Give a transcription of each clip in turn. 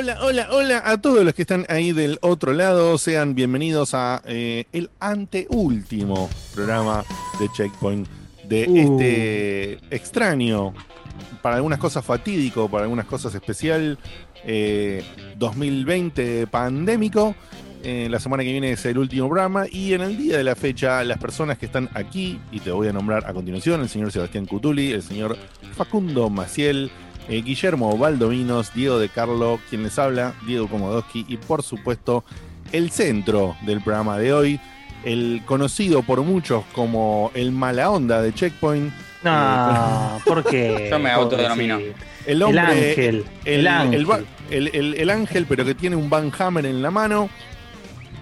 Hola, hola, hola, a todos los que están ahí del otro lado. Sean bienvenidos a eh, el anteúltimo programa de Checkpoint de Uh. este extraño, para algunas cosas fatídico, para algunas cosas especial, eh, 2020 pandémico. Eh, la semana que viene es el último programa y en el día de la fecha las personas que están aquí, y te voy a nombrar a continuación, el señor Sebastián Cutuli, el señor Facundo Maciel, eh, Guillermo Valdominos, Diego de Carlo, quien les habla, Diego Komodowski y por supuesto el centro del programa de hoy, el conocido por muchos como el mala onda de Checkpoint, No, ¿por qué? Yo me autodenomino. Sí. el hombre, ángel, el, el ángel. el ba- el- el- el ángel, pero que tiene un Van Hammer en la mano.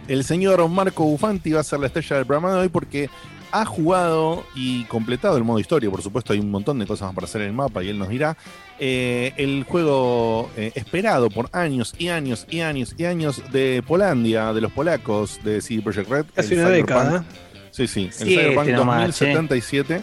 El señor Marco Bufanti va a ser la estrella del programa de hoy porque ha jugado y completado el modo historia. Por supuesto, hay un montón de cosas más para hacer en el mapa y él nos dirá. Eh, el juego eh, esperado por años y años y años y años de Polandia, de los polacos de CD Projekt Red. El una década. Sí, sí, el Siete Cyberpunk nomás, 2077.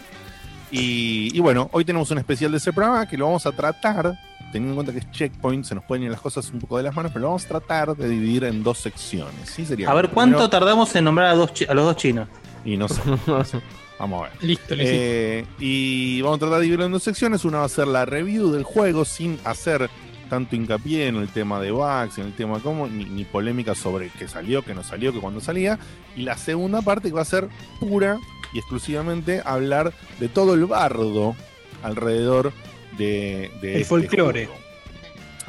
Y, y bueno, hoy tenemos un especial de ese programa que lo vamos a tratar, teniendo en cuenta que es checkpoint, se nos pueden ir las cosas un poco de las manos, pero lo vamos a tratar de dividir en dos secciones. ¿sí? Sería A ver, ¿cuánto primero- tardamos en nombrar a, dos chi- a los dos chinos? Y no sé. no sé. Vamos a ver. Listo, listo. Eh, y vamos a tratar de dividirlo en dos secciones. Una va a ser la review del juego sin hacer tanto hincapié en el tema de bugs, en el tema cómo, ni, ni polémica sobre qué salió, qué no salió, que cuando salía. Y la segunda parte que va a ser pura y exclusivamente hablar de todo el bardo alrededor de, de El este folclore. juego.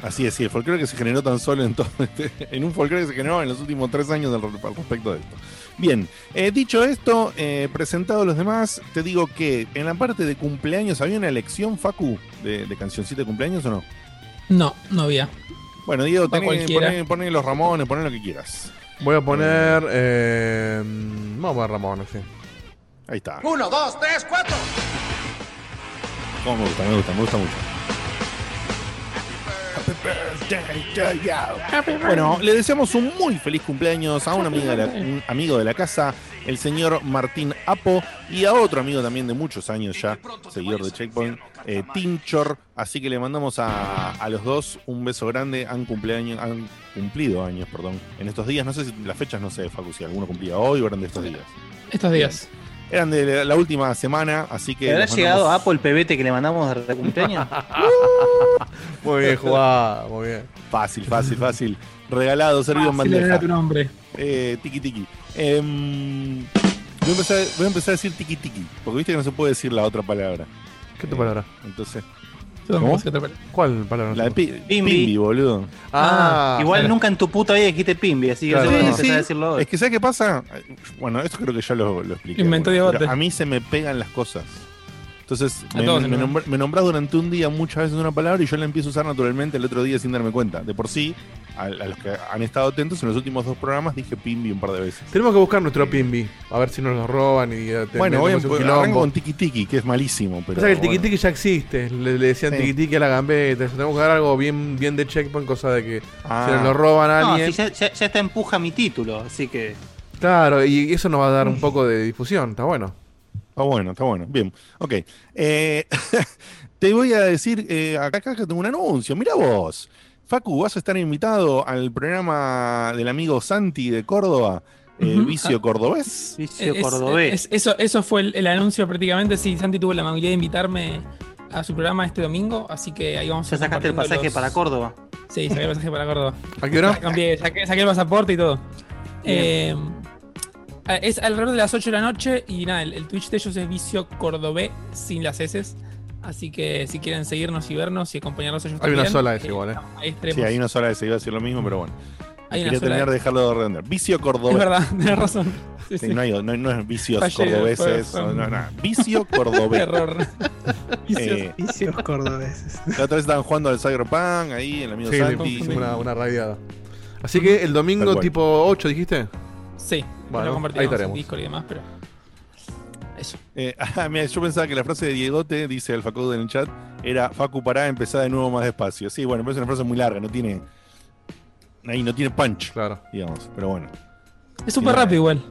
Así es, sí, el folclore que se generó tan solo en todo este- en un folclore que se generó en los últimos tres años al, al respecto de esto. Bien, eh, dicho esto, eh, presentado los demás, te digo que en la parte de cumpleaños había una elección, Facu, de, de cancioncita de cumpleaños o no. No, no había. Bueno, Diego, poné, poné los Ramones, poné lo que quieras. Voy a poner. Eh, vamos a ver Ramón, sí. Ahí está. Uno, dos, tres, cuatro. Me gusta, me gusta, me gusta mucho. Bueno, le deseamos un muy feliz cumpleaños a un amigo de la, un amigo de la casa, el señor Martín Apo, y a otro amigo también de muchos años ya, seguidor de Checkpoint, eh, Tinchor. Así que le mandamos a, a los dos un beso grande. Han cumpleaños, han cumplido años, perdón, en estos días. No sé si las fechas, no sé, Facu, si alguno cumplía hoy o eran de estos días. Estos días. Eran de la, última semana, así que. ¿Te habrá llegado mandamos- a Apple el pebete que le mandamos de cumpleaños? Muy bien jugado, muy bien. Fácil, fácil, fácil. Regalado, servido en Fácil era bandeja. tu nombre. Eh, tiki tiki. Em, voy, a empezar, voy a empezar a decir tiki tiki, porque viste que no se puede decir la otra palabra. ¿Qué Eh, palabra? Entonces, Yo tampoco ¿Cómo? ¿Cuál palabra? la de pi- Pimbi. Pimbi, boludo. Ah, Igual nunca en tu puta vida dijiste Pimbi, así que Claro. no sé Sí, sí. a decirlo hoy. Es que ¿sabes qué pasa? Bueno, esto creo que ya lo, lo expliqué. Inventó debate. pero A mí se me pegan las cosas. Entonces, me, todos me se nombr- durante un día muchas veces una palabra y yo la empiezo a usar naturalmente el otro día sin darme cuenta. De por sí, a, a los que han estado atentos en los últimos dos programas dije Pimbi un par de veces. Tenemos que buscar nuestro Pimbi, a ver si nos lo roban y Bueno, voy a con Tiki Tiki, que es malísimo. Pero, Pasa que el tiki bueno. tiki ya existe, le, le decían Sí. tiki tiki a la gambeta, tenemos que dar algo bien, bien de checkpoint, cosa de que Ah. si nos lo roban a No, alguien. si ya, ya- ya está empuja mi título, así que. Claro, y eso nos va a dar un poco de difusión, está bueno. Está bueno, está bueno. Bien, ok. Eh, te voy a decir, eh, acá, acá tengo un anuncio. Mira vos. Facu, vas a estar invitado al programa del amigo Santi de Córdoba, eh. Vicio Cordobés. Vicio Es- cordobés. es- eso, eso fue el, el anuncio prácticamente. Sí, Santi tuvo la amabilidad de invitarme a su programa este domingo, así que ahí vamos a ya sacaste el pasaje los- para Córdoba. Sí, saqué el pasaje para Córdoba. ¿A qué hora? Cambié, saqué, saqué el pasaporte y todo. Eh, es alrededor de las 8 de la noche y nada, el, el Twitch de ellos es Vicio Cordobé sin las S. Así que si quieren seguirnos y vernos y acompañarnos ellos Hay una también, sola S igual, ¿eh? Sí, hay una sola vez se iba a decir lo mismo, pero bueno. Hay una Quería sola terminar de dejarlo de redondear. Vicio Cordobés. Es verdad, tenés razón. Sí, Sí, sí. No, hay, no, no es vicios Fallé, cordobeses. fue- no, no, Vicio Cordobés. Error. Eh, Vicios cordobeses. la otra vez estaban jugando al Cyberpunk ahí, el amigo Sí, Santi. una, una radiada. Así que el domingo tipo 8, dijiste. Sí, Bueno, lo ahí compartimos en estaremos. Discord y demás, pero. Eso. Eh, ah, mira, yo pensaba que la frase de Diegote, dice el Facundo en el chat, era Facu pará, empezá de nuevo más despacio. Sí, bueno, pero es una frase muy larga, no tiene. Ahí no tiene punch, Claro. digamos. Pero bueno. Es súper rápido igual.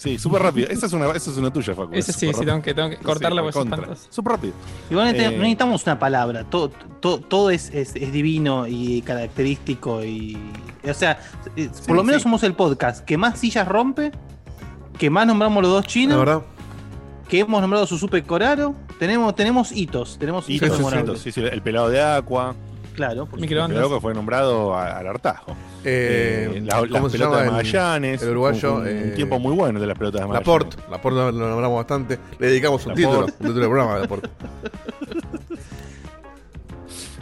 Sí, súper rápido. Esa es una, esa es una tuya, Facu. Ese es sí, sí, tengo que, tengo que cortarla Sí, tantas. Súper rápido. Igual no Eh, necesitamos una palabra, todo, todo, todo es, es- es divino y característico y... O sea, eh, por lo menos sí. somos el podcast que más sillas rompe, que más nombramos los dos La chinos, verdad. que hemos nombrado Susupe Coraro, tenemos, tenemos hitos, tenemos Y hitos sí, memorables. sí, sí, el pelado de Aqua. Claro, por El Microondas. pelado que fue nombrado al hartajo. Eh, Eh, la- ¿cómo las se pelotas llama de Magallanes. el uruguayo, Un, un eh, tiempo muy bueno de las pelotas de Magallanes. Laporte. Laporte lo, lo nombramos bastante. Le dedicamos un título. Un título de programa a Laporte.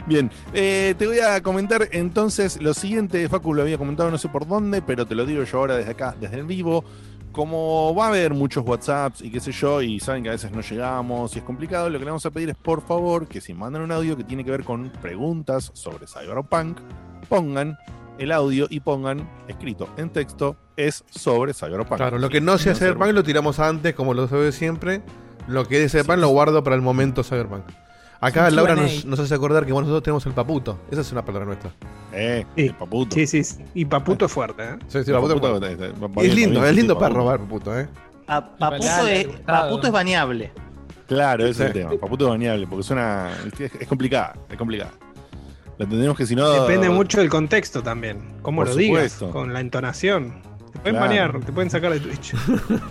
Bien, eh, te voy a comentar entonces lo siguiente, Facu lo había comentado no sé por dónde, pero te lo digo yo ahora desde acá, desde el vivo. Como va a haber muchos WhatsApps y qué sé yo, y saben que a veces no llegamos y es complicado, lo que le vamos a pedir es por favor que si mandan un audio que tiene que ver con preguntas sobre Cyberpunk, pongan el audio y pongan escrito en texto es sobre Cyberpunk. Claro, lo que no sea Cyberpunk lo tiramos antes, como lo sabe siempre. Lo que es Cyberpunk lo guardo para el momento Cyberpunk. Acá Laura nos, nos hace acordar que bueno, nosotros tenemos el paputo. Esa es una palabra nuestra. Eh, Sí. el paputo. Sí, sí, sí. Y Paputo es fuerte, ¿eh? Sí, sí, El paputo paputo, es- bien, es lindo, es lindo para robar, paputo, ¿eh? A- Paputo, es. Paputo es baneable. Claro, ese es el tema. Paputo es baneable, porque suena. Es, complicada, es complicada. Lo entendemos que si no. Depende mucho del contexto también. Cómo lo digas, supuesto. con la entonación. Te pueden Claro. banear, te pueden sacar de Twitch.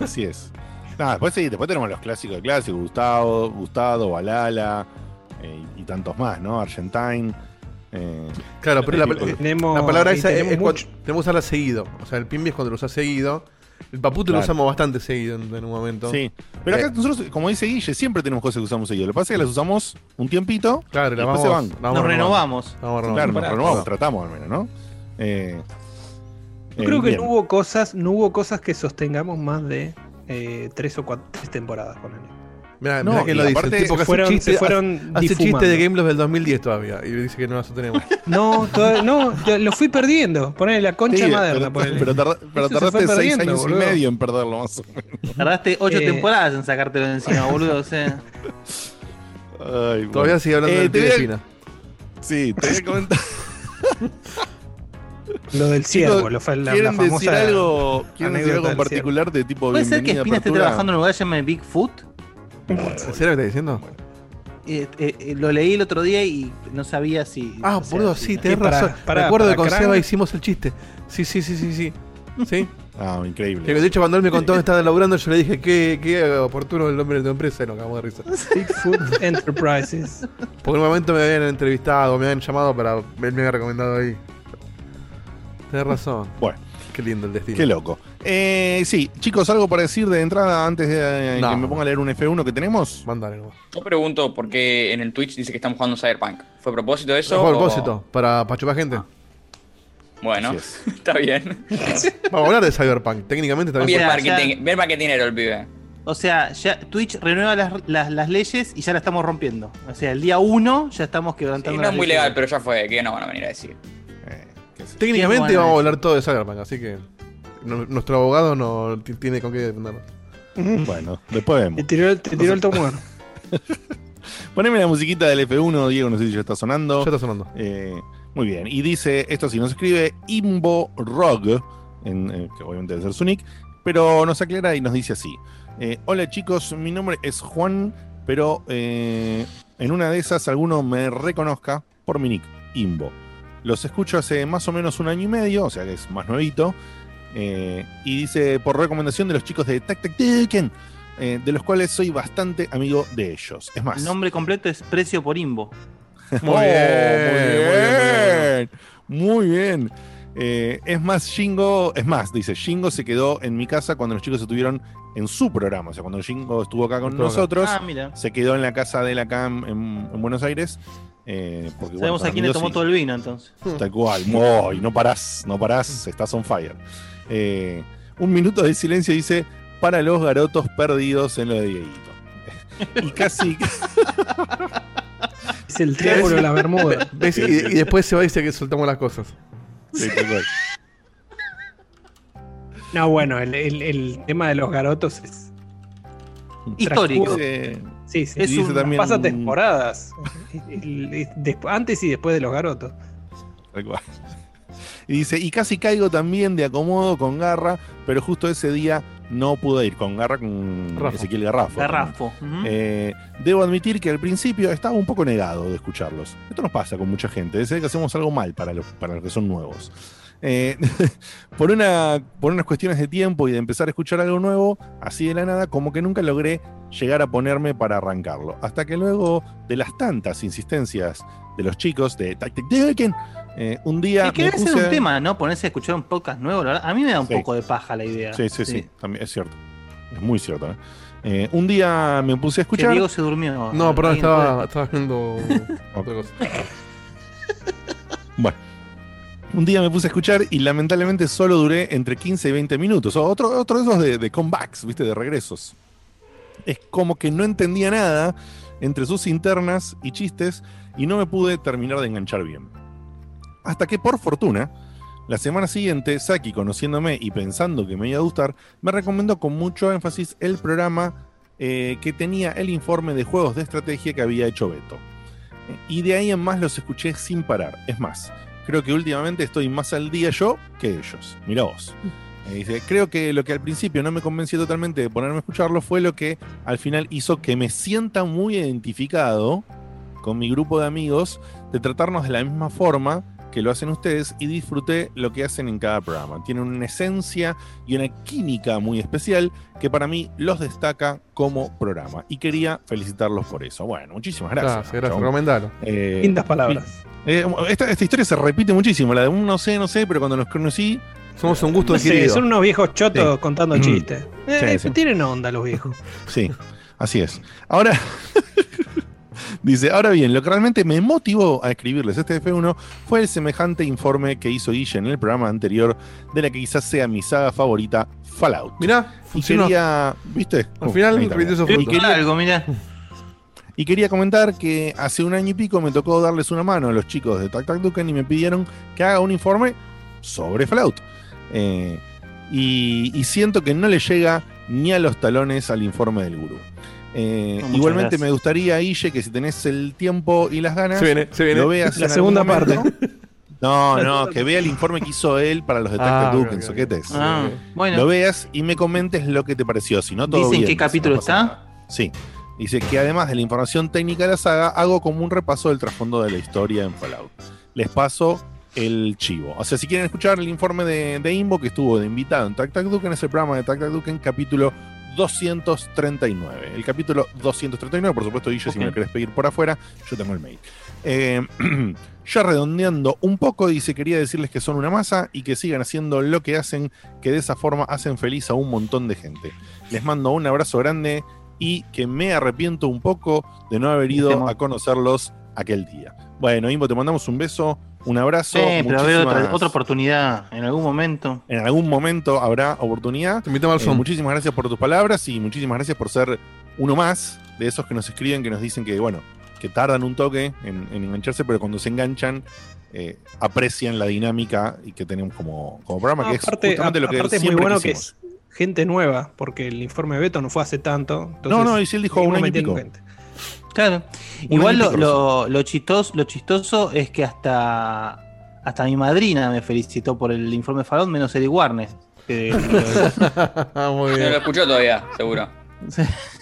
Así es. Nada, después sí, después tenemos los clásicos de clásicos: Gustavo, Gustavo, Balala eh, y tantos más, ¿no? Argentine. eh, Claro, pero la, Tenemos, la palabra esa es, tenemos es cuando mucho- tenemos que usarla seguido. O sea, el pimbi es cuando lo usas seguido. El paputo lo usamos bastante seguido en, en un momento. sí. Pero acá Eh. nosotros, como dice Guille, siempre tenemos cosas que usamos seguido. Lo que pasa es que las usamos un tiempito. Claro, la Y después vamos, se van. vamos Nos renovamos. La vamos Claro, nos renovamos, tratamos al menos, ¿no? Eh, Yo eh, creo que bien. no hubo cosas, no hubo cosas que sostengamos más de eh, tres o cuatro tres temporadas, ponele. Mirá, No, mirá quién y lo dice. aparte El tipo que hace fueron, chiste, se fueron hace chiste de Gameloft del 2010 todavía. Y dice que no la sostenemos. No, no, lo fui perdiendo. Ponele la concha Sí, maderna, pero, tarda- pero se tardaste seis años boludo. y medio en perderlo más o menos. Tardaste ocho Eh. temporadas en sacártelo de encima, boludo. O sea, Ay, Todavía sigue hablando Eh, de te voy a- Fina. Sí, te voy a comentar. Lo del ciervo, lo, la, ¿Quieren la famosa. decir algo, ¿quieren decir algo en particular de tipo ¿puede ser que Espina esté trabajando en un lugar que se llama Bigfoot? ¿En serio que estás diciendo? Eh, eh, eh, lo leí el otro día y no sabía si. Ah, o sea, boludo, si- sí, tenés razón. para- Recuerdo para que con. Seba hicimos el chiste. Sí, sí, sí, sí, sí. Sí. Ah, increíble. Que de hecho cuando él me contó que estaba laburando, yo le dije qué, qué oportuno el nombre de tu empresa y nos acabamos de risa. Bigfoot Enterprises. Porque en un momento me habían entrevistado, me habían llamado para. Él me había recomendado ahí. Tenés razón. Bueno, Qué lindo el destino. qué loco. Eh, sí, chicos, algo para decir de entrada antes de eh, No. que me ponga a leer un F1 que tenemos. Mandale, nomás. Yo pregunto por qué en el Twitch dice que estamos jugando Cyberpunk. ¿Fue a propósito de eso? Fue a o- propósito, para, para chupar gente. Bueno, Así es. está bien. Vamos a hablar de Cyberpunk. Técnicamente también. Bien, ya- marketing, bien marketinero el pibe. O sea, ya Twitch renueva las, las, las leyes y ya la estamos rompiendo. O sea, el día 1 ya estamos Sí, quebrantando no las es muy leyes. legal, pero ya fue. Que no van a venir a decir. Eh, qué sé yo. Técnicamente vamos a hablar todo de Cyberpunk, así que. Nu- Nuestro abogado no ti- tiene con qué defendernos. Bueno, después vemos. Te tiró, te tiró el tomo. Poneme la musiquita del F1, Diego, no sé si ya está sonando. Ya está sonando. Eh, muy bien. Y dice, esto sí nos escribe Imbo Rog, en, eh, que obviamente debe ser su nick, pero nos aclara y nos dice así. Eh, hola chicos, mi nombre es Juan, pero eh, en una de esas alguno me reconozca por mi nick, Imbo. Los escucho hace más o menos un año y medio, o sea que es más nuevito. Eh, y dice por recomendación de los chicos de Tac Tac Tuken, eh, de los cuales soy bastante amigo de ellos. Es más, El nombre completo es Precio por Imbo. Muy Oh, bien, muy muy bien, bien, muy bien. Eh, es más, Shingo, es más, dice, Shingo se quedó en mi casa cuando los chicos estuvieron en su programa. O sea, cuando Shingo estuvo acá con Estuvo acá. nosotros, Ah, mira. se quedó en la casa de la CAM en, en Buenos Aires. eh, porque, Sabemos a quién le tomó y- todo el vino entonces. Tal cual. Oh, y no parás, no parás, estás on fire. Eh, un minuto de silencio dice, para los garotos perdidos en lo de Dieguito. Y casi, Es el triángulo de la Bermuda. ¿Ves? Y, y después se va y dice que soltamos las cosas. Sí, tal cual. No, bueno, el, el- el tema de los garotos es. Histórico. Dice- Sí, sí. Es dice un- también- Pasa temporadas. El- el- desp- antes y después de los garotos. Tal cual. Y dice, y casi caigo también de acomodo con Garra, pero justo ese día no pude ir con Garra con. Ezequiel Garrafo. Garrafo. Eh, debo admitir que al principio estaba un poco negado de escucharlos. Esto nos pasa con mucha gente. Es que hacemos algo mal para los, para los que son nuevos. Eh, por, una, por unas cuestiones de tiempo y de empezar a escuchar algo nuevo, así de la nada, como que nunca logré llegar a ponerme para arrancarlo. Hasta que luego de las tantas insistencias de los chicos de Tactic eh, un día. Es que debe ser un tema, ¿no? Ponerse a escuchar un podcast nuevo. la verdad. A mí me da un Sí. poco de paja la idea. Sí, sí, sí, también es cierto. Es muy cierto. ¿eh? Eh, un día me puse a Que escuchar. Diego se durmió. No, perdón, ¿Alguien estaba, estaba viendo otra cosa. Bueno. Un día me puse a escuchar y lamentablemente solo duré entre 15 y 20 minutos. O otro, otro de esos de, de comebacks, ¿viste? De regresos. Es como que no entendía nada entre sus internas y chistes y no me pude terminar de enganchar bien. Hasta que por fortuna, la semana siguiente, Saki, conociéndome y pensando que me iba a gustar, me recomendó con mucho énfasis el programa eh, que tenía el informe de juegos de estrategia que había hecho Beto. Y de ahí en más los escuché sin parar. Es más, creo que últimamente estoy más al día yo que ellos. Mirá vos. Dice, creo que lo que al principio no me convenció totalmente de ponerme a escucharlo fue lo que al final hizo que me sienta muy identificado con mi grupo de amigos de tratarnos de la misma forma que lo hacen ustedes y disfruté lo que hacen en cada programa. Tienen una esencia y una química muy especial que para mí los destaca como programa. Y quería felicitarlos por eso. Bueno, muchísimas gracias. Gracias, gracias. Recomendalo. Eh, Lindas palabras. eh, esta, esta historia se repite muchísimo, la de un no sé, no sé, pero cuando los conocí, Somos un gusto No sé, son unos viejos chotos Sí. contando Mm. chistes. Eh, Sí, sí. Tienen onda los viejos. sí, así es. Ahora, dice, ahora bien, lo que realmente me motivó a escribirles este F1 fue el semejante informe que hizo Guille en el programa anterior, de la que quizás sea mi saga favorita, Fallout. Mirá, y funcionó. quería, ¿viste? Al Uh, final mirá. Y quería- algo, mira. Y quería comentar que hace un año y pico me tocó darles una mano a los chicos de Tac Tac Duken y me pidieron que haga un informe sobre Fallout. Eh, y, y siento que no le llega ni a los talones al informe del gurú. Eh, No, igualmente gracias. me gustaría, Guille, que si tenés el tiempo y las ganas, Se viene, se viene. lo veas La en segunda parte. No, no, que vea el informe que hizo él para los de Tac Ah, ok, ok. soquetes. Ah, Lo bueno. veas y me comentes lo que te pareció. Si no, todo ¿Dicen bien, qué capítulo no está? nada. Sí. Dice que además de la información técnica de la saga, hago como un repaso del trasfondo de la historia en Fallout. Les paso el chivo. O sea, si quieren escuchar el informe de, de Imbo, que estuvo de invitado en Tac Tac Duken, es el programa de Tac Tac Duken, capítulo 239. El capítulo 239, por supuesto, Guille, si me lo querés pedir por afuera, yo tengo el mail. Eh, ya redondeando un poco, dice, quería decirles que son una masa y que sigan haciendo lo que hacen, que de esa forma hacen feliz a un montón de gente. Les mando un abrazo grande y que me arrepiento un poco de no haber ido a conocerlos aquel día. Bueno, Imbo, te mandamos un beso, un abrazo. Sí, pero a ver otra, oportunidad en algún momento. En algún momento habrá oportunidad. Te invitamos al Eh, muchísimas gracias por tus palabras y muchísimas gracias por ser uno más de esos que nos escriben, que nos dicen que, bueno, que tardan un toque en, en engancharse, pero cuando se enganchan, eh, aprecian la dinámica y que tenemos como, como programa, que es aparte, justamente lo que aparte es muy bueno que es gente nueva, porque el informe de Beto no fue hace tanto. entonces No, no, y si él dijo un año y pico. gente. Claro. Un Igual lo, lo, lo chistoso, lo chistoso es que hasta, hasta mi madrina me felicitó por el informe Fallout, menos Eric Warner. que- Ah, Muy No lo escuchó todavía, seguro.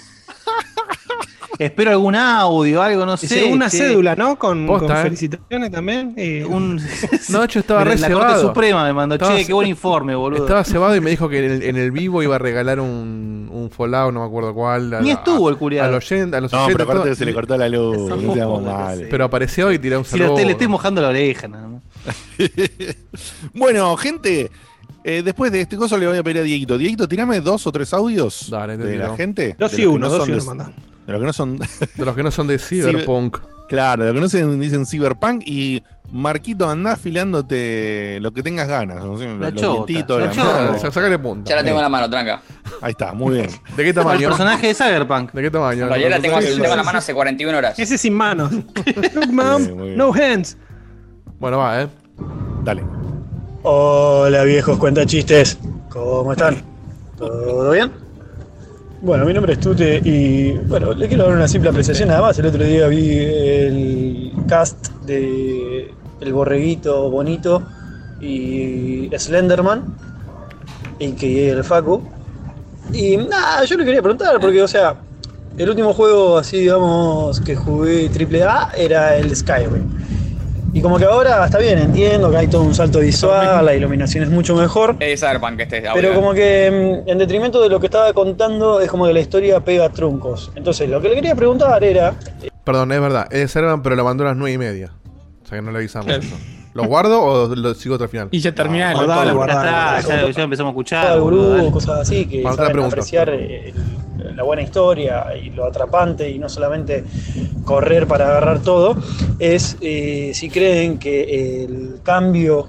Espero algún audio, algo, no sé. una che. cédula, ¿no? Con, Posta, con ¿eh? felicitaciones también. eh, Un, No, hecho estaba la re Corte cebado. Suprema me mandó, Estaba che, qué buen informe, boludo. Estaba cebado y me dijo que en el, en el vivo iba a regalar un, un Fallout, no me acuerdo cuál. a Ni la- estuvo el A, los oyen- a los No, pero aparte todo. se le cortó la luz. No seamos mal. Pero apareció y tiró un Si le, saludo. le estoy mojando la oreja, nada más. Bueno, gente, eh, después de este coso le voy a pedir a Dieguito. Dieguito, tirame dos o tres audios Dale, de la gente. Dos y uno, no dos y uno. De los que no son. De los que no son de Cyberpunk. Claro, de los que no se dicen Cyberpunk y Marquito andá afilándote lo que tengas ganas. ¿no? La los chota, dientitos, la la mano. Sácale punta. Ya la tengo en la mano, tranca. Ahí está, muy bien. ¿De qué El tamaño? personaje de Cyberpunk. ¿De qué tamaño? Realidad la tengo, en la mano hace 41 horas. Ese sin manos. Look, mom, no hands. Bueno, va, eh. Dale. Hola viejos cuentachistes, ¿cómo están? ¿Todo bien? Bueno, mi nombre es Tute y bueno, le quiero dar una simple apreciación nada más. El otro día vi el cast de El Borreguito Bonito y Slenderman y que el Facu. Y nada, yo le quería preguntar porque, o sea, el último juego así, digamos, que jugué AAA era el Skyrim. Y como que ahora está bien, entiendo que hay todo un salto visual, la iluminación es mucho mejor. Es Cyberpunk este. Pero audio. como que mm, en detrimento de lo que estaba contando, es como que la historia pega truncos. Entonces, lo que le quería preguntar era. Perdón, es verdad. Es Cyberpunk, pero lo mandó a las 9 y media. O sea que no le avisamos. Eso. ¿Lo guardo o lo sigo hasta el final? Y ya terminaron. guardalo, Ya guardalo. está, ya, ya empezamos a escuchar. al gurú, cosas así, que Para otra saben pregunta. apreciar eh, el- la buena historia y lo atrapante y no solamente correr para agarrar todo, es eh, si creen que el cambio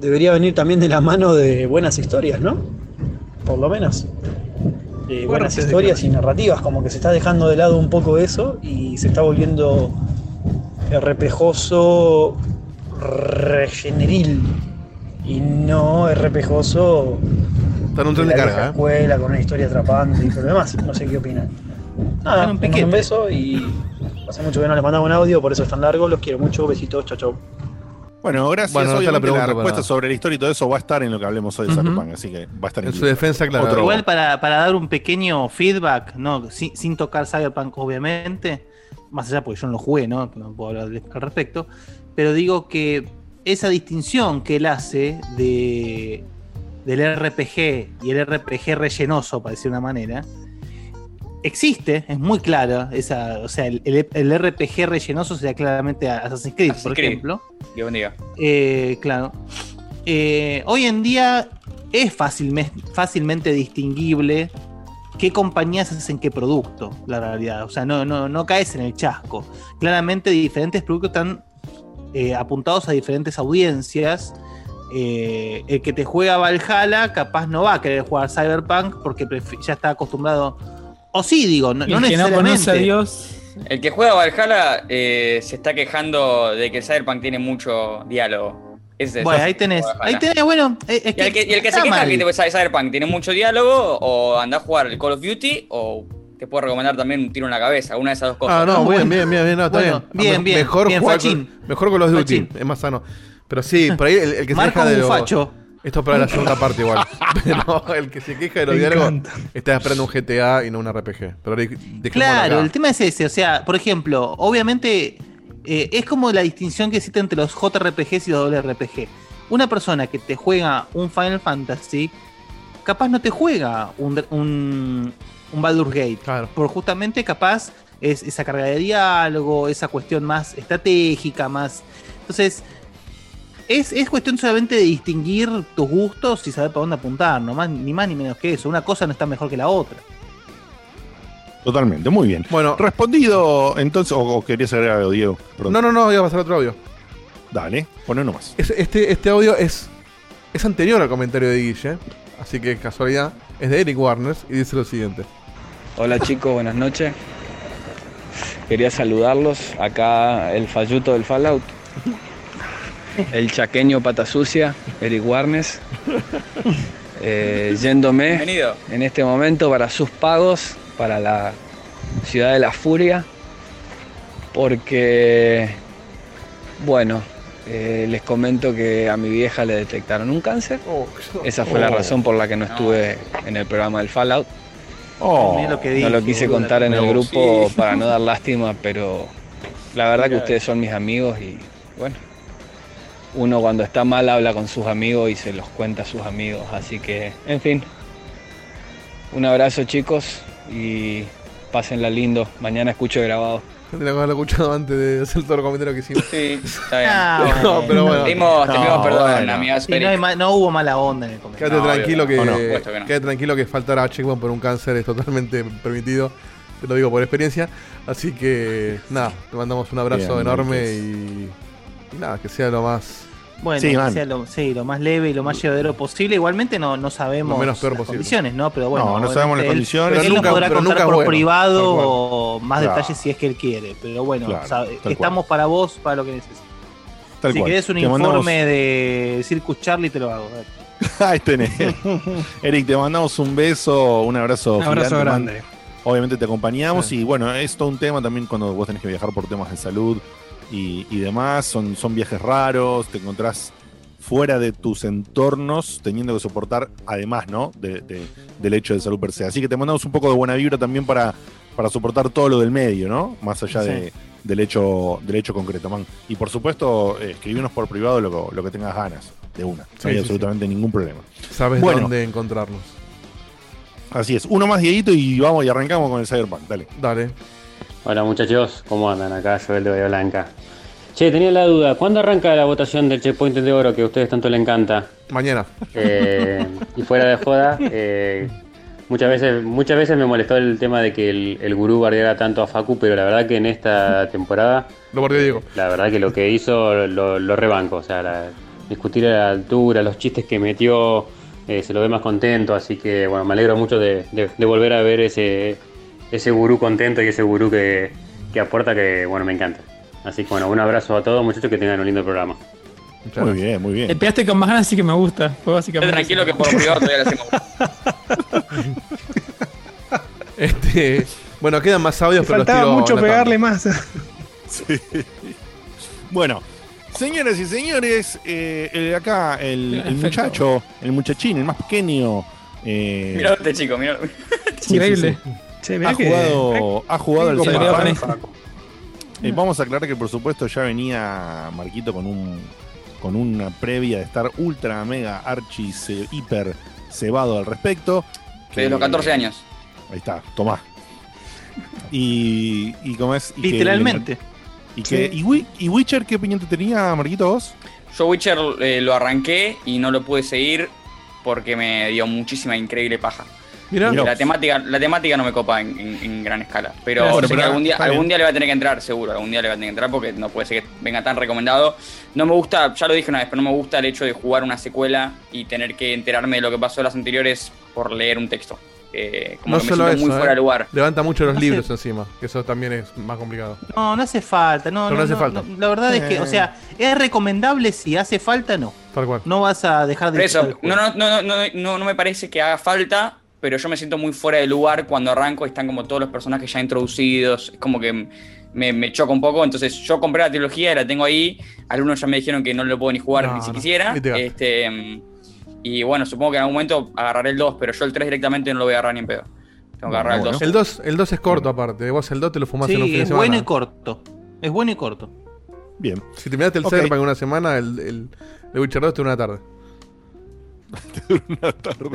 debería venir también de la mano de buenas historias, ¿no? Por lo menos. Eh, buenas historias y narrativas, como que se está dejando de lado un poco eso y se está volviendo RPGoso regeneril y no RPGoso Está en un tren de carga, ¿eh? escuela con una historia atrapante y todo lo demás. No sé qué opinan. Nada, En un un, beso y hace mucho que no les mandaba un audio, por eso es tan largo. Los quiero mucho. Besitos, chau, chau. Bueno, gracias. Bueno, está la Obviamente la, pregunta respuesta para- sobre la historia y todo eso va a estar en lo que hablemos hoy de. Cyberpunk, así que va a estar En su incluido. defensa, claro. Otro- Igual para, para dar un pequeño feedback, ¿no? Sin, sin tocar Cyberpunk, obviamente. Más allá porque yo no lo jugué, ¿no? No puedo hablar de- al respecto. Pero digo que esa distinción que él hace de, del RPG y el RPG rellenoso, para decir una manera, existe, es muy clara. Esa, o sea, el, el- el RPG rellenoso sería claramente Assassin's Creed, Assassin's por Creed. ejemplo. Dios bendiga. Eh, claro. Eh, hoy en día es fácilme- fácilmente distinguible qué compañías hacen qué producto, la realidad. O sea, no, no, no caes en el chasco. Claramente diferentes productos están eh, apuntados a diferentes audiencias. Eh, el que te juega Valhalla capaz no va a querer jugar Cyberpunk porque ya está acostumbrado. O sí, digo, no, no el que no necesariamente. conoce a Dios. El que juega Valhalla eh, se está quejando de que Cyberpunk tiene mucho diálogo. Ese Bueno, ahí tenés. Ahí tenés, bueno. eh, Y el que, y el que se queja mal. que te- Cyberpunk tiene mucho diálogo, o anda a jugar el Call of Duty, o te puedo recomendar también un tiro en la cabeza, una de esas dos cosas. Ah, no, No, bien, bueno. bien, bien, bien, no, está Bueno, bien. bien, Me- bien, Mejor bien, jugar con, mejor con los Duty, Fachín. es más sano. Pero sí, por ahí el, el que se Marco queja de un los... facho. Esto es para la segunda parte igual. Pero el que se queja de los diálogos está esperando un GTA y no un RPG. Pero Claro, acá. el tema es ese. O sea, por ejemplo, obviamente eh, es como la distinción que existe entre los JRPGs y los WRPG. Una persona que te juega un Final Fantasy, capaz no te juega un, un, un Baldur's Gate. Claro. Por justamente capaz es esa carga de diálogo, esa cuestión más estratégica, más. Entonces, es, es cuestión solamente de distinguir tus gustos y saber para dónde apuntar, no más, ni más ni menos que eso. Una cosa no está mejor que la otra. Totalmente, muy bien. Bueno, Respondido, entonces, o, o querías agregar algo, Diego. Perdón. no, no, no, iba a pasar otro audio. Dale, poné nomás. Es- Este, este audio es, es anterior al comentario de Guille, así que casualidad. Es de Eric Warners y dice lo siguiente. Hola chicos, buenas noches. Quería saludarlos. Acá el falluto del Fallout. El chaqueño pata sucia, Eric Warnes. Eh, yéndome Bienvenido. en este momento para sus pagos, para la ciudad de la furia. Porque, bueno, eh, les comento que a mi vieja le detectaron un cáncer. Esa fue la Oh. razón por la que no estuve en el programa del Fallout. Oh, lo que No lo quise contar en el grupo Sí. para no dar lástima, pero la verdad que ustedes son mis amigos y bueno, uno cuando está mal habla con sus amigos y se los cuenta a sus amigos, así que, en fin, un abrazo chicos y pásenla lindo, mañana escucho grabado. Tendría que haberlo escuchado antes de hacer todo el comentario que hicimos. Sí, está bien. Ah, No, pero bueno. Te pedimos, te pedimos No, perdón, bueno. amigas. Sí, no, hay ma- no hubo mala onda en el comentario. Quédate No, tranquilo obvio, que, supuesto que no. quédate tranquilo que faltar a Checkpoint por un cáncer es totalmente permitido. Te lo digo por experiencia. Así que nada, te mandamos un abrazo Bien, enorme y, y nada, que sea lo más Bueno, Sí, que man. sea lo, sí, lo más leve y lo más llevadero posible. Igualmente no, no sabemos Lo menos peor las posible. condiciones, ¿no? Pero bueno, No, no sabemos las él- condiciones. Él, Pero nos podrá pero contar nunca por bueno, privado o más Claro. detalles si es que él quiere. Pero bueno, Claro, cual. estamos para vos, para lo que necesites. Tal si cual. querés un Te informe mandamos- de Circus Charlie, te lo hago. Ahí tenés. Eric, te mandamos un beso, un abrazo. Un abrazo gigante, man. grande. Obviamente te acompañamos Sí. y bueno, es todo un tema también cuando vos tenés que viajar por temas de salud y, y demás. Son, son viajes raros, te encontrás fuera de tus entornos teniendo que soportar, además, ¿no? De- de- del hecho de salud per se. Así que te mandamos un poco de buena vibra también para, para soportar todo lo del medio, ¿no? Más allá Sí. de, del, hecho, del hecho concreto, man. Y por supuesto, eh, escribirnos por privado lo, que- lo que tengas ganas, de una. No hay sí, absolutamente ningún problema. sabes Bueno. dónde encontrarnos. Así es. Uno más, Dieguito, y vamos y arrancamos con el Cyberpunk. Dale. Dale. Hola muchachos, ¿cómo andan acá? Joel de Bahía Blanca. Che, tenía la duda, ¿cuándo arranca la votación del checkpoint de oro que a ustedes tanto le encanta? Mañana. Eh, y fuera de joda, eh, muchas veces muchas veces me molestó el tema de que el, el gurú bardeara tanto a Facu, pero la verdad que en esta temporada, Lo bardeó Diego. la verdad que lo que hizo lo, lo rebanco, o sea, la- discutir a la altura, los chistes que metió, eh, se lo ve más contento, así que bueno, me alegro mucho de, de- de volver a ver ese, ese gurú contento y ese gurú que, que aporta que bueno, me encanta. Así que bueno, un abrazo a todos muchachos, que tengan un lindo programa. Muchas Muy gracias. bien, muy Le bien. pegaste con más ganas, así que me gusta. Fue básicamente. Tranquilo que por privado todavía lo hacemos. Este, bueno, quedan más audios, Me pero los faltaba tiro mucho pegarle más. Sí. Bueno, señoras y señores, eh, el- acá el, muchacho, el muchachín, el más pequeño, eh, Mirá este chico, mirá. Increíble. Que- jugado, ha jugado esto. Eh, vamos a aclarar que por supuesto ya venía Marquito con un con una previa de estar ultra mega archi hiper cebado al respecto. Desde los 14 años. Ahí está, tomá. Y, y cómo es. Y que Literalmente. y, que, y Witcher, ¿qué opinión te tenía, Marquito, vos? Yo Witcher eh, lo arranqué y no lo pude seguir porque me dio muchísima increíble paja. Mirá. La temática, la temática no me copa en, en- en gran escala. Pero sé pero que algún día, algún día le va a tener que entrar, seguro. Algún día le va a tener que entrar porque no puede ser que venga tan recomendado. No me gusta, ya lo dije una vez, pero no me gusta el hecho de jugar una secuela y tener que enterarme de lo que pasó en las anteriores por leer un texto. Eh, como no que me solo siento eso, muy fuera eh. de lugar. levanta mucho los No libros encima, que eso también es más complicado. No, no hace falta. No, Pero no no, hace no, falta. no, la verdad es que, Eh. o sea, es recomendable si hace falta, no. Tal cual. No vas a dejar de Por eso, no, no, no, no, no me parece que haga falta, pero yo me siento muy fuera de lugar cuando arranco y están como todos los personajes ya introducidos. Es como que me, me choca un poco. Entonces, yo compré la trilogía y la tengo ahí. Algunos ya me dijeron que no lo puedo ni jugar No, ni si no. quisiera. Te. Este, y bueno, supongo que en algún momento agarraré el 2, pero yo el 3 directamente no lo voy a agarrar ni en pedo. Tengo que agarrar el Bueno, 2. El 2, el 2 es corto aparte. Vos el 2 te lo fumás en un Sí, fin de es semana. bueno y corto. Es bueno y corto. Bien. Si terminaste el Ok. Cyberpunk en una semana, el, el, el Witcher 2 te una tarde.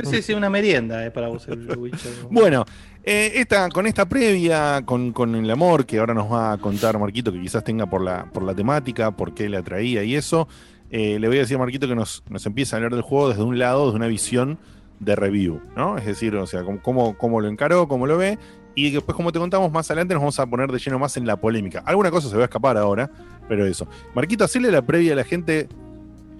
Sí, sí, una merienda eh, para vos el Witcher. Bueno, eh, esta, con esta previa, con, con el amor que ahora nos va a contar Marquito, que quizás tenga por la, por la temática, por qué le atraía y eso, eh, le voy a decir a Marquito que nos, nos empieza a hablar del juego desde un lado, desde una visión de review, ¿no? Es decir, o sea, cómo- cómo, cómo lo encaró, cómo lo ve, y después, como te contamos más adelante, nos vamos a poner de lleno más en la polémica. Alguna cosa se va a escapar ahora, pero eso. Marquito, hacerle la previa a la gente.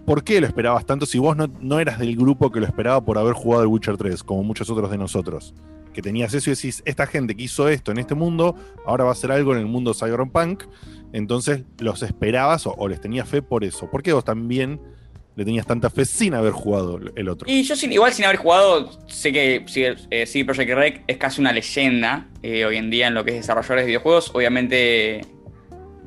¿Por qué lo esperabas tanto si vos no, no eras del grupo que lo esperaba por haber jugado el Witcher 3, como muchos otros de nosotros? Que tenías eso y decís, esta gente que hizo esto en este mundo, ahora va a hacer algo en el mundo cyberpunk. Entonces los esperabas o, les tenías fe por eso. ¿Por qué vos también le tenías tanta fe sin haber jugado el otro? Y yo sin, igual sin haber jugado, sé que sí, eh, CD Projekt Red es casi una leyenda eh, hoy en día en lo que es desarrolladores de videojuegos. Obviamente,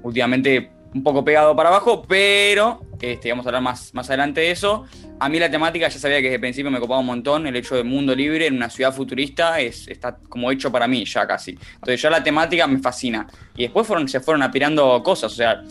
últimamente un poco pegado para abajo, pero Este, vamos a hablar más, más adelante de eso. A mí la temática ya sabía que desde el principio me copaba un montón. El hecho de mundo libre en una ciudad futurista es, está como hecho para mí ya casi. Entonces ya la temática me fascina. Y después fueron, se fueron apirando cosas. O sea,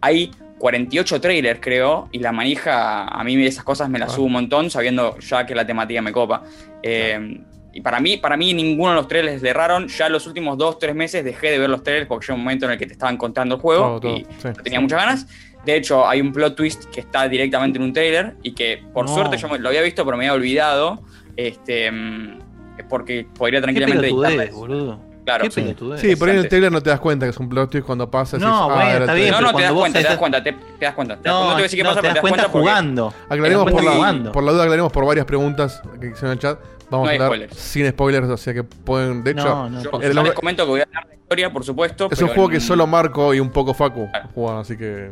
hay 48 trailers creo. Y la manija, a mí esas cosas me las subo un montón sabiendo ya que la temática me copa. Eh, y para mí, para mí ninguno de los trailers le erraron. Ya los últimos dos, tres meses dejé de ver los trailers porque llegó un momento en el que te estaban contando el juego Todo, todo, y sí. no tenía muchas ganas. De hecho, hay un plot twist que está directamente en un trailer y que por No. suerte yo me- lo había visto pero me había olvidado. Este, mm, porque podría tranquilamente editarles. boludo. Claro. Qué pelotudez. Sí, por ahí en el trailer no te das cuenta que es un plot twist cuando pasa. No, decís, ah, bueno, el está bien. No, no, te das cuenta, te das cuenta, te, te das cuenta. Te das No, cuenta. No te voy a decir qué no, pasa, te pero das cuenta porque jugando. Aclaremos por cuenta la, jugando. por la duda, aclaremos por varias preguntas que hicieron en el chat. Vamos No a hablar spoilers. sin spoilers, o sea que pueden. De hecho, No, no, Yo el les comento que voy a hablar de historia, por supuesto. es un juego que solo Marco y un poco Facu Claro. juegan, así que.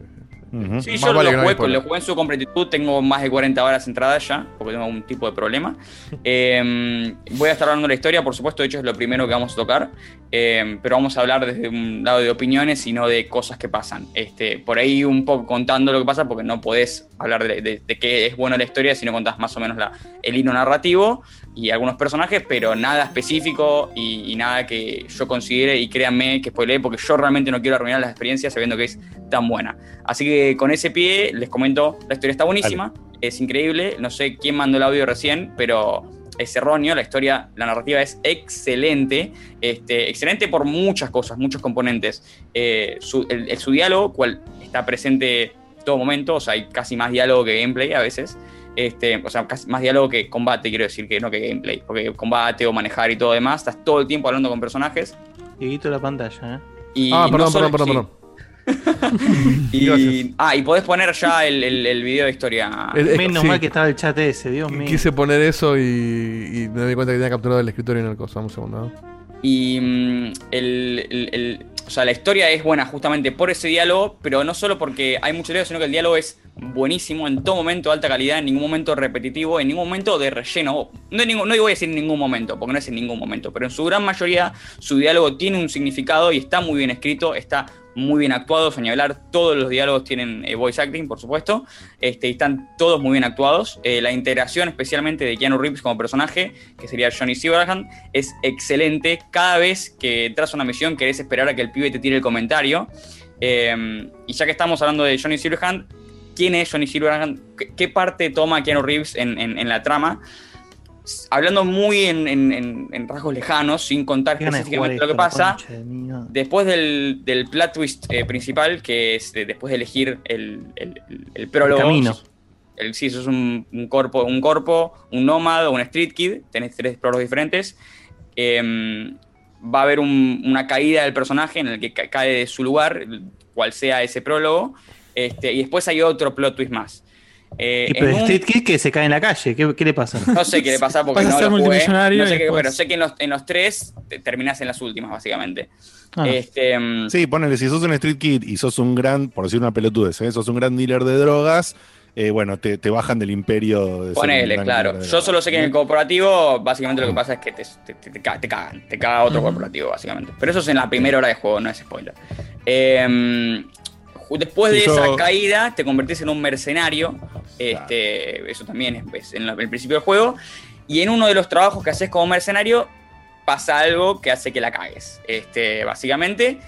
Ujú. Sí, Más yo vale lo, jugué, lo jugué en su completitud, tengo más de 40 horas entradas ya, porque tengo algún tipo de problema. Eh, voy a estar hablando de la historia, por supuesto, de hecho es lo primero que vamos a tocar, eh, pero vamos a hablar desde un lado de opiniones y no de cosas que pasan. Este, por ahí un poco contando lo que pasa, porque no podés hablar de, de- de qué es bueno la historia si no contás más o menos la, el hilo narrativo y algunos personajes, pero nada específico y, y nada que yo considere y créanme que spoileé, porque yo realmente no quiero arruinar las experiencias sabiendo que es tan buena. Así que con ese pie les comento, la historia está buenísima, es increíble, no sé quién mandó el audio recién, pero es erróneo, la historia, la narrativa es excelente, este, excelente por muchas cosas, muchos componentes. Eh, su, el, el- su diálogo, cual está presente todo momento, o sea, hay casi más diálogo que gameplay a veces. Este, o sea, casi más diálogo que combate, quiero decir, que no que gameplay. Porque combate o manejar y todo demás, estás todo el tiempo hablando con personajes. Dieguito la pantalla, ¿eh? Y ah, no perdón, solo- perdón, perdón, sí. perdón. Y, ah, y podés poner ya el, el- el video de historia. El- Menos sí. mal que estaba el chat ese, Dios mío. Quise poner eso y, y me di cuenta que tenía capturado el escritorio en el coso. Dame un segundo. ¿no? Y mm, el, el- el- o sea, la historia es buena justamente por ese diálogo, pero no solo porque hay mucho diálogo, sino que el diálogo es buenísimo, en todo momento de alta calidad, en ningún momento repetitivo, en ningún momento de relleno. No, no voy a decir en ningún momento, porque no es en ningún momento, pero en su gran mayoría su diálogo tiene un significado y está muy bien escrito, está muy bien actuado, sin ni hablar, todos los diálogos tienen eh, voice acting, por supuesto, este, y están todos muy bien actuados. Eh, la integración especialmente de Keanu Reeves como personaje, que sería Johnny Silverhand, es excelente. Cada vez que entras una misión querés esperar a que el pibe te tire el comentario. Eh, y ya que estamos hablando de Johnny Silverhand, ¿quién es Johnny Silverhand? ¿Qué, parte toma Keanu Reeves en la trama? Hablando muy en, en- en- en rasgos lejanos, sin contar específicamente lo que pasa, de después del, del plot twist eh, principal, que es eh, después de elegir el, el- el- el prólogo. El camino. El, sí, sos un, un corpo, un corpo, un nómada, un street kid, tenés tres prólogos diferentes. Em, va a haber un- una caída del personaje en el que ca- cae de su lugar, cual sea ese prólogo. Este, y después hay otro plot twist más. Eh, Y pero un- Street Kid que se cae en la calle, ¿qué, qué le pasa? no sé qué le pasa porque Vas a no ser lo jugué. multimillonario No sé qué, después- pero sé que en los, en los tres te- terminás en las últimas, básicamente. Ah. Este, mm, Sí, ponele, si sos un street kid y sos un gran, por decir una pelotudez, ¿eh? sos un gran dealer de drogas, eh, bueno, te, te bajan del imperio. De ser un Ponele, gran claro. dealer de Yo drogas. solo sé que en el corporativo, básicamente lo que pasa es que te, te, te- te ca- te cagan. Te caga otro corporativo, básicamente. Pero eso es en la primera hora de juego, no es spoiler. Eh, después de yo- esa caída, te convertís en un mercenario. Este, Eso también es, es en el principio del juego. Y en uno de los trabajos que haces como mercenario, pasa algo que hace que la cagues. Este, básicamente.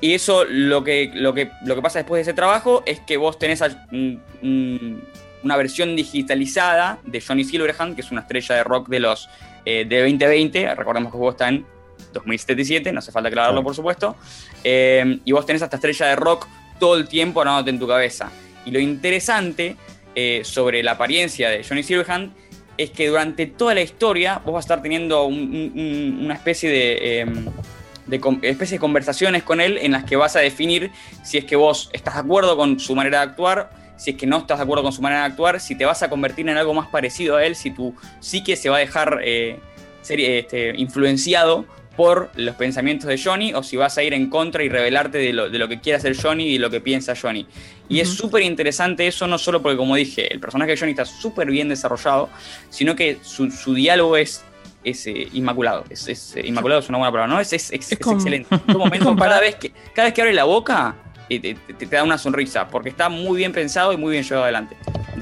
Y eso lo que, lo, que, lo que pasa después de ese trabajo es que vos tenés a- un- un- una versión digitalizada de Johnny Silverhand, que es una estrella de rock de los eh, de 2020. Recordemos que juego está en 2077, no hace falta aclararlo, por supuesto. Eh, y vos tenés a esta estrella de rock todo el tiempo hablándote en tu cabeza. Y lo interesante eh, sobre la apariencia de Johnny Silverhand es que durante toda la historia vos vas a estar teniendo un- un- un- una especie de, de conversaciones con él en las que vas a definir si es que vos estás de acuerdo con su manera de actuar, si es que no estás de acuerdo con su manera de actuar, si te vas a convertir en algo más parecido a él, si tu psique se va a dejar eh, ser este, influenciado por los pensamientos de Johnny o si vas a ir en contra y revelarte de lo, de lo que quiere hacer Johnny y de lo que piensa Johnny. Y es súper interesante eso, no solo porque, como dije, el personaje de Johnny está súper bien desarrollado, sino que su, su diálogo es, es eh, inmaculado. Es, es, eh, inmaculado es una buena palabra, ¿no? Es, es, es- es como- excelente. Momento, cada, vez que, cada vez que abre la boca, te, te- te da una sonrisa, porque está muy bien pensado y muy bien llevado adelante.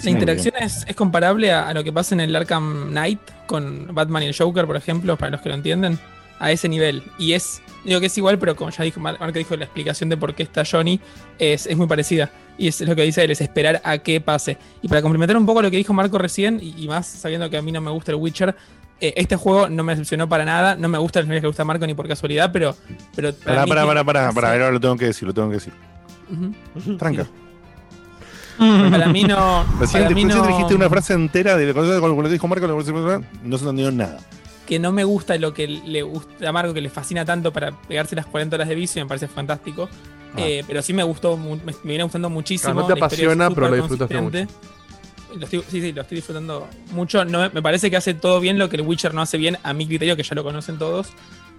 La interacción es, es comparable a, a lo que pasa en el Arkham Knight con Batman y el Joker, por ejemplo, para los que lo entienden, a ese nivel. Y es, digo que es igual, pero como ya dijo, Mar- Marco dijo, la explicación de por qué está Johnny es, es muy parecida. Y es lo que dice él, es esperar a que pase. Y para complementar un poco lo que dijo Marco recién, y, y más sabiendo que a mí no me gusta el Witcher, eh, este juego no me decepcionó para nada, no me gusta el que le gusta a Marco ni por casualidad, pero... pero Pará, mí pará, pará, pará, pará, ahora lo tengo que decir, lo tengo que decir. Tranca. Para mí no... Recién, para mí no- dijiste una frase entera de lo que dijo Marco, no se entendió nada. Que no me gusta lo que le gusta a Marco, que le fascina tanto para pegarse las 40 horas de vicio, y me parece fantástico. Ah. Eh, pero sí me gustó, me, me viene gustando muchísimo. Claro, no te apasiona, pero lo disfrutaste consistente. Lo estoy- sí, sí, lo estoy disfrutando mucho. No, me parece que hace todo bien lo que el Witcher no hace bien, a mi criterio, que ya lo conocen todos.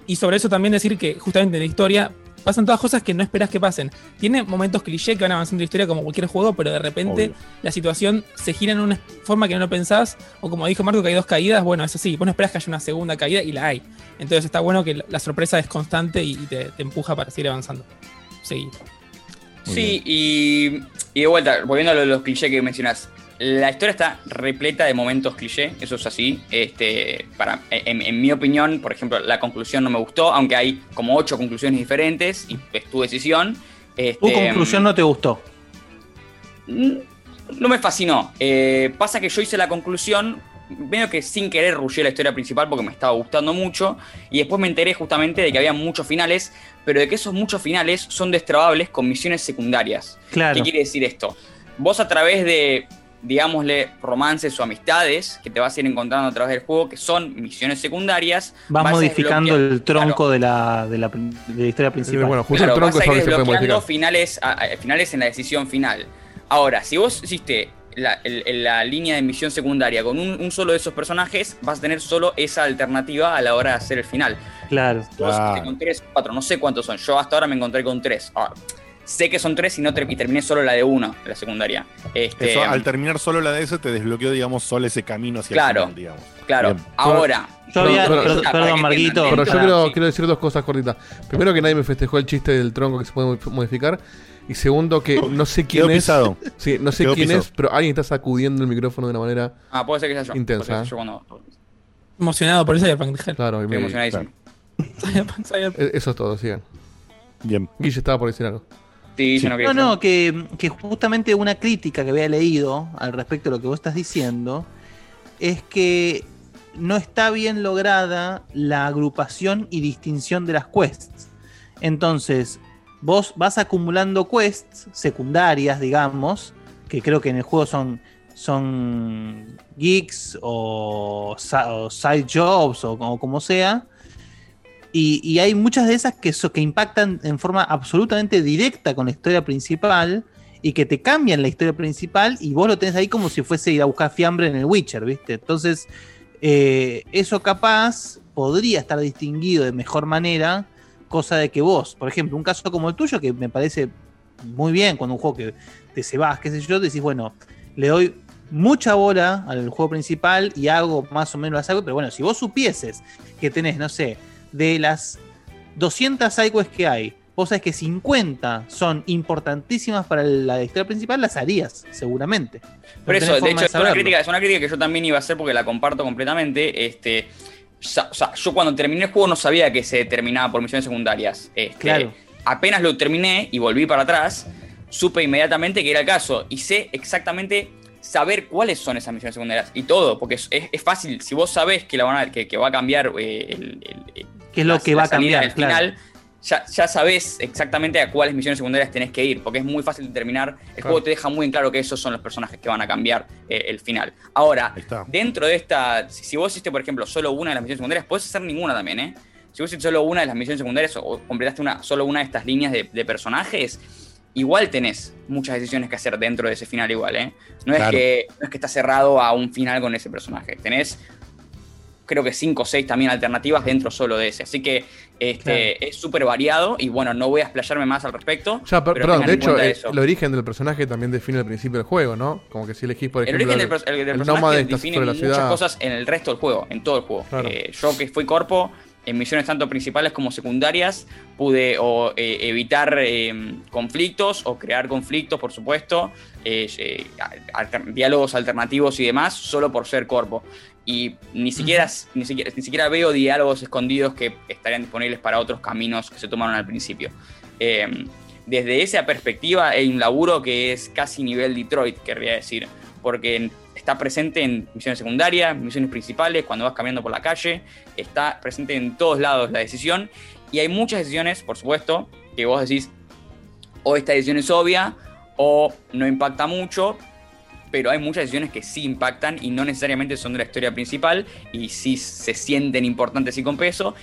Y sobre eso también decir que justamente en la historia pasan todas cosas que no esperas que pasen. Tiene momentos cliché que van avanzando en la historia como cualquier juego, pero de repente Obvio. la situación se gira en una forma que no lo pensás. O como dijo Marco, que hay dos caídas. Bueno, eso sí, vos no esperás que haya una segunda caída y la hay. Entonces está bueno que la, sorpresa es constante y, te, te empuja para seguir avanzando. Sí. Sí, y, y de vuelta, volviendo a los clichés que mencionás, la historia está repleta de momentos cliché, eso es así. Este, para, en, en mi opinión, por ejemplo, la conclusión no me gustó, aunque hay como ocho conclusiones diferentes y es tu decisión. Tu Este, conclusión no te gustó. no me fascinó. Eh, pasa que yo hice la conclusión, medio que sin querer rushé la historia principal porque me estaba gustando mucho. Y después me enteré justamente de que había muchos finales, pero de que esos muchos finales son destrabables con misiones secundarias. Claro. ¿Qué quiere decir esto? Vos a través de, digámosle, romances o amistades que te vas a ir encontrando a través del juego, que son misiones secundarias, Vas modificando el tronco de, la, de, la, de la historia principal. bueno, justo Claro, el tronco vas a es ir desbloqueando finales, a- a- finales en la decisión final. Ahora, si vos hiciste la, el- la línea de misión secundaria con un, un solo de esos personajes, vas a tener solo esa alternativa a la hora de hacer el final. Claro. Vos Claro. hiciste con tres, cuatro, no sé cuántos son. Yo hasta ahora me encontré con tres. Ah, sé que son tres y, no y terminé solo la de uno, la secundaria. Este, Eso, al terminar solo la de ese, te desbloqueó, digamos, solo ese camino hacia Claro. el final, digamos. claro, Bien. ahora. Yo había- Pero- perdón, Marguito. Pero yo quiero, sí. quiero decir dos cosas cortitas. Primero que nadie me festejó el chiste del tronco que se puede mod- modificar. Y segundo que no sé quién Quedó es. Sí, no sé Quedó quién pisado. es, pero alguien está sacudiendo el micrófono de una manera Ah, puede ser que sea yo. Intensa, Puede ser que yo cuando- Emocionado por Cyberpunk, dije. claro. y Estoy me- emocionadísimo. Cyberpunk, Cyberpunk. e- Eso es todo, sigan. Bien. Guille estaba por decir algo. Sí, yo no No, que, que justamente una crítica que había leído al respecto de lo que vos estás diciendo es que no está bien lograda la agrupación y distinción de las quests. Entonces, vos vas acumulando quests secundarias, digamos, que creo que en el juego son, son geeks o, o side jobs o como, como sea. Y, hay muchas de esas que, so- que impactan en forma absolutamente directa con la historia principal y que te cambian la historia principal y vos lo tenés ahí como si fuese ir a buscar fiambre en el Witcher, ¿viste? Entonces, eh, eso capaz podría estar distinguido de mejor manera, cosa de que vos, por ejemplo, un caso como el tuyo, que me parece muy bien cuando un juego que te se vas, qué sé yo, decís, bueno, le doy mucha bola al juego principal y hago más o menos algo, pero bueno, si vos supieses que tenés, no sé, de las 200 sidequests que hay, vos sabés que 50 son importantísimas para la historia principal, las harías, seguramente. Por eso, de hecho, es una, crítica, es una crítica que yo también iba a hacer porque la comparto completamente. Este, o sea, yo cuando terminé el juego no sabía que se terminaba por misiones secundarias. Este, Claro. Apenas lo terminé y volví para atrás, supe inmediatamente que era el caso y sé exactamente saber cuáles son esas misiones secundarias y todo, porque es, es- es fácil. Si vos sabés que, la van a- que, que va a cambiar eh, el, el- ¿Qué es lo la- que va a cambiar? Claro. final, ya, ya sabés exactamente a cuáles misiones secundarias tenés que ir, porque es muy fácil determinar. El Claro. juego te deja muy en claro que esos son los personajes que van a cambiar eh, el final. Ahora, dentro de esta, si, si vos hiciste, por ejemplo, solo una de las misiones secundarias, puedes hacer ninguna también, ¿eh? Si vos hiciste solo una de las misiones secundarias o, completaste una, solo una de estas líneas de, de personajes, igual tenés muchas decisiones que hacer dentro de ese final igual, ¿eh? No, Claro. es, que, no es que está cerrado a un final con ese personaje. Tenés creo que 5 o 6 también alternativas dentro solo de ese. Así que este, es súper variado y bueno, no voy a explayarme más al respecto. Ya, per- pero perdón, de hecho, el, el origen del personaje también define el principio del juego, ¿no? Como que si elegís, por El ejemplo, origen del, el del el personaje define muchas ciudad. cosas en el resto del juego, en todo el juego. Claro. Eh, yo que fui corpo, en misiones tanto principales como secundarias pude o eh, evitar eh, conflictos o crear conflictos, por supuesto, eh, eh, alter- diálogos alternativos y demás, solo por ser corpo. Y ni siquiera, ni, siquiera, ni siquiera veo diálogos escondidos que estarían disponibles para otros caminos que se tomaron al principio. Eh, desde esa perspectiva hay un laburo que es casi nivel Detroit, querría decir, porque está presente en misiones secundarias, misiones principales, cuando vas caminando por la calle, está presente en todos lados la decisión, y hay muchas decisiones, por supuesto, que vos decís, o esta decisión es obvia, o no impacta mucho, pero hay muchas decisiones que sí impactan y no necesariamente son de la historia principal, y sí se sienten importantes y con peso,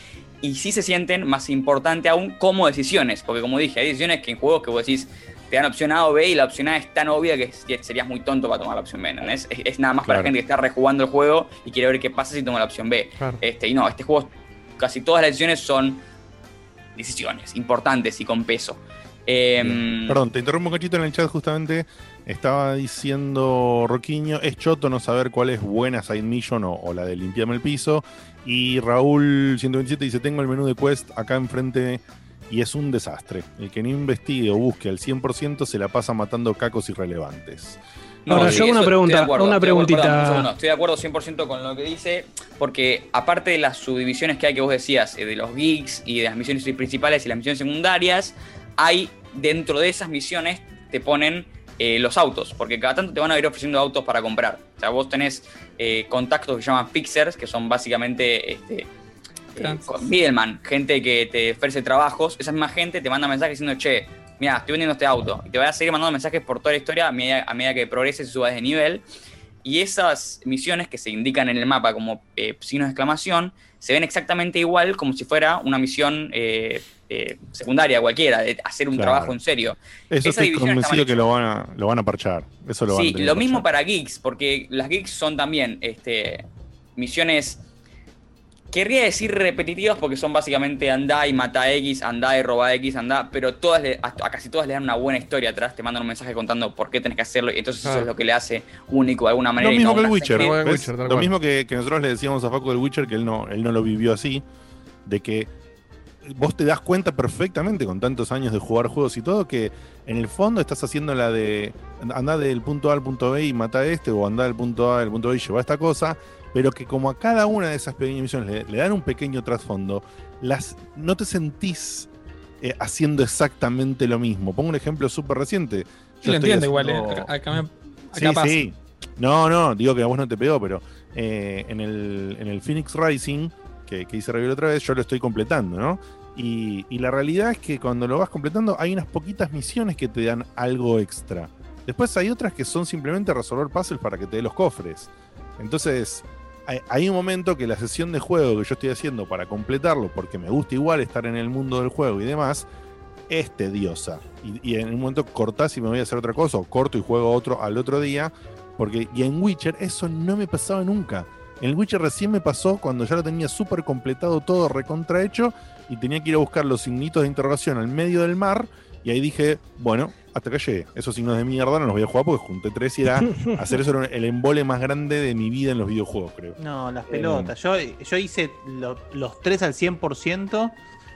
y sí se sienten más importante aún como decisiones, porque como dije, hay decisiones que en juegos que vos decís, te dan opción A o B y la opción A es tan obvia que serías muy tonto para tomar la opción B, ¿entendés? Es, es nada más para Claro. gente que está rejugando el juego y quiere ver qué pasa si toma la opción B. Claro. Este, y no, este juego, casi todas las decisiones son decisiones importantes y con peso. Em, Perdón, te interrumpo un cachito en el chat justamente. Estaba diciendo Roquiño, es choto no saber cuál es buena side mission o, o la de limpiarme el piso. Y Raúl 127 dice, tengo el menú de Quest acá enfrente y es un desastre. El que no investigue o busque al 100% se la pasa matando cacos irrelevantes. Ahora, yo hago una pregunta, acuerdo, una estoy de acuerdo, preguntita. perdón, estoy de acuerdo 100% con lo que dice, porque aparte de las subdivisiones que hay que vos decías, eh, de los geeks y de las misiones principales y las misiones secundarias, hay dentro de esas misiones te ponen eh, los autos, porque cada tanto te van a ir ofreciendo autos para comprar. O sea, vos tenés eh, contactos que se llaman fixers, que son básicamente este, eh, middleman, gente que te ofrece trabajos. Esa misma gente te manda mensajes diciendo, che, mira, estoy vendiendo este auto. Y te va a seguir mandando mensajes por toda la historia a medida, a medida que progreses y subas de nivel. Y esas misiones que se indican en el mapa como signos de exclamación se ven exactamente igual como si fuera una misión eh, secundaria cualquiera, de hacer un Claro. trabajo en serio. Eso Esa estoy convencido que lo van, a, lo van a parchar. Eso lo van a Sí, lo mismo para geeks, porque las geeks son también este, misiones, querría decir repetitivas, porque son básicamente andá y mata X, andá y roba X, andá, pero todas le- a, a casi todas le dan una buena historia atrás, te mandan un mensaje contando por qué tenés que hacerlo, y entonces eso es lo que le hace único de alguna manera. Lo y mismo no que el Witcher. lo mismo que, que nosotros le decíamos a Facu del Witcher, que él no, él no lo vivió así, de que vos te das cuenta perfectamente con tantos años de jugar juegos y todo, que en el fondo estás haciendo la de andar del punto A al punto B y mata a este, o andar del punto A al punto B y lleva esta cosa, pero que como a cada una de esas pequeñas misiones le, le dan un pequeño trasfondo, las, no te sentís eh, haciendo exactamente lo mismo. Pongo un ejemplo súper reciente. Sí, lo entiendo igual, ¿eh? Acá, me- Sí, pasa. sí. No, no, digo que a vos no te pegó, pero eh, en, el, en el Phoenix Rising, que, que hice review otra vez, yo lo estoy completando, ¿no? Y, y la realidad es que cuando lo vas completando hay unas poquitas misiones que te dan algo extra. Después hay otras que son simplemente resolver puzzles para que te dé los cofres. Entonces, hay, un momento que la sesión de juego que yo estoy haciendo para completarlo, porque me gusta igual estar en el mundo del juego y demás, es tediosa. Y, y en un momento cortás y me voy a hacer otra cosa, o corto y juego otro al otro día. Porque, y en Witcher eso no me pasaba nunca. En el Witcher recién me pasó cuando ya lo tenía súper completado todo recontrahecho y tenía que ir a buscar los signitos de interrogación al medio del mar. Y ahí dije, bueno, hasta acá llegué. Esos signos de mierda no los voy a jugar porque junté tres y era hacer eso era el embole más grande de mi vida en los videojuegos, creo. No, las pelotas. Yo, yo hice lo- los tres al 100%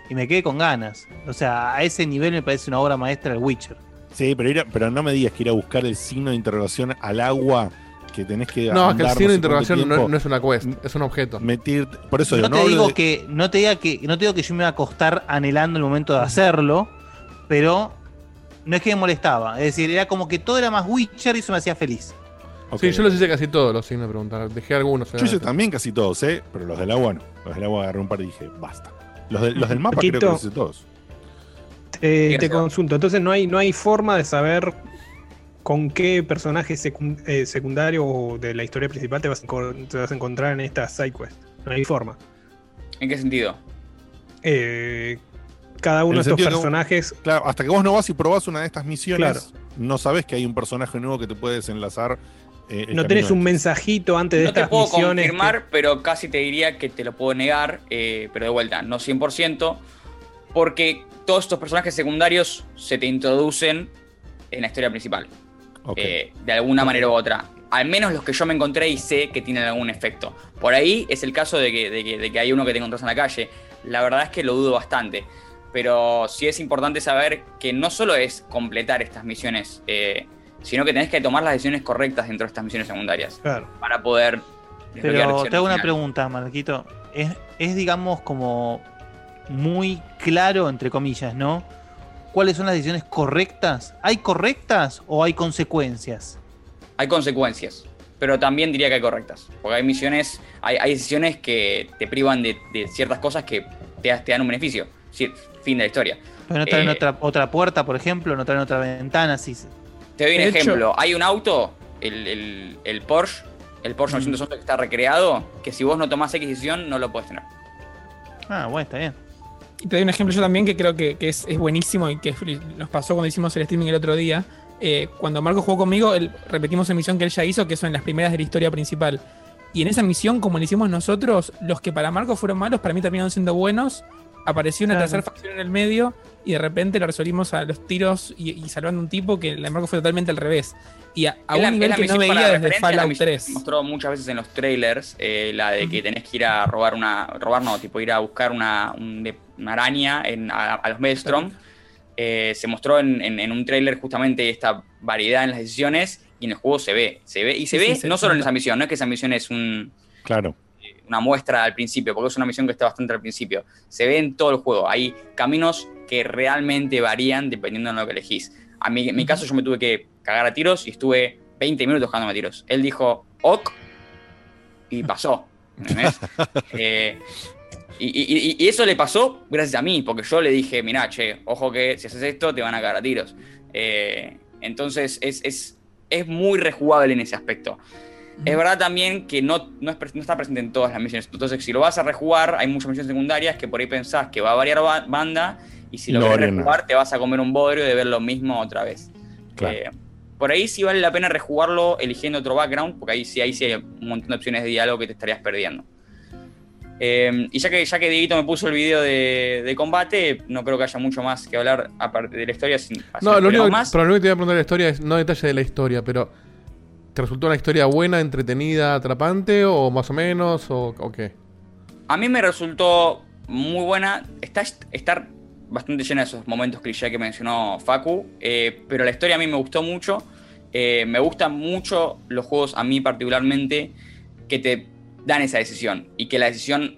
y me quedé con ganas. O sea, a ese nivel me parece una obra maestra el Witcher. Sí, pero, ir a- pero no me digas que ir a buscar el signo de interrogación al agua que tenés que No, es que el signo de interrogación no, es una quest, es un objeto. Metir, por eso No, digo, no te digo de- que, no te diga que, no te digo que yo me iba a acostar anhelando el momento de hacerlo, pero no es que me molestaba. Es decir, era como que todo era más Witcher y eso me hacía feliz. Sí, yo los hice casi todos los signos de preguntar. Dejé algunos. Yo hice también casi todos, ¿eh? Pero los del agua no. Los del agua agarré un par y dije, basta. Los, de- los del mapa creo que los hice todos. Eh, te consulto, entonces no hay, no hay forma de saber con qué personaje eh, secundario o de la historia principal te vas, te vas a encontrar en esta side quest. No hay forma. ¿En qué sentido? Eh, cada uno de estos personajes. Claro, hasta que vos no vas y probás una de estas misiones, Claro. no sabés que hay un personaje nuevo que te puede desenlazar. eh, No tenés un mensajito antes de No te estas puedo misiones. que- confirmar, pero casi te diría que te lo puedo negar, eh, pero de vuelta, no 100%, porque todos estos personajes secundarios se te introducen en la historia principal, eh, de alguna manera u otra. Al menos los que yo me encontré y sé que tienen algún efecto. Por ahí es el caso de que, de que, de que hay uno que te encontrás en la calle. la verdad es que lo dudo bastante. Pero sí es importante saber que no solo es completar estas misiones, eh, sino que tenés que tomar las decisiones correctas dentro de estas misiones secundarias. Claro. Para poder. Pero te hago una pregunta, Marquito. Es, es, digamos, como muy claro, entre comillas, ¿no? ¿Cuáles son las decisiones correctas? ¿Hay correctas o hay consecuencias? Hay consecuencias, pero también diría que hay correctas. Porque hay misiones, hay, hay decisiones que te privan de, de ciertas cosas que te, te dan un beneficio. Sí, fin de la historia. Pero no traen Eh, otra, otra puerta, por ejemplo, no traen otra ventana, si Te doy un De hecho- ejemplo. Hay un auto, el, el- el Porsche, el Porsche 911 que está recreado, que si vos no tomás X decisión, no lo puedes tener. Ah, bueno, está bien. Y te doy un ejemplo yo también que creo que, que es, es buenísimo y que nos pasó cuando hicimos el streaming el otro día. Eh, cuando Marco jugó conmigo, él- repetimos la misión que él ya hizo, que son las primeras de la historia principal. Y en esa misión, como la hicimos nosotros, los que para Marco fueron malos, para mí terminaron siendo buenos. Apareció una Claro. tercera facción en el medio y de repente la resolvimos a los tiros y, y salvando un tipo que la de Marco fue totalmente al revés. Y a, a Es la- un nivel que no veía desde Fallout misión 3. que mostró muchas veces en los trailers, eh, la de que tenés que ir a robar una. robar no, tipo ir a buscar una, un una araña en- a, a los Maelstrom. Eh, se mostró en, en- en un trailer justamente esta variedad en las decisiones y en el juego se ve. Se ve y se Sí, ve sí, se no solo en esa misión, no es que esa misión es un, Claro. una muestra al principio, porque es una misión que está bastante al principio. Se ve en todo el juego. Hay caminos que realmente varían dependiendo de lo que elegís. A mí, en mi caso, yo me tuve que cagar a tiros y estuve 20 minutos cagándome a tiros. Él dijo, ok, y pasó. ¿entendés? Eh, y, y- y- y eso le pasó gracias a mí, porque yo le dije, mirá, che, ojo que si haces esto te van a cagar a tiros. Eh, entonces es, es, es muy rejugable en ese aspecto. Es verdad también que no, no, es no está presente en todas las misiones. Entonces, si lo vas a rejugar, hay muchas misiones secundarias que por ahí pensás que va a variar ba- banda. Y si lo No querés rejugar, te vas a comer un bodrio de ver lo mismo otra vez. Claro. Eh, por ahí sí vale la pena rejugarlo eligiendo otro background, porque ahí sí, ahí sí hay un montón de opciones de diálogo que te estarías perdiendo. Eh, y ya que, ya que Dieguito me puso el video de, de combate, no creo que haya mucho más que hablar aparte de la historia. Sin, No, lo único, que- más. pero lo único que te voy a preguntar de la historia es no detalle de la historia, pero ¿te resultó una historia buena, entretenida, atrapante o más o menos o, o qué? A mí me resultó muy buena. Está, está bastante llena de esos momentos cliché que mencionó Facu, eh, pero la historia a mí me gustó mucho. Eh, me gustan mucho los juegos, a mí particularmente, que te dan esa decisión y que la decisión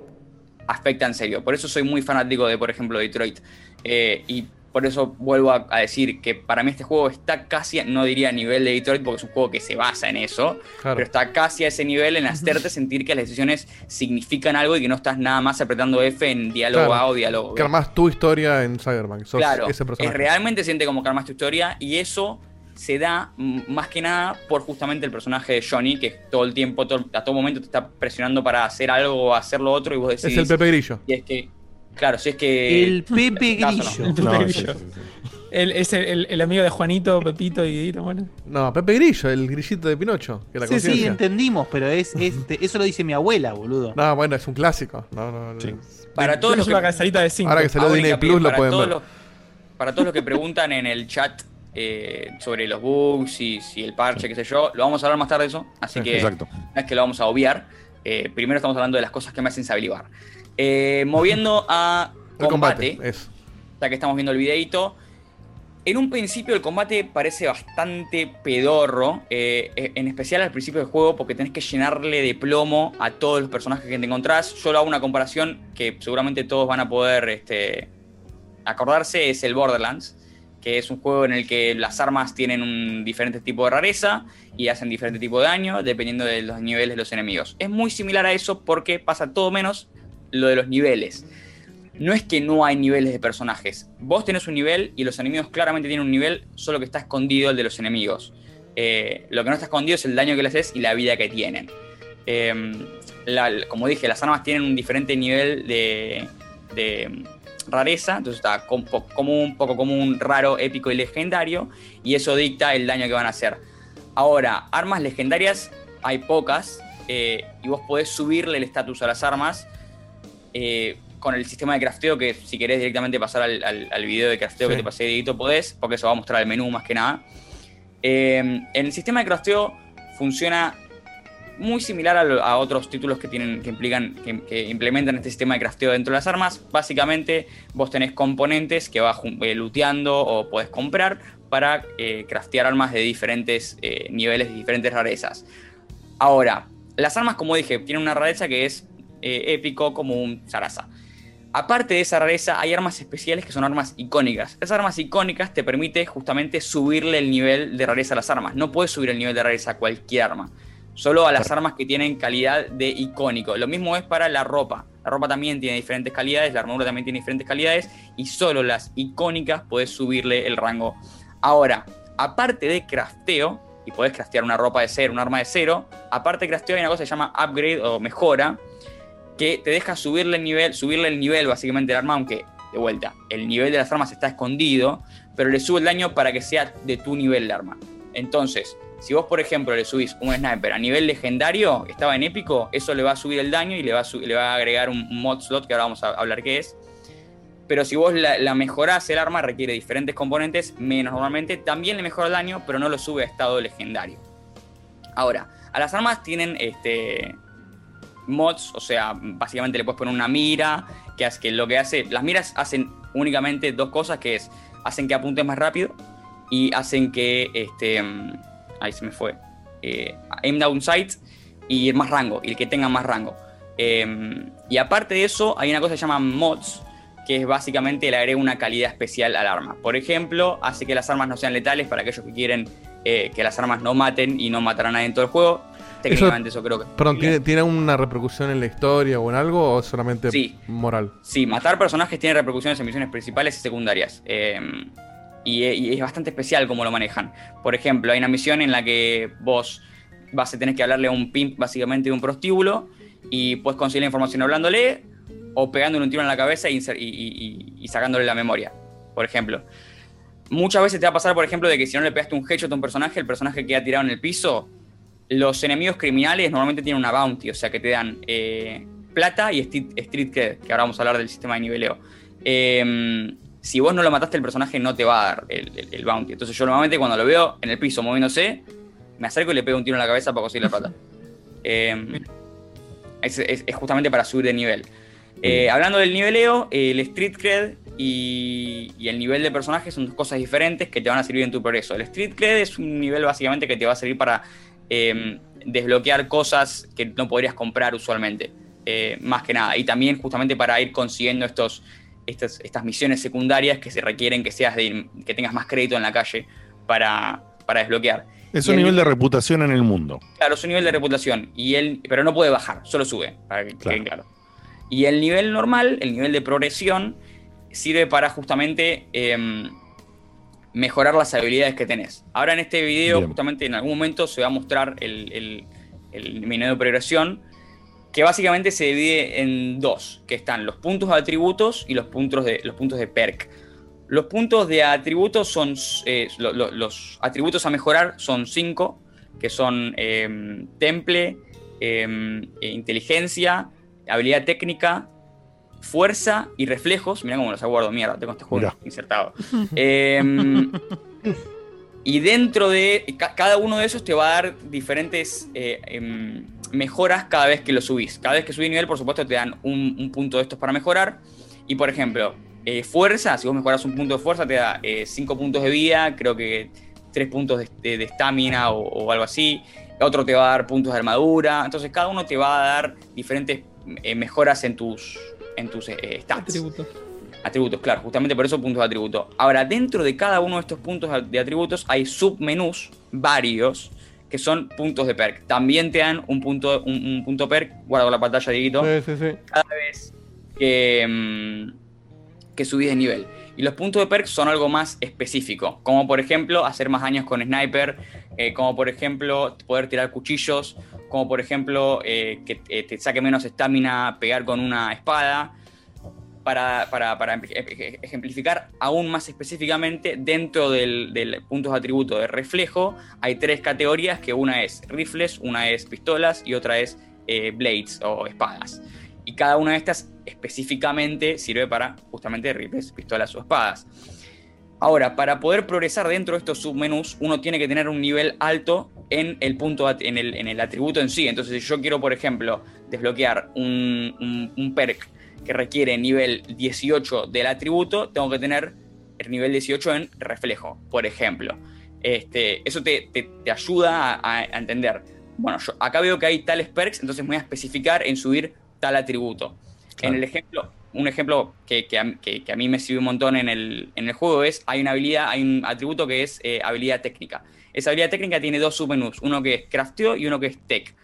afecta en serio. Por eso soy muy fanático de, por ejemplo, Detroit. Eh, por eso vuelvo a, a decir que para mí este juego está casi, no diría a nivel de Detroit, porque es un juego que se basa en eso, Claro. pero está casi a ese nivel en hacerte sentir que las decisiones significan algo y que no estás nada más apretando F en diálogo Claro. A o diálogo Que B. armás tu historia en Cyberpunk. Sos Claro, ese es personaje. realmente siente como que armas tu historia y eso se da más que nada por justamente el personaje de Johnny, que todo el tiempo, todo- a todo momento te está presionando para hacer algo o hacer lo otro y vos decís... Es el Pepe Grillo. Y es que, claro, si es que... El Pepe este Grillo. El Pepe No, Grillo. sí, sí, sí. Él es el, amigo de Juanito, Pepito y Dieguito, bueno. No, Pepe Grillo, el grillito de Pinocho. Que la Sí, sí, entendimos, pero es, este, eso lo dice mi abuela, boludo. No, bueno, es un clásico. No, no. Para todos los que, de 5. Ahora que salió Hago Disney hincapié, Plus lo para pueden todos ver. los- para todos los que preguntan en el chat eh, sobre los bugs y el parche, qué sé yo, lo vamos a hablar más tarde de eso, así Sí, que exacto. no es que lo vamos a obviar. Eh, primero estamos hablando de las cosas que me hacen salivar. Eh, moviendo a combate, combate. Ya que estamos viendo el videito. En un principio el combate parece bastante pedorro, eh, en especial al principio del juego porque tenés que llenarle de plomo a todos los personajes que te encontrás. Yo le hago una comparación que seguramente todos van a poder este, acordarse, es el Borderlands, que es un juego en el que las armas tienen un diferente tipo de rareza y hacen diferente tipo de daño dependiendo de los niveles de los enemigos. Es muy similar a eso porque pasa todo menos lo de los niveles no es que no hay niveles de personajes. Vos tenés un nivel y los enemigos claramente tienen un nivel, solo que está escondido el de los enemigos. Eh, lo que no está escondido es el daño que le haces y la vida que tienen. Eh, como dije, las armas tienen un diferente nivel de, de rareza, entonces está común, poco común, raro, épico y legendario, y eso dicta el daño que van a hacer. Ahora, armas legendarias hay pocas, eh, y vos podés subirle el estatus a las armas. Eh, con el sistema de crafteo, que si querés directamente pasar al, al- al video de crafteo Sí. que te pasé, Dieguito, podés, porque eso va a mostrar el menú más que nada. Eh, el sistema de crafteo funciona muy similar a, lo- a otros títulos que tienen, que implican, que, que implementan este sistema de crafteo dentro de las armas. Básicamente, vos tenés componentes que vas eh, looteando o podés comprar para eh, craftear armas de diferentes niveles, de diferentes rarezas. Ahora, las armas, como dije, tienen una rareza que es eh, épico como un Sarasa. Aparte de esa rareza, hay armas especiales que son armas icónicas. Esas armas icónicas te permite justamente subirle el nivel de rareza a las armas. No puedes subir el nivel de rareza a cualquier arma. Solo a las armas que tienen calidad de icónico. Lo mismo es para la ropa. La ropa también tiene diferentes calidades, la armadura también tiene diferentes calidades y solo las icónicas puedes subirle el rango. Ahora, aparte de crafteo, y podés craftear una ropa de cero, un arma de cero, aparte de crafteo hay una cosa que se llama upgrade o mejora, que te deja subirle el nivel, subirle el nivel básicamente del arma, aunque de vuelta, el nivel de las armas está escondido, pero le sube el daño para que sea de tu nivel de arma. Entonces, si vos, por ejemplo, le subís un sniper a nivel legendario, estaba en épico, eso le va a subir el daño y le va a, le va a agregar un un mod slot que ahora vamos a hablar qué es. Pero si vos la, la mejorás el arma, requiere diferentes componentes, menos normalmente, también le mejora el daño, pero no lo sube a estado legendario. Ahora, a las armas tienen este mods, o sea, básicamente le puedes poner una mira, que, hace, que lo que hace, las miras hacen únicamente dos cosas, que es, hacen que apuntes más rápido y hacen que, este, mm, ahí se me fue, eh, aim down sight y más rango, y el que tenga más rango. Eh, y aparte de eso, hay una cosa que se llama mods, que es básicamente le agrega una calidad especial al arma. Por ejemplo, hace que las armas no sean letales para aquellos que quieren eh, que las armas no maten y no matarán a nadie en todo el juego. Técnicamente eso, creo que... Perdón, ¿tiene, ¿tiene una repercusión en la historia o en algo o solamente Sí. moral? Sí, matar personajes tiene repercusiones en misiones principales y secundarias. Eh, y, y es bastante especial cómo lo manejan. Por ejemplo, hay una misión en la que vos vas a tener que hablarle a un pimp, básicamente de un prostíbulo, y puedes conseguir la información hablándole o pegándole un tiro en la cabeza y sacándole la memoria, por ejemplo. Muchas veces te va a pasar, por ejemplo, de que si no le pegaste un headshot a un personaje, el personaje queda tirado en el piso. Los enemigos criminales normalmente tienen una bounty, o sea que te dan eh, plata y street, street cred, que ahora vamos a hablar del sistema de niveleo. Eh, si vos no lo mataste, el personaje no te va a dar el, el- el bounty. Entonces yo normalmente cuando lo veo en el piso moviéndose, me acerco y le pego un tiro en la cabeza para conseguir la plata. Eh, es, es- es justamente para subir de nivel. Eh, hablando del niveleo, el street cred y, y el nivel de personaje son dos cosas diferentes que te van a servir en tu progreso. El street cred es un nivel básicamente que te va a servir para eh, desbloquear cosas que no podrías comprar usualmente, eh, más que nada. Y también justamente para ir consiguiendo estos, estas, estas misiones secundarias que se requieren que, seas de- que tengas más crédito en la calle para, para desbloquear. Es Y un el nivel de reputación en el mundo. Claro, es un nivel de reputación. Y él, pero no puede bajar, solo sube, para que quede claro. Y el nivel normal, el nivel de progresión, sirve para justamente em, mejorar las habilidades que tenés. Ahora en este video, Bien. justamente en algún momento se va a mostrar el, el, el menú de progresión, que básicamente se divide en dos, que están los puntos de atributos y los puntos de, los puntos de perk. Los puntos de atributos son, eh, lo- lo- los atributos a mejorar son cinco, que son em, temple, em, eh, inteligencia, habilidad técnica, fuerza y reflejos. Mirá cómo los aguardo, mierda, tengo este juego Mirá. insertado. Em, y dentro de ca- cada uno de esos te va a dar diferentes eh, em, mejoras cada vez que lo subís. Cada vez que subís nivel, por supuesto, te dan un, un punto de estos para mejorar. Y por ejemplo, eh, fuerza, si vos mejoras un punto de fuerza, te da 5 puntos de vida, creo que 3 puntos de- estamina o, o algo así. Otro te va a dar puntos de armadura. Entonces, cada uno te va a dar diferentes eh, mejoras en tus, en tus eh, stats. Atributo. Atributos, claro, justamente por eso puntos de atributo. Ahora, dentro de cada uno de estos puntos de atributos hay submenús, varios, que son puntos de perk. También te dan un punto, un, un punto perk, guarda la pantalla, Dieguito, Sí, sí, sí. cada vez que, mm, que subís de nivel. Y los puntos de perk son algo más específico, como por ejemplo hacer más daños con sniper, eh, como por ejemplo poder tirar cuchillos, como por ejemplo eh, que eh, te saque menos estamina pegar con una espada. Para, para- para ej- ej- ejemplificar aún más específicamente, dentro del, del puntos de atributo de reflejo, hay tres categorías, que una es rifles, una es pistolas y otra es blades o espadas. Y cada una de estas específicamente sirve para justamente rifles, pistolas o espadas. Ahora, para poder progresar dentro de estos submenús, uno tiene que tener un nivel alto en el punto, en el, en el atributo en sí. Entonces, si yo quiero, por ejemplo, desbloquear un, un- un perk que requiere nivel 18 del atributo, tengo que tener el nivel 18 en reflejo, por ejemplo. Este, eso te, te- te ayuda a, a entender. Bueno, yo acá veo que hay tales perks, entonces me voy a especificar en subir tal atributo. En el ejemplo, un ejemplo que, que a, que- que a mí me sirve un montón en el, en el juego es, hay una habilidad, hay un atributo que es eh, habilidad técnica. Esa habilidad técnica tiene dos submenús, uno que es crafteo y uno que es tech.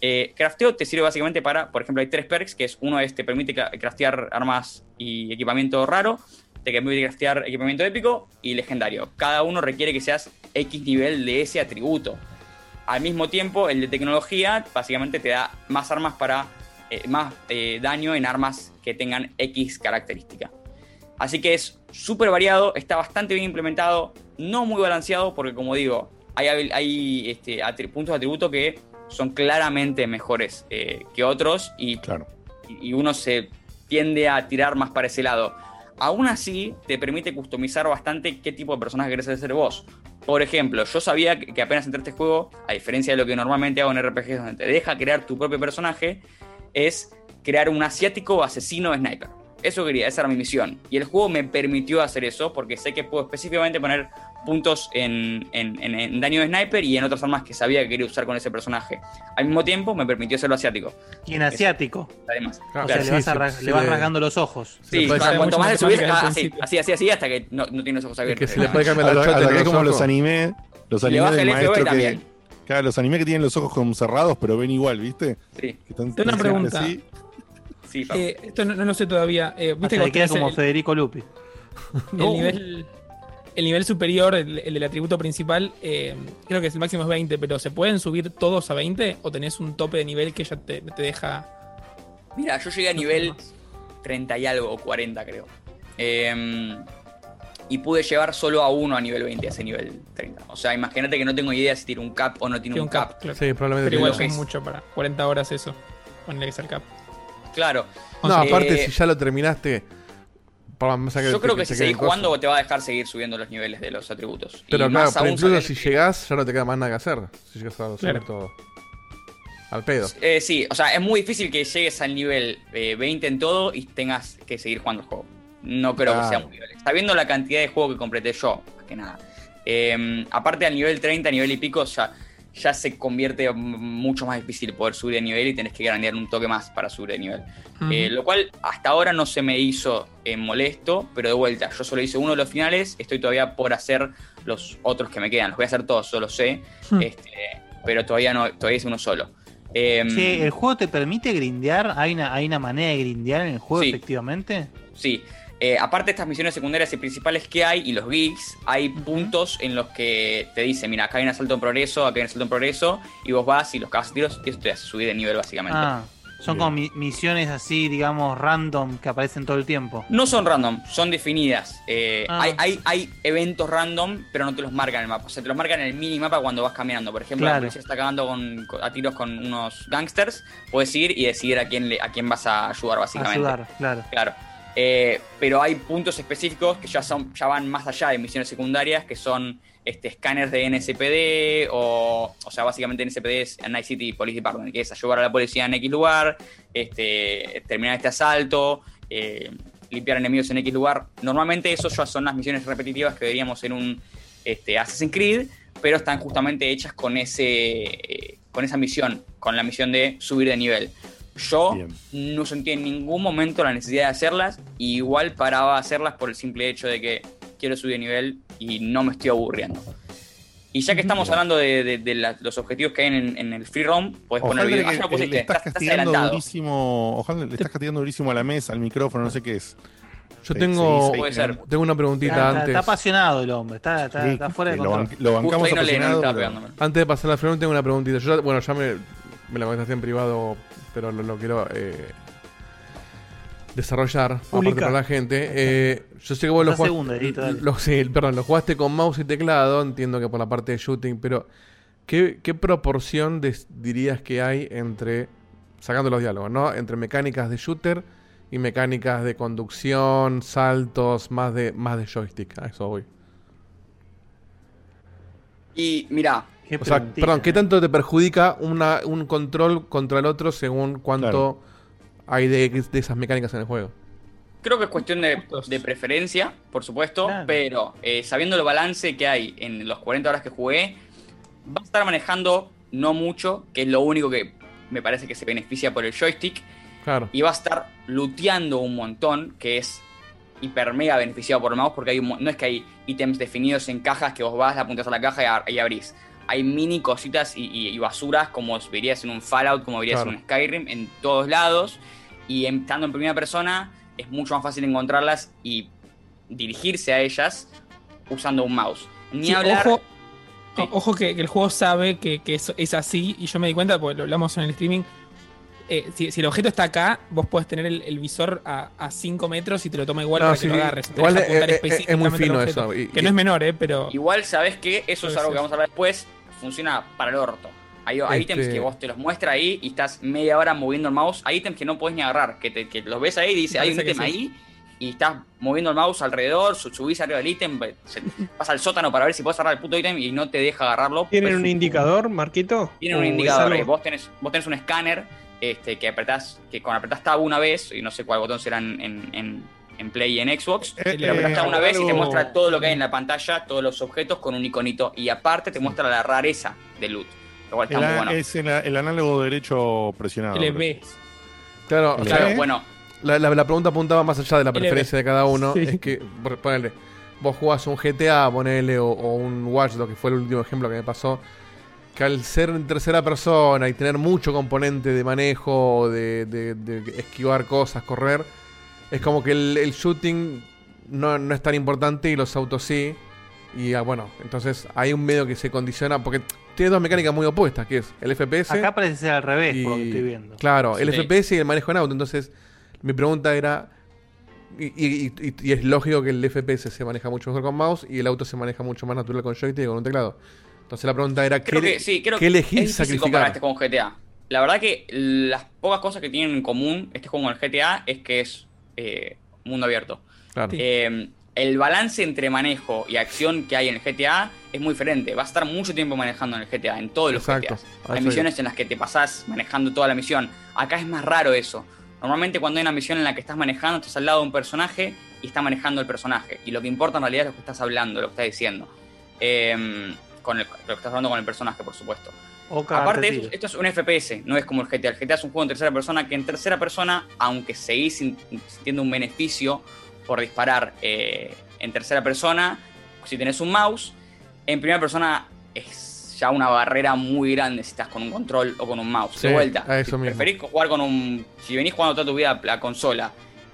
Eh, crafteo te sirve básicamente para, por ejemplo, hay tres perks, que es uno es te permite cra- craftear armas y equipamiento raro, te permite craftear equipamiento épico y legendario. Cada uno requiere que seas X nivel de ese atributo. Al mismo tiempo, el de tecnología básicamente te da más armas para eh, más eh, daño en armas que tengan X característica. Así que es súper variado, está bastante bien implementado, no muy balanceado, porque como digo, hay, hay este, puntos de atributo que son claramente mejores eh, que otros y, y uno se tiende a tirar más para ese lado. Aún así, te permite customizar bastante qué tipo de personaje querés ser vos. Por ejemplo, yo sabía que que apenas entré a este juego, a diferencia de lo que normalmente hago en RPGs donde te deja crear tu propio personaje, es crear un asiático asesino sniper. Eso quería, esa era mi misión. Y el juego me permitió hacer eso porque sé que puedo específicamente poner puntos en, en- en- en daño de sniper y en otras armas que sabía que quería usar con ese personaje. Al mismo tiempo me permitió hacerlo asiático. Y en asiático. Además. O sea, le vas, a ra- le vas rasgando los ojos. Sí, cuanto, cuanto más le subís, ah, así, así, así, así, hasta que no, no tiene los ojos abiertos. se le puede cambiar A la lo- chota a lo en que los es como los animes, los Le animes baja el FB maestro que. Claro, los animes que tienen los ojos como cerrados, pero ven igual, ¿viste? Sí. Están- Tengo una pregunta. así. Sí, Eh, esto no, no lo sé todavía. Eh, O ¿Viste sea, que le queda como el- Federico Lupi. el, nivel, el nivel superior, el, el del atributo principal, eh, creo que es el máximo es 20, pero ¿se pueden subir todos a 20 o tenés un tope de nivel que ya te, te deja... Mira, yo llegué a nivel 30 y algo, o 40 creo. Y pude llevar solo a uno a nivel 20, a ese nivel 30. O sea, imagínate que no tengo idea si tiene un cap o no tiene Tiene un un cap. cap, claro. Sí, probablemente Pero igual es mucho para 40 horas eso. Ponerle que sea el cap. Claro. No, Eh, aparte, si ya lo terminaste. Yo creo que si seguís cosa. jugando te va a dejar seguir subiendo los niveles de los atributos. Pero y claro, más pero aún incluso si llegás, ya no te queda más nada que hacer. Si llegas a subir Claro. todo. Al pedo. Eh, sí, o sea, es muy difícil que llegues al nivel eh, 20 en todo y tengas que seguir jugando el juego. No creo que sea muy nivel. Sabiendo la cantidad de juego que completé yo, más que nada. Eh, aparte al nivel 30, nivel y pico, ya, ya se convierte mucho más difícil poder subir de nivel y tenés que grandear un toque más para subir de nivel. Eh, lo cual hasta ahora no se me hizo eh, molesto, pero de vuelta, yo solo hice uno de los finales, estoy todavía por hacer los otros que me quedan. Los voy a hacer todos, solo sé. Hmm. este, pero todavía no, todavía hice uno solo. Em, Che, ¿el juego te permite grindear? ¿Hay una, ¿Hay una manera de grindear en el juego, Sí. efectivamente? Sí. Eh, aparte de estas misiones secundarias y principales que hay y los geeks, hay puntos en los que te dicen, mira, acá hay un asalto en progreso, acá hay un asalto en progreso, y vos vas y los cagas a tiros y eso te hace subir de nivel básicamente. Ah, son como mi- misiones así, digamos, random que aparecen todo el tiempo. No son random, son definidas. Eh, Ah. hay, hay, hay eventos random, pero no te los marcan en el mapa. O sea, te los marcan en el minimapa cuando vas caminando. Por ejemplo, la Claro. policía está cagando con, con- a tiros con unos gangsters. Puedes ir y decidir a quién, le- a quién vas a ayudar, básicamente. Ayudar, claro. Claro. Eh, pero hay puntos específicos que ya son ya van más allá de misiones secundarias, que son este, escáneres de NSPD, o, o sea, básicamente NSPD es Night City Police Department, que es ayudar a la policía en X lugar, este, terminar este asalto, eh, limpiar enemigos en X lugar. Normalmente eso ya son las misiones repetitivas que veríamos en un este, Assassin's Creed, pero están justamente hechas con, ese, eh, con esa misión, con la misión de subir de nivel. Yo no sentí en ningún momento la necesidad de hacerlas, y igual paraba a hacerlas por el simple hecho de que quiero subir de nivel y no me estoy aburriendo. Y ya que estamos hablando de, de- de la- los objetivos que hay en, en el free roam, puedes poner Ojalá video. que Ah, ya lo le pusiste, estás estás, estás castigando adelantado. durísimo. Ojalá le estás castigando durísimo a la mesa, al micrófono, no sé qué es. Yo tengo, sí, sí, sí. tengo una preguntita Está, está- antes. está apasionado el hombre, está, está- Sí, está fuera de lo control. lo bancamos no le- no le apasionado. Antes de pasar la pregunta, tengo una preguntita. Yo ya- bueno, ya me, me la contestaste en privado, pero lo, lo quiero eh, desarrollar aparte para la gente. Eh, yo sé que vos lo jugaste, segunda, Edito, dale. lo, sí, perdón, lo jugaste con mouse y teclado. Entiendo que por la parte de shooting, pero ¿qué, qué proporción dirías que hay entre, sacando los diálogos, ¿no? Entre mecánicas de shooter y mecánicas de conducción, saltos, más de, más de joystick? A eso voy. Y mira, Qué O sea, preguntita, perdón, ¿qué eh. tanto te perjudica una, un control contra el otro según cuánto hay de, de esas mecánicas en el juego? Creo que es cuestión de, de preferencia, por supuesto, Claro. pero eh, sabiendo el balance que hay en los 40 horas que jugué, vas a estar manejando no mucho, que es lo único que me parece que se beneficia por el joystick, Claro. y vas a estar looteando un montón, que es hiper mega beneficiado por el mouse, porque hay un no es que hay ítems definidos en cajas que vos vas, apuntas a la caja y, a- y abrís. Hay mini cositas y, y- y basuras, como verías en un Fallout, como verías Claro. en un Skyrim, en todos lados. Y en- estando en primera persona, es mucho más fácil encontrarlas y dirigirse a ellas usando un mouse. Ni Sí, hablar. Ojo, Sí. o- ojo que, que el juego sabe que, que eso es así y yo me di cuenta porque lo hablamos en el streaming. eh, si, si el objeto está acá, vos podés tener el, el visor a 5 metros y te lo toma igual No, para sí, que lo agarres. Te igual es- apuntar es- es muy fino objeto, eso, y- que y- no es menor, eh, pero. Igual, ¿sabes que Eso es algo que vamos a hablar después. Funciona para el orto. Hay, Este- ítems que vos te los muestra ahí y estás media hora moviendo el mouse. Hay ítems que no podés ni agarrar, que, te- que los ves ahí y dice, hay un ítem sí. ahí y estás moviendo el mouse alrededor, su- subís arriba del ítem, vas al sótano para ver si podés agarrar el puto ítem y no te deja agarrarlo. ¿Tienen Pues, un indicador, Marquito? Tienen un ¿O es indicador. eh, Vos tenés, vos tenés un escáner este, que apretás, que con apretás tab una vez, y no sé cuál botón será en, en, en- en Play y en Xbox, Eh, pero apretás eh, una vez y te muestra todo lo que hay en la pantalla, todos los objetos con un iconito. Y aparte te muestra la rareza de loot. Lo cual está El, muy bueno. Es el, el análogo derecho presionado. LB. Claro, Claro, bueno, la, la- la pregunta apuntaba más allá de la LB. preferencia de cada uno. Sí. Es que, ponele, vos jugás un GTA, ponele, o, o un Watch, lo que fue el último ejemplo que me pasó. Que al ser en tercera persona y tener mucho componente de manejo, de, de- de esquivar cosas, correr, es como que el, el shooting no, no es tan importante y los autos sí. Y ah, bueno, entonces hay un medio que se condiciona, porque tiene dos mecánicas muy opuestas, que es el FPS. Acá parece ser al revés, y- por lo que estoy viendo. Claro, el. FPS y el manejo en auto. Entonces, mi pregunta era. Y, y- y- y es lógico que el FPS se maneja mucho mejor con mouse y el auto se maneja mucho más natural con joystick y con un teclado. Entonces la pregunta era, ¿qué, creo que sí, creo qué elegís es comparar este sacrificar? con GTA. La verdad que las pocas cosas que tienen en común este juego con el GTA es que es eh, mundo abierto. Claro. Sí. Eh, el balance entre manejo y acción que hay en el GTA es muy diferente. Vas a estar mucho tiempo manejando en el GTA, en todos los Exacto. GTAs. A Hay misiones en las que te pasás manejando toda la misión. Acá es más raro eso. Normalmente cuando hay una misión en la que estás manejando, estás al lado de un personaje y está manejando el personaje. Y lo que importa en realidad es lo que estás hablando, lo que estás diciendo. Eh, con el- lo que estás hablando con el personaje, por supuesto. Aparte, esto, esto es un FPS, no es como el GTA. El GTA es un juego en tercera persona que en tercera persona, aunque seguís sin- sintiendo un beneficio por disparar eh, en tercera persona, si tenés un mouse, en primera persona es ya una barrera muy grande si estás con un control o con un mouse. Sí, de vuelta, a eso si mismo. preferís jugar con un... Si venís jugando toda tu vida a la consola,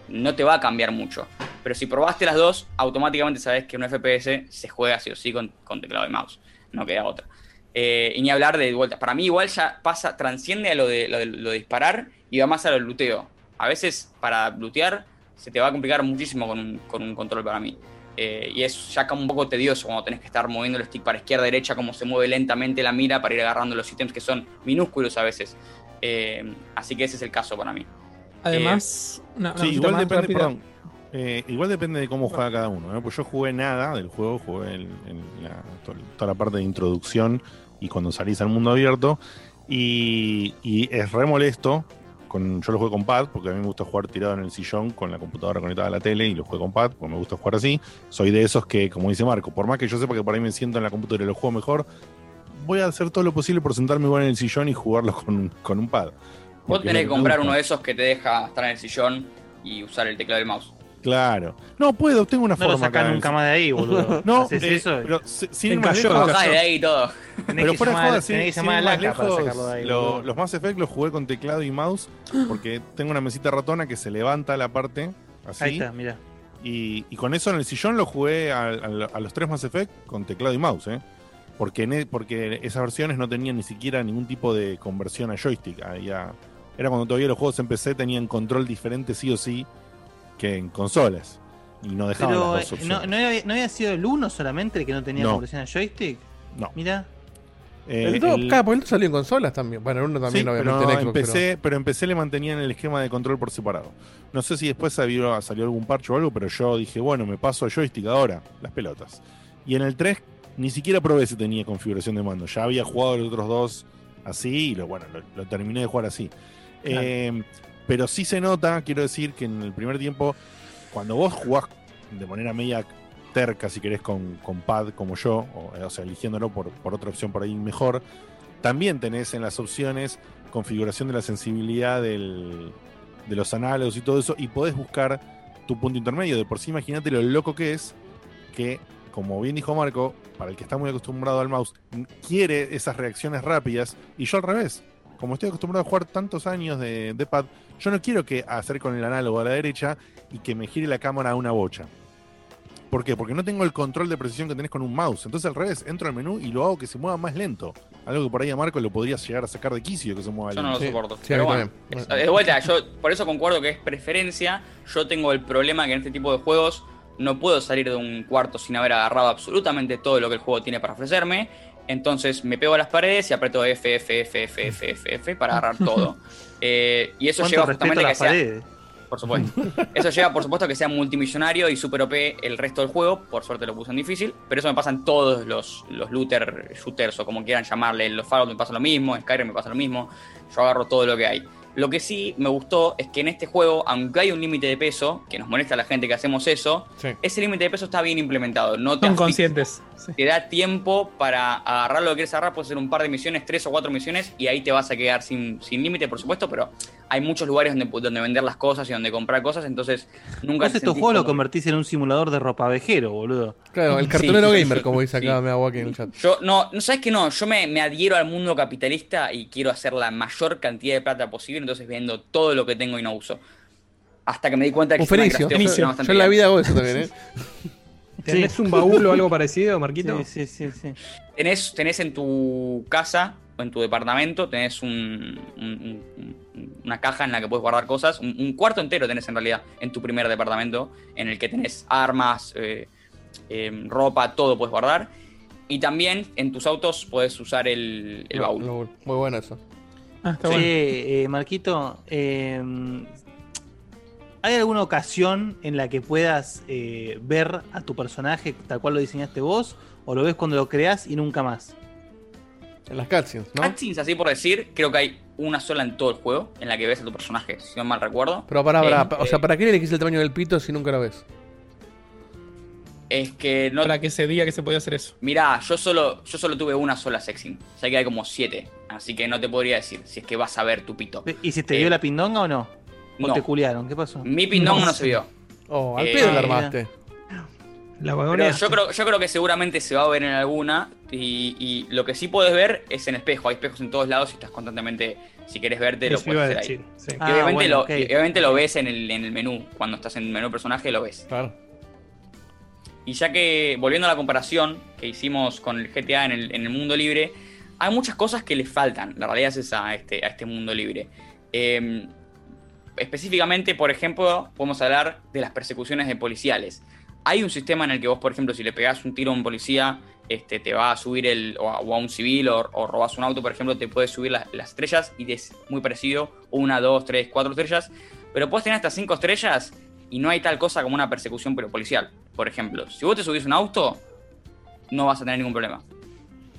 no te va a cambiar mucho. Pero si probaste las dos, automáticamente sabes que un FPS se juega sí o sí con, con teclado y mouse. No queda otra. Eh, y ni hablar de vueltas. Para mí igual ya pasa, transciende a lo de, lo de, lo de disparar y va más a lo del luteo. A veces para lootear se te va a complicar muchísimo con un, con un control para mí. Eh, y es ya como un poco tedioso cuando tenés que estar moviendo el stick para izquierda, derecha, como se mueve lentamente la mira para ir agarrando los ítems que son minúsculos a veces. Eh, así que ese es el caso para mí. Además, una, una Sí, igual depende, perdón. Eh, igual depende de cómo juega cada uno. ¿eh? Pues yo jugué nada del juego, jugué en, en la- to- toda la parte de introducción y cuando salís al mundo abierto. Y, y es re molesto. Con, yo lo jugué con pad, porque a mí me gusta jugar tirado en el sillón con la computadora conectada a la tele y lo juego con pad, porque me gusta jugar así. Soy de esos que, como dice Marco, por más que yo sepa que por ahí me siento en la computadora y lo juego mejor, voy a hacer todo lo posible por sentarme igual en el sillón y jugarlo con, con un pad. Vos tenés que comprar uno de esos que te deja estar en el sillón y usar el teclado y el mouse. Claro. No, puedo, tengo una No lo forma sacás acá en nunca más de ahí, boludo. No, Haces eh, eso. pero si- sin más lejos, de ahí todo. Tenés pero que fuera de joda, sin- sin a más Laca para lejos, sacarlo de ahí. lo- boludo. los Mass Effect los jugué con teclado y mouse porque tengo una mesita ratona que se levanta la parte así. Ahí está, mira. Y, y con eso en el sillón lo jugué a, a- a los tres Mass Effect con teclado y mouse, ¿eh? Porque, en e- porque esas versiones no tenían ni siquiera ningún tipo de conversión a joystick. Había- era cuando todavía los juegos en PC tenían control diferente sí o sí que en consolas. Y no dejaban Pero las dos eh, no, opciones. no, había, ¿no había sido el 1 solamente el que no tenía No. conversión a joystick? No. Mira. Eh, el dos, el- claro, porque el dos salió en consolas también. Bueno, el uno también, Sí, obviamente, pero en Xbox. empecé, pero empecé le mantenían el esquema de control por separado. No sé si después salió, salió algún parche o algo, pero yo dije, bueno, me paso a joystick ahora, las pelotas. Y en el 3 ni siquiera probé si tenía configuración de mando. Ya había jugado los otros dos así y lo, bueno, lo, lo terminé de jugar así. Eh, pero sí se nota, quiero decir, que en el primer tiempo, cuando vos jugás de manera media terca, si querés, con, con pad como yo, o, sea, eligiéndolo por, por otra opción por ahí mejor, también tenés en las opciones configuración de la sensibilidad del- de los análogos y todo eso, y podés buscar tu punto intermedio. De por sí, imagínate lo loco que es que, como bien dijo Marco, para el que está muy acostumbrado al mouse, quiere esas reacciones rápidas, y yo al revés. Como estoy acostumbrado a jugar tantos años de, de pad, yo no quiero que hacer con el análogo a la derecha y que me gire la cámara a una bocha. ¿Por qué? Porque no tengo el control de precisión que tenés con un mouse. Entonces al revés, entro al menú y lo hago que se mueva más lento. Algo que por ahí a Marco lo podrías llegar a sacar de quicio que se mueva Yo no lo lento. soporto. Pero bueno, es- de vuelta, yo por eso concuerdo que es preferencia. Yo tengo el problema que en este tipo de juegos no puedo salir de un cuarto sin haber agarrado absolutamente todo lo que el juego tiene para ofrecerme. Entonces me pego a las paredes y aprieto F, F, F, F, F, F, F para agarrar todo. Eh, y eso ¿Cuánto lleva justamente a que sea. Por supuesto. Eso lleva, por supuesto, a que sea multimillonario y super OP el resto del juego. Por suerte lo puse en difícil. Pero eso me pasa en todos los, los looter shooters o como quieran llamarle. En los Fallout me pasa lo mismo, en Skyrim me pasa lo mismo. Yo agarro todo lo que hay. Lo que sí me gustó es que en este juego, aunque hay un límite de peso, que nos molesta a la gente que hacemos eso, ese límite de peso está bien implementado. No te Son conscientes. te da tiempo para agarrar lo que quieres agarrar, puede ser un par de misiones, tres o cuatro misiones, y ahí te vas a quedar sin, sin límite, por supuesto, pero hay muchos lugares donde, donde vender las cosas y donde comprar cosas, entonces nunca Vos estos juegos lo como- convertís en un simulador de ropavejero, boludo. Claro, el cartonero Sí, gamer, sí, como dice acá sí. me hago aquí en el chat. Yo, no, no sabes que no, yo me, me adhiero al mundo capitalista y quiero hacer la mayor cantidad de plata posible, entonces vendo todo lo que tengo y no uso. Hasta que me di cuenta que Un se me fenicio. crafteó Yo bastante en la bien. vida hago eso también, ¿eh? ¿Tenés un baúl o algo parecido, Marquito? Sí, sí, sí, sí. Tenés, tenés en tu casa en tu departamento, tenés un- un- un- una caja en la que puedes guardar cosas, un, un cuarto entero tenés en realidad en tu primer departamento, en el que tenés armas, eh, eh, ropa, todo puedes guardar. Y también en tus autos puedes usar el, el baúl. Muy bueno eso. Ah, Sí, eh, Marquito, eh, ¿hay alguna ocasión en la que puedas eh, ver a tu personaje tal cual lo diseñaste vos? ¿O lo ves cuando lo creas y nunca más? En las cutscenes, ¿no? Cutscenes, así por decir, creo que hay una sola en todo el juego en la que ves a tu personaje, si no mal recuerdo. Pero para, para, Eh, o sea, ¿para qué le elegís el tamaño del pito si nunca lo ves? Es que no. Para que se diga que se podía hacer eso. Mirá, yo solo, yo solo tuve una sola sexing. O sea que hay como siete. Así que no te podría decir si es que vas a ver tu pito. ¿Y si te Eh, vio la pindonga o no? ¿O no. te culiaron? ¿Qué pasó? Mi pindón no, No se vio. Oh, al Eh, pedo la armaste. La Pero vagoneaste. yo creo, yo creo que seguramente se va a ver en alguna. Y, y lo que sí puedes ver es en espejo. Hay espejos en todos lados y estás constantemente. Si quieres verte, lo Eso puedes hacer ahí. decir, sí. Y Ah, obviamente, bueno, lo, obviamente lo ves en el, en el menú. Cuando estás en el menú personaje, lo ves. Claro. Y ya que, volviendo a la comparación que hicimos con el GTA en el, en el mundo libre, hay muchas cosas que le faltan. La realidad es esa a este, a este mundo libre. Eh, específicamente, por ejemplo, podemos hablar de las persecuciones de policiales. Hay un sistema en el que vos, por ejemplo, si le pegás un tiro a un policía, este, te va a subir el. o a, o a un civil, o, o robás un auto, por ejemplo, te puedes subir las, las estrellas y es muy parecido, una, dos, tres, cuatro estrellas. Pero puedes tener hasta cinco estrellas y no hay tal cosa como una persecución pero policial. Por ejemplo, si vos te subís un auto, no vas a tener ningún problema.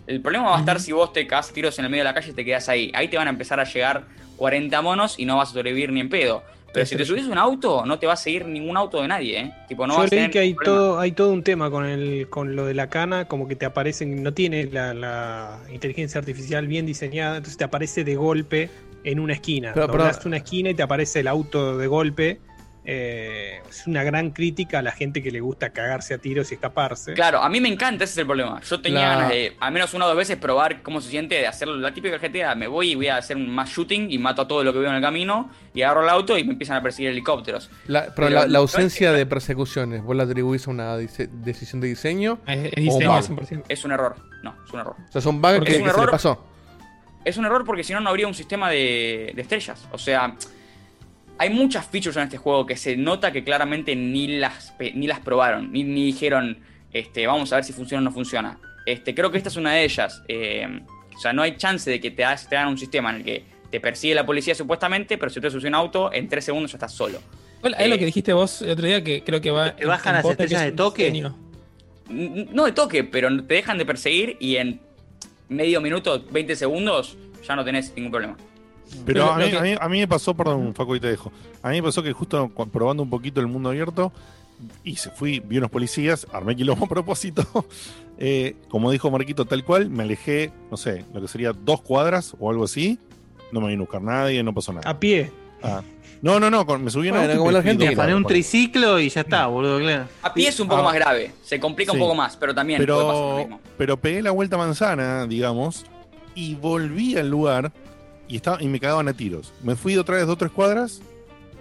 El problema va a estar si vos te cagás tiros en el medio de la calle y te quedas ahí. Ahí te van a empezar a llegar 40 monos y no vas a sobrevivir ni en pedo. Pero si te subís un auto, no te va a seguir ningún auto de nadie, ¿eh? Tipo, no Yo vas a leí tener que hay problema. todo, hay todo un tema con el, con lo de la cana, como que te aparecen, no tiene la, la inteligencia artificial bien diseñada, entonces te aparece de golpe en una esquina. Pero- pero- una esquina y te aparece el auto de golpe. Eh, es una gran crítica a la gente que le gusta cagarse a tiros y escaparse. Claro, a mí me encanta, ese es el problema. Yo tenía La- ganas de, al menos una o dos veces, probar cómo se siente de hacer la típica GTA. Me voy y voy a hacer un más shooting y mato a todo lo que veo en el camino y agarro el auto y me empiezan a perseguir helicópteros. La- pero, la, la ausencia de persecuciones, ¿vos la atribuís a una decisión de diseño? Es, es diseño o un bug? 100%. Es un error. No, es un error. O sea, son bugs que, es un que se le error- pasó. Es un error porque si no, no habría un sistema de, de estrellas. O sea, hay muchas features en este juego que se nota que claramente ni las, pe- ni las probaron, ni, ni dijeron, este, vamos a ver si funciona o no funciona. Este, creo que esta es una de ellas. Eh, o sea, no hay chance de que te, hagas- te hagan un sistema en el que te persigue la policía supuestamente, pero si te subes un auto, en tres segundos ya estás solo. Igual, es Eh, lo que dijiste vos el otro día que creo que va. ¿Te bajan las estrellas es de un toque? no de toque, pero te dejan de perseguir y en medio minuto, 20 segundos, ya no tenés ningún problema. Pero a mí, que- a, mí, a mí me pasó, perdón, Facu, y te dejo. A mí me pasó que justo probando un poquito el mundo abierto, y se fui, vi unos policías, armé quilombo a propósito. eh, como dijo Marquito, tal cual, me alejé, no sé, lo que sería dos cuadras o algo así. No me vino a buscar nadie, no pasó nada. A pie. Ah. No, no, no, con- me subí en Bueno, como me la Argentina. dos Poner un triciclo y ya está, boludo, claro. A pie es un poco Ah. más grave, se complica Sí. un poco más, pero también puede pasar lo Pero, mismo. pero pegué la vuelta manzana, digamos, y volví al lugar y, estaba, y me cagaban a tiros. Me fui otra vez dos o tres cuadras,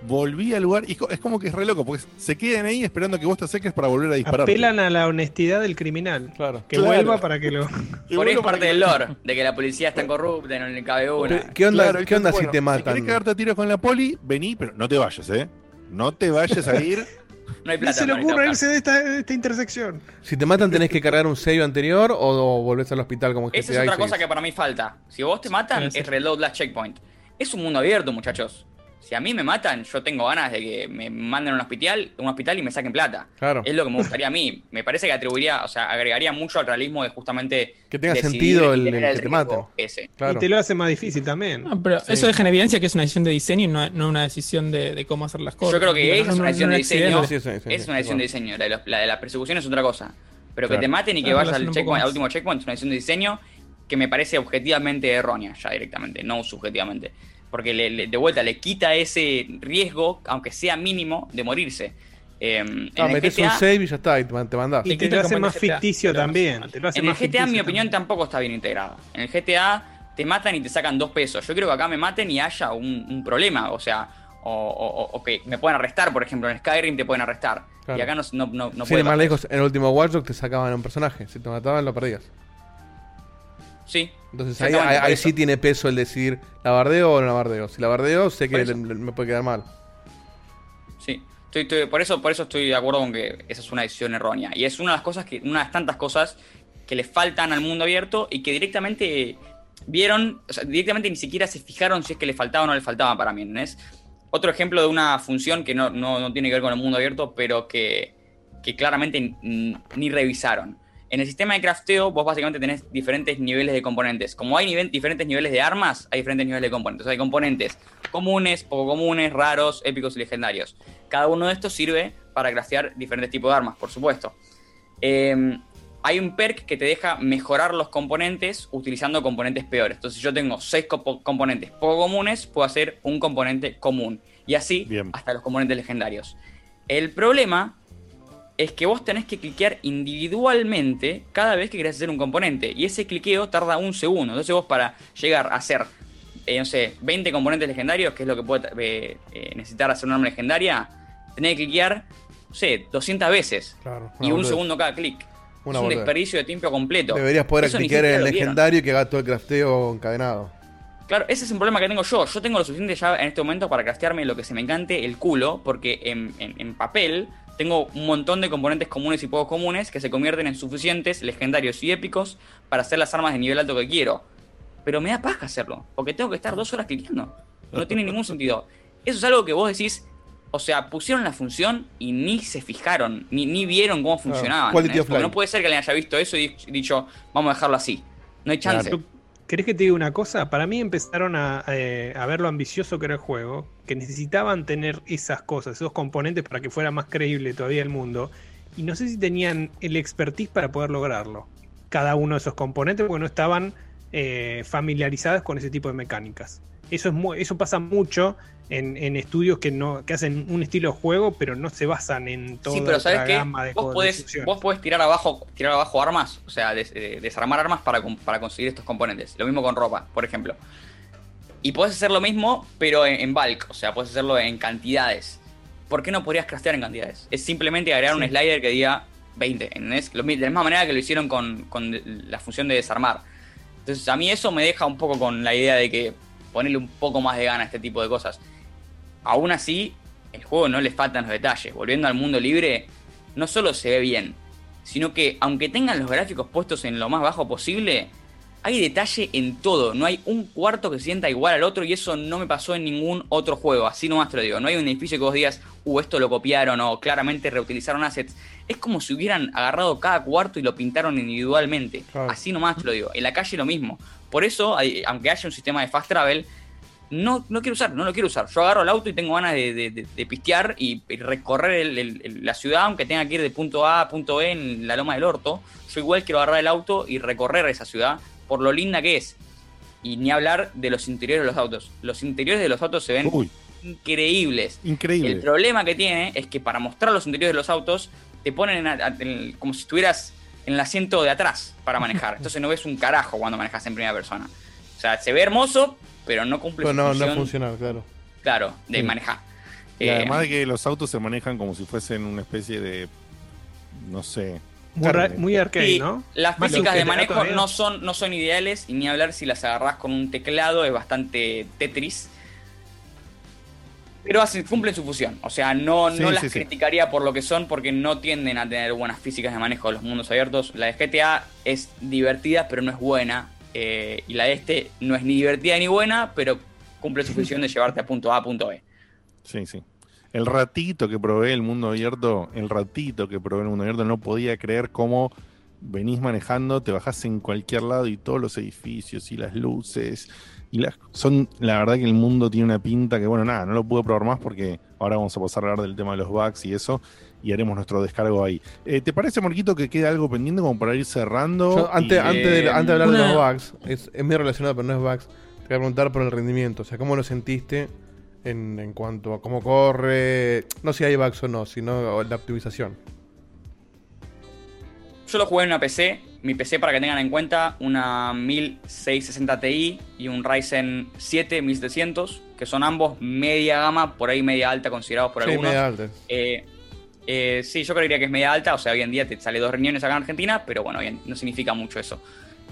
volví al lugar y es co- es como que es re loco, porque se quedan ahí esperando que vos te acerques para volver a disparar. Apelan a la honestidad del criminal. Claro. Que Claro. vuelva para que lo. Por ahí es parte del lore, de que la policía está corrupta, no le cabe una. ¿Qué onda, Claro, ¿qué onda bueno, si te Si matan? querés cagarte a tiros con la poli, vení, pero no te vayas, ¿eh? No te vayas a ir. No hay plata. se le ocurre irse de esta, de esta intersección. Si te matan, tenés que cargar un sello anterior o, o volvés al hospital como GTA Esa es otra cosa que para mí falta. Si vos te matan, es reload last checkpoint. Es un mundo abierto, muchachos. Si a mí me matan, yo tengo ganas de que me manden a un hospital, un hospital y me saquen plata. Claro. Es lo que me gustaría a mí. Me parece que atribuiría, o sea, agregaría mucho al realismo de justamente. Que tenga sentido y el- el que te maten. Ese. Claro. Y te lo hace más difícil también. No, pero Sí. eso deja en evidencia que es una decisión de diseño y no, no una decisión de, de cómo hacer las cosas. Yo creo que Digo, esa no- es una decisión de diseño. Sí, sí, es una decisión de diseño. La de, los- la de la persecución es otra cosa. Pero Claro. que te maten y que vayas al, checkpoint, al último checkpoint es una decisión de diseño que me parece objetivamente errónea ya directamente, no subjetivamente. Porque le- le- de vuelta le quita ese riesgo, aunque sea mínimo, de morirse. Eh, en Ah, el metés un save y ya está, y te, te mandás. Y Te te lo hace más GTA, ficticio también. Te lo hace en el GTA, en mi opinión, también. tampoco está bien integrado. En el GTA te matan y te sacan dos pesos. Yo creo que acá me maten y haya un, un problema. O sea, o, o- o- o que me pueden arrestar, por ejemplo. En Skyrim te pueden arrestar. Claro. Y acá no, no, no, no Sin puede más lejos, en el último Watch Dogs te sacaban un personaje. Si te mataban, lo perdías. Sí. Entonces ahí, sí tiene peso el decir, ¿la bardeo o no la bardeo? Si la bardeo, sé que eso. le- le- me puede quedar mal. Sí. Estoy, estoy- por, eso, por eso estoy de acuerdo con que esa es una decisión errónea. Y es una de las cosas que, una de las tantas cosas que le faltan al mundo abierto y que directamente vieron, o sea, directamente ni siquiera se fijaron si es que le faltaba o no le faltaba para mí, ¿entendés? Otro ejemplo de una función que no, no- no tiene que ver con el mundo abierto, pero que, que claramente ni revisaron. En el sistema de crafteo, vos básicamente tenés diferentes niveles de componentes. Como hay diferentes niveles de armas, hay diferentes niveles de componentes. Hay componentes comunes, poco comunes, raros, épicos y legendarios. Cada uno de estos sirve para craftear diferentes tipos de armas, por supuesto. Eh, hay un perk que te deja mejorar los componentes utilizando componentes peores. Entonces, si yo tengo seis compo- componentes poco comunes, puedo hacer un componente común. Y así Bien. hasta los componentes legendarios. El problema es que vos tenés que cliquear individualmente cada vez que querés hacer un componente. Y ese cliqueo tarda un segundo. Entonces vos para llegar a hacer, eh, no sé, 20 componentes legendarios, que es lo que puede eh, eh, necesitar hacer una arma legendaria, tenés que cliquear, no sé, 200 veces. Claro. Y un boludez. segundo cada clic. Una es un boludez. desperdicio de tiempo completo. Deberías poder cliquear el legendario y que haga todo el crafteo encadenado. Claro, ese es un problema que tengo yo. Yo tengo lo suficiente ya en este momento para craftearme lo que se me encante el culo, porque en, en- en papel tengo un montón de componentes comunes y poco comunes que se convierten en suficientes, legendarios y épicos para hacer las armas de nivel alto que quiero. Pero me da paja hacerlo, porque tengo que estar dos horas cliqueando. No tiene ningún sentido. Eso es algo que vos decís, o sea, pusieron la función y ni se fijaron, ni, ni vieron cómo funcionaba. life. no puede ser que alguien haya visto eso y dicho, vamos a dejarlo así. No hay chance. Claro. ¿Querés que te diga una cosa? Para mí empezaron a, eh, a ver lo ambicioso que era el juego, que necesitaban tener esas cosas, esos componentes para que fuera más creíble todavía el mundo, y no sé si tenían el expertise para poder lograrlo. Cada uno de esos componentes, porque no estaban eh, familiarizados con ese tipo de mecánicas. Eso, es eso pasa mucho en, en estudios que, no, que hacen un estilo de juego, pero no se basan en toda Sí, pero ¿sabes otra qué? gama de Vos podés, vos podés tirar abajo, tirar abajo armas, o sea, des- eh, desarmar armas para, para conseguir estos componentes. Lo mismo con ropa, por ejemplo. Y podés hacer lo mismo, pero en, en bulk, o sea, podés hacerlo en cantidades. ¿Por qué no podrías craftear en cantidades? Es simplemente agregar un slider que diga 20, ¿entendés? Lo mi- de la misma manera que lo hicieron con, con la función de desarmar. Entonces, a mí eso me deja un poco con la idea de que ponerle un poco más de gana a este tipo de cosas. Aún así, el juego no le faltan los detalles. Volviendo al mundo libre, no solo se ve bien, sino que aunque tengan los gráficos puestos en lo más bajo posible, hay detalle en todo. No hay un cuarto que se sienta igual al otro y eso no me pasó en ningún otro juego. Así nomás te lo digo. No hay un edificio que vos digas, uh, esto lo copiaron o claramente reutilizaron assets. Es como si hubieran agarrado cada cuarto y lo pintaron individualmente. Claro. Así nomás te lo digo. En la calle lo mismo. Por eso, aunque haya un sistema de fast travel, no, no quiero usar, no lo quiero usar. Yo agarro el auto y tengo ganas de, de- de- de pistear y, y recorrer el- el- el- la ciudad, aunque tenga que ir de punto A a punto B en la loma del orto. Yo igual quiero agarrar el auto y recorrer esa ciudad por lo linda que es. Y ni hablar de los interiores de los autos. Los interiores de los autos se ven Uy, increíbles. increíble. El problema que tiene es que para mostrar los interiores de los autos te ponen en como si estuvieras en el asiento de atrás para manejar. Entonces no ves un carajo cuando manejas en primera persona. O sea, se ve hermoso, pero no cumple Pero su no, no función, es funcional, claro. claro, de Sí. manejar. Y Eh, además de que los autos se manejan como si fuesen una especie de. No sé. Muy, ra- carne. muy arcade, ¿no? Las físicas de manejo no son, no son ideales y ni hablar si las agarrás con un teclado es bastante Tetris. Pero cumplen su función. O sea, no, Sí, no sí, las sí. criticaría por lo que son porque no tienden a tener buenas físicas de manejo de los mundos abiertos. La de GTA es divertida pero no es buena. eh, y la de este no es ni divertida ni buena, pero cumple su función de llevarte a punto A a punto B. Sí, sí. El ratito que probé el mundo abierto, el ratito que probé el mundo abierto, no podía creer cómo venís manejando, te bajás en cualquier lado y todos los edificios y las luces. Y las, son, la verdad que el mundo tiene una pinta que, bueno, nada, no lo pude probar más porque ahora vamos a pasar a hablar del tema de los bugs y eso, y haremos nuestro descargo ahí. Eh, ¿Te parece, Marquito, que queda algo pendiente como para ir cerrando? Yo, antes, Y, antes, de, eh, antes de hablar de los bugs, es, es muy relacionado, pero no es bugs. Te voy a preguntar por el rendimiento. O sea, ¿cómo lo sentiste en, en cuanto a cómo corre? No si hay bugs o no, sino la optimización. Yo lo jugué en una PC. Mi PC, para que tengan en cuenta, una 1660 Ti y un Ryzen 7 1700, que son ambos media gama, por ahí media alta considerados por sí, algunos. media alta. Eh, eh, sí, yo creería que es media alta, o sea, hoy en día te sale dos riñones acá en Argentina, pero bueno, bien, no significa mucho eso.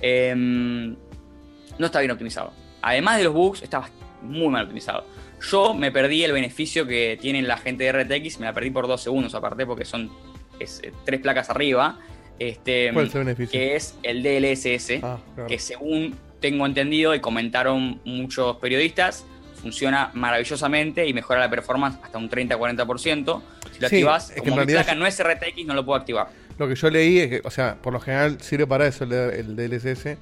Eh, no está bien optimizado. Además de los bugs, está muy mal optimizado. Yo me perdí el beneficio que tiene la gente de RTX, me la perdí por dos segundos aparte, porque son es, eh, tres placas arriba. Este, ¿Cuál es el beneficio? que es el DLSS, Ah, claro. que según tengo entendido y comentaron muchos periodistas, funciona maravillosamente y mejora la performance hasta un 30-40%. Si lo Sí, activas, como mi placa no es RTX, no lo puedo activar. Lo que yo leí es que, o sea, por lo general sirve para eso el, el DLSS,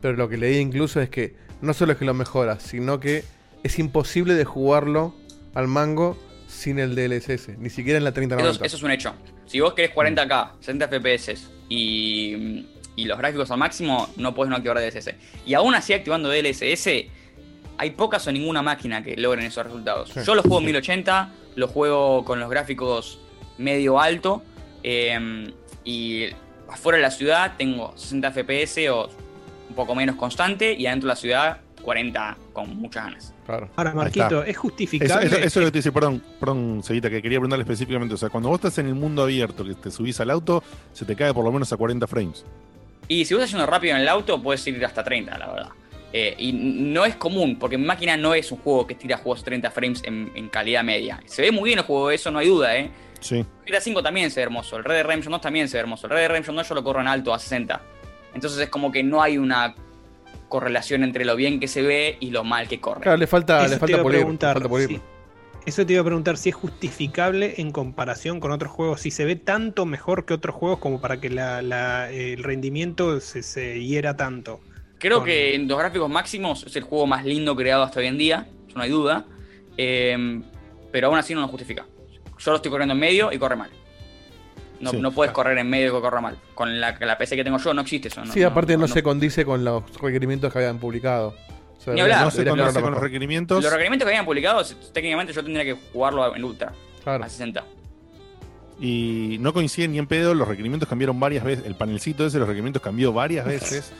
pero lo que leí incluso es que no solo es que lo mejora, sino que es imposible de jugarlo al mango sin el DLSS, ni siquiera en la Eso, 3090. eso es un hecho. Si vos querés 40K, 60 FPS y, y los gráficos al máximo, no puedes no activar DLSS. Y aún así, activando DLSS, hay pocas o ninguna máquina que logren esos resultados. Sí, Yo lo juego en sí. 1080, lo juego con los gráficos medio alto eh, y afuera de la ciudad tengo 60 FPS o un poco menos constante y adentro de la ciudad 40 con muchas ganas. Claro. Ahora, Marquito. ¿es justificable? eso- eso es lo que te dice, perdón, perdón, Cevita, que quería preguntarle específicamente. O sea, cuando vos estás en el mundo abierto, que te subís al auto, se te cae por lo menos a 40 frames. Y si vos estás yendo rápido en el auto, puedes ir hasta 30, la verdad. Eh, y no es común, porque mi máquina no es un juego que tira juegos 30 frames en, en calidad media. Se ve muy bien el juego, eso no hay duda, ¿eh? Sí. GTA 5 también se ve hermoso, el Red Dead Redemption 2 también se ve hermoso. El Red Dead Redemption 2 yo lo corro en alto a 60. Entonces es como que no hay una correlación entre lo bien que se ve y lo mal que corre. Claro, le falta, le falta pulir. le preguntar, falta pulir. sí. Eso te iba a preguntar si es justificable en comparación con otros juegos, si se ve tanto mejor que otros juegos como para que la- la- el rendimiento se, se hiera tanto. Creo Con- que en los gráficos máximos es el juego más lindo creado hasta hoy en día, eso no hay duda. Eh, pero aún así no lo justifica. Yo lo estoy corriendo en medio y corre mal. No, Sí. no puedes correr en medio que corra mal. Con la, la PC que tengo yo no existe eso. no- Sí, aparte no, no- se condice con los requerimientos que habían publicado. O sea, Ni hablar. No se aclararlo con los requerimientos. Los requerimientos que habían publicado, técnicamente yo tendría que jugarlo en ultra, Claro. a 60. Y no coinciden ni en pedo, los requerimientos cambiaron varias veces. El panelcito ese, los requerimientos cambió varias veces.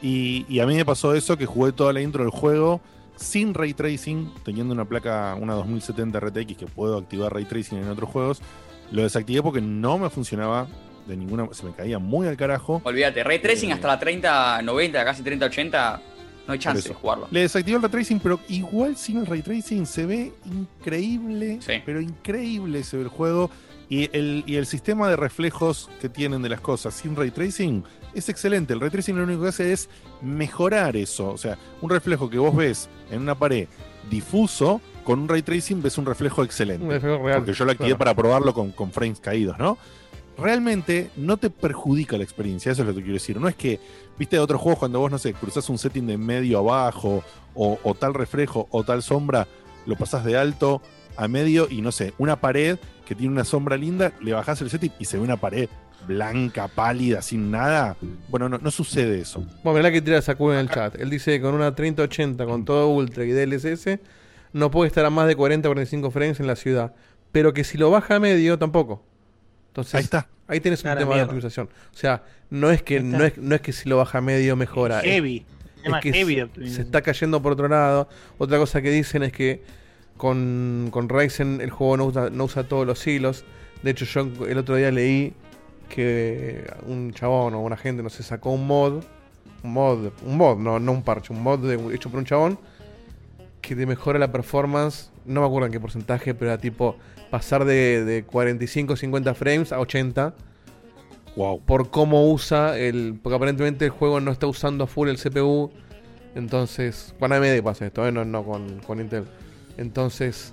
Y, y a mí me pasó eso, que jugué toda la intro del juego sin ray tracing, teniendo una placa, una 2070 RTX que puedo activar ray tracing en otros juegos. Lo desactivé porque no me funcionaba de ninguna, se me caía muy al carajo. Olvídate, ray tracing Eh. hasta la 3090, casi 3080, no hay chance de jugarlo. Le desactivé el ray tracing, pero igual sin el ray tracing se ve increíble, Sí. pero increíble se ve el juego. Y el, y el sistema de reflejos que tienen de las cosas sin ray tracing es excelente. El ray tracing lo único que hace es mejorar eso. O sea, un reflejo que vos ves en una pared difuso, con un ray tracing ves un reflejo excelente. Un reflejo real, Porque yo lo activé claro. para probarlo con, con frames caídos, ¿no? Realmente no te perjudica la experiencia, eso es lo que quiero decir. No es que, viste, de otros juegos cuando vos, no sé, cruzás un setting de medio abajo, o, o tal reflejo, o tal sombra, lo pasás de alto a medio y no sé, una pared que tiene una sombra linda, le bajás el setting y se ve una pared blanca, pálida, sin nada. Bueno, no, no sucede eso. Bueno, mirá que tira Saku en el chat. Él dice que con una 3080 con todo ultra y DLSS no puede estar a más de 40 45 frames en la ciudad. Pero que si lo baja a medio tampoco. Entonces, Ahí está. Ahí tienes un tema de optimización. O sea, no es que, no es, no es que si lo baja a medio mejora. es- Heavy. es Tema que heavy se, está cayendo por otro lado. Otra cosa que dicen es que con, con Ryzen el juego no usa, no usa todos los hilos. De hecho, yo el otro día leí que un chabón o una gente no se sacó un mod. Un mod, un mod, no, no un parche, un mod de- hecho por un chabón que te mejora la performance. No me acuerdo en qué porcentaje, pero era tipo pasar de, de 45 50 frames a 80 Wow. por cómo usa el. Porque aparentemente el juego no está usando a full el CPU. Entonces. Con AMD pasa esto, ¿eh? no, no con, con Intel. Entonces.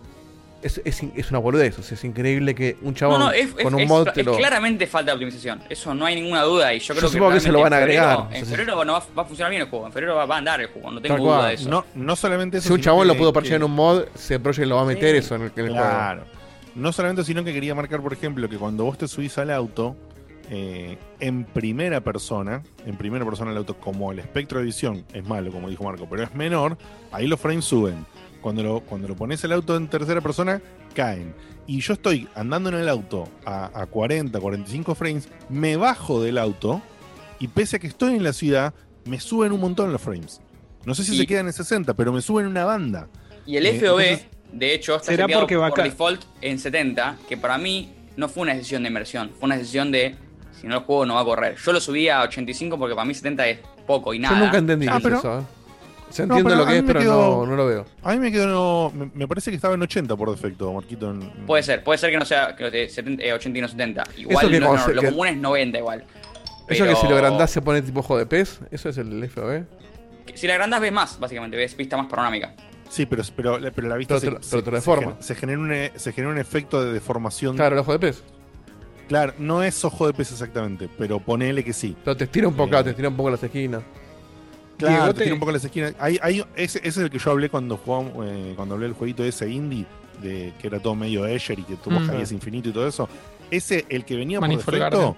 Es, es, es una boludez. O sea, es increíble que un chabón no, es, con es- un mod es- te es lo. claramente falta de optimización. Eso no hay ninguna duda. Y yo creo que, supongo que se lo van a en febrero- agregar. En febrero no va, va a funcionar bien el juego. En febrero va, va a andar el juego. No tengo Tal duda cual. de eso. No, no solamente eso. Si un chabón lo pudo parchear que- en un mod, se Project lo va a meter eso en el, en el juego. Claro. No solamente, sino que quería marcar, por ejemplo, que cuando vos te subís al auto, eh, en primera persona, en primera persona el auto, como el espectro de visión es malo, como dijo Marco, pero es menor, ahí los frames suben. Cuando lo, cuando lo pones el auto en tercera persona, caen. Y yo estoy andando en el auto a, a 40, 45 frames, me bajo del auto y pese a que estoy en la ciudad, me suben un montón los frames. No sé si Y- se quedan en 60, pero me suben una banda. Y el Eh, FOV, entonces- de hecho, está ¿Será porque va por default en 70, que para mí no fue una decisión de inversión, fue una decisión de si no el juego no va a correr. Yo lo subí a 85 porque para mí 70 es poco y nada. Yo nunca entendí Ah, pero- eso. O sea, No, lo que es, pero no, no lo veo. A mí me quedó. no- me, me parece que estaba en 80 por defecto, Marquito. en- Puede ser, puede ser que no sea que no esté 70, eh, 80 y no 70. Eso Igual que no- se- lo que- común es 90 igual. Eso que si lo agrandás se pone tipo ojo de pez, eso es el FOV. Si la agrandás ves más, básicamente, ves vista más panorámica. Sí, pero, pero, pero la vista Pero se, se- pero se se genera un, se genera un efecto de deformación. Claro, el ojo de pez. Claro, no es ojo de pez exactamente, pero ponele que sí. Pero te estira un poco, Eh. te estira un poco las esquinas. Claro, te un poco las esquinas. Hay, hay, ese, ese es el que yo hablé cuando jugamos, eh, cuando hablé del jueguito ese indie, de que era todo medio Escher y que tuvo Mm. Javier infinito y todo eso. Ese, el que venía Manifold por defecto. Garden.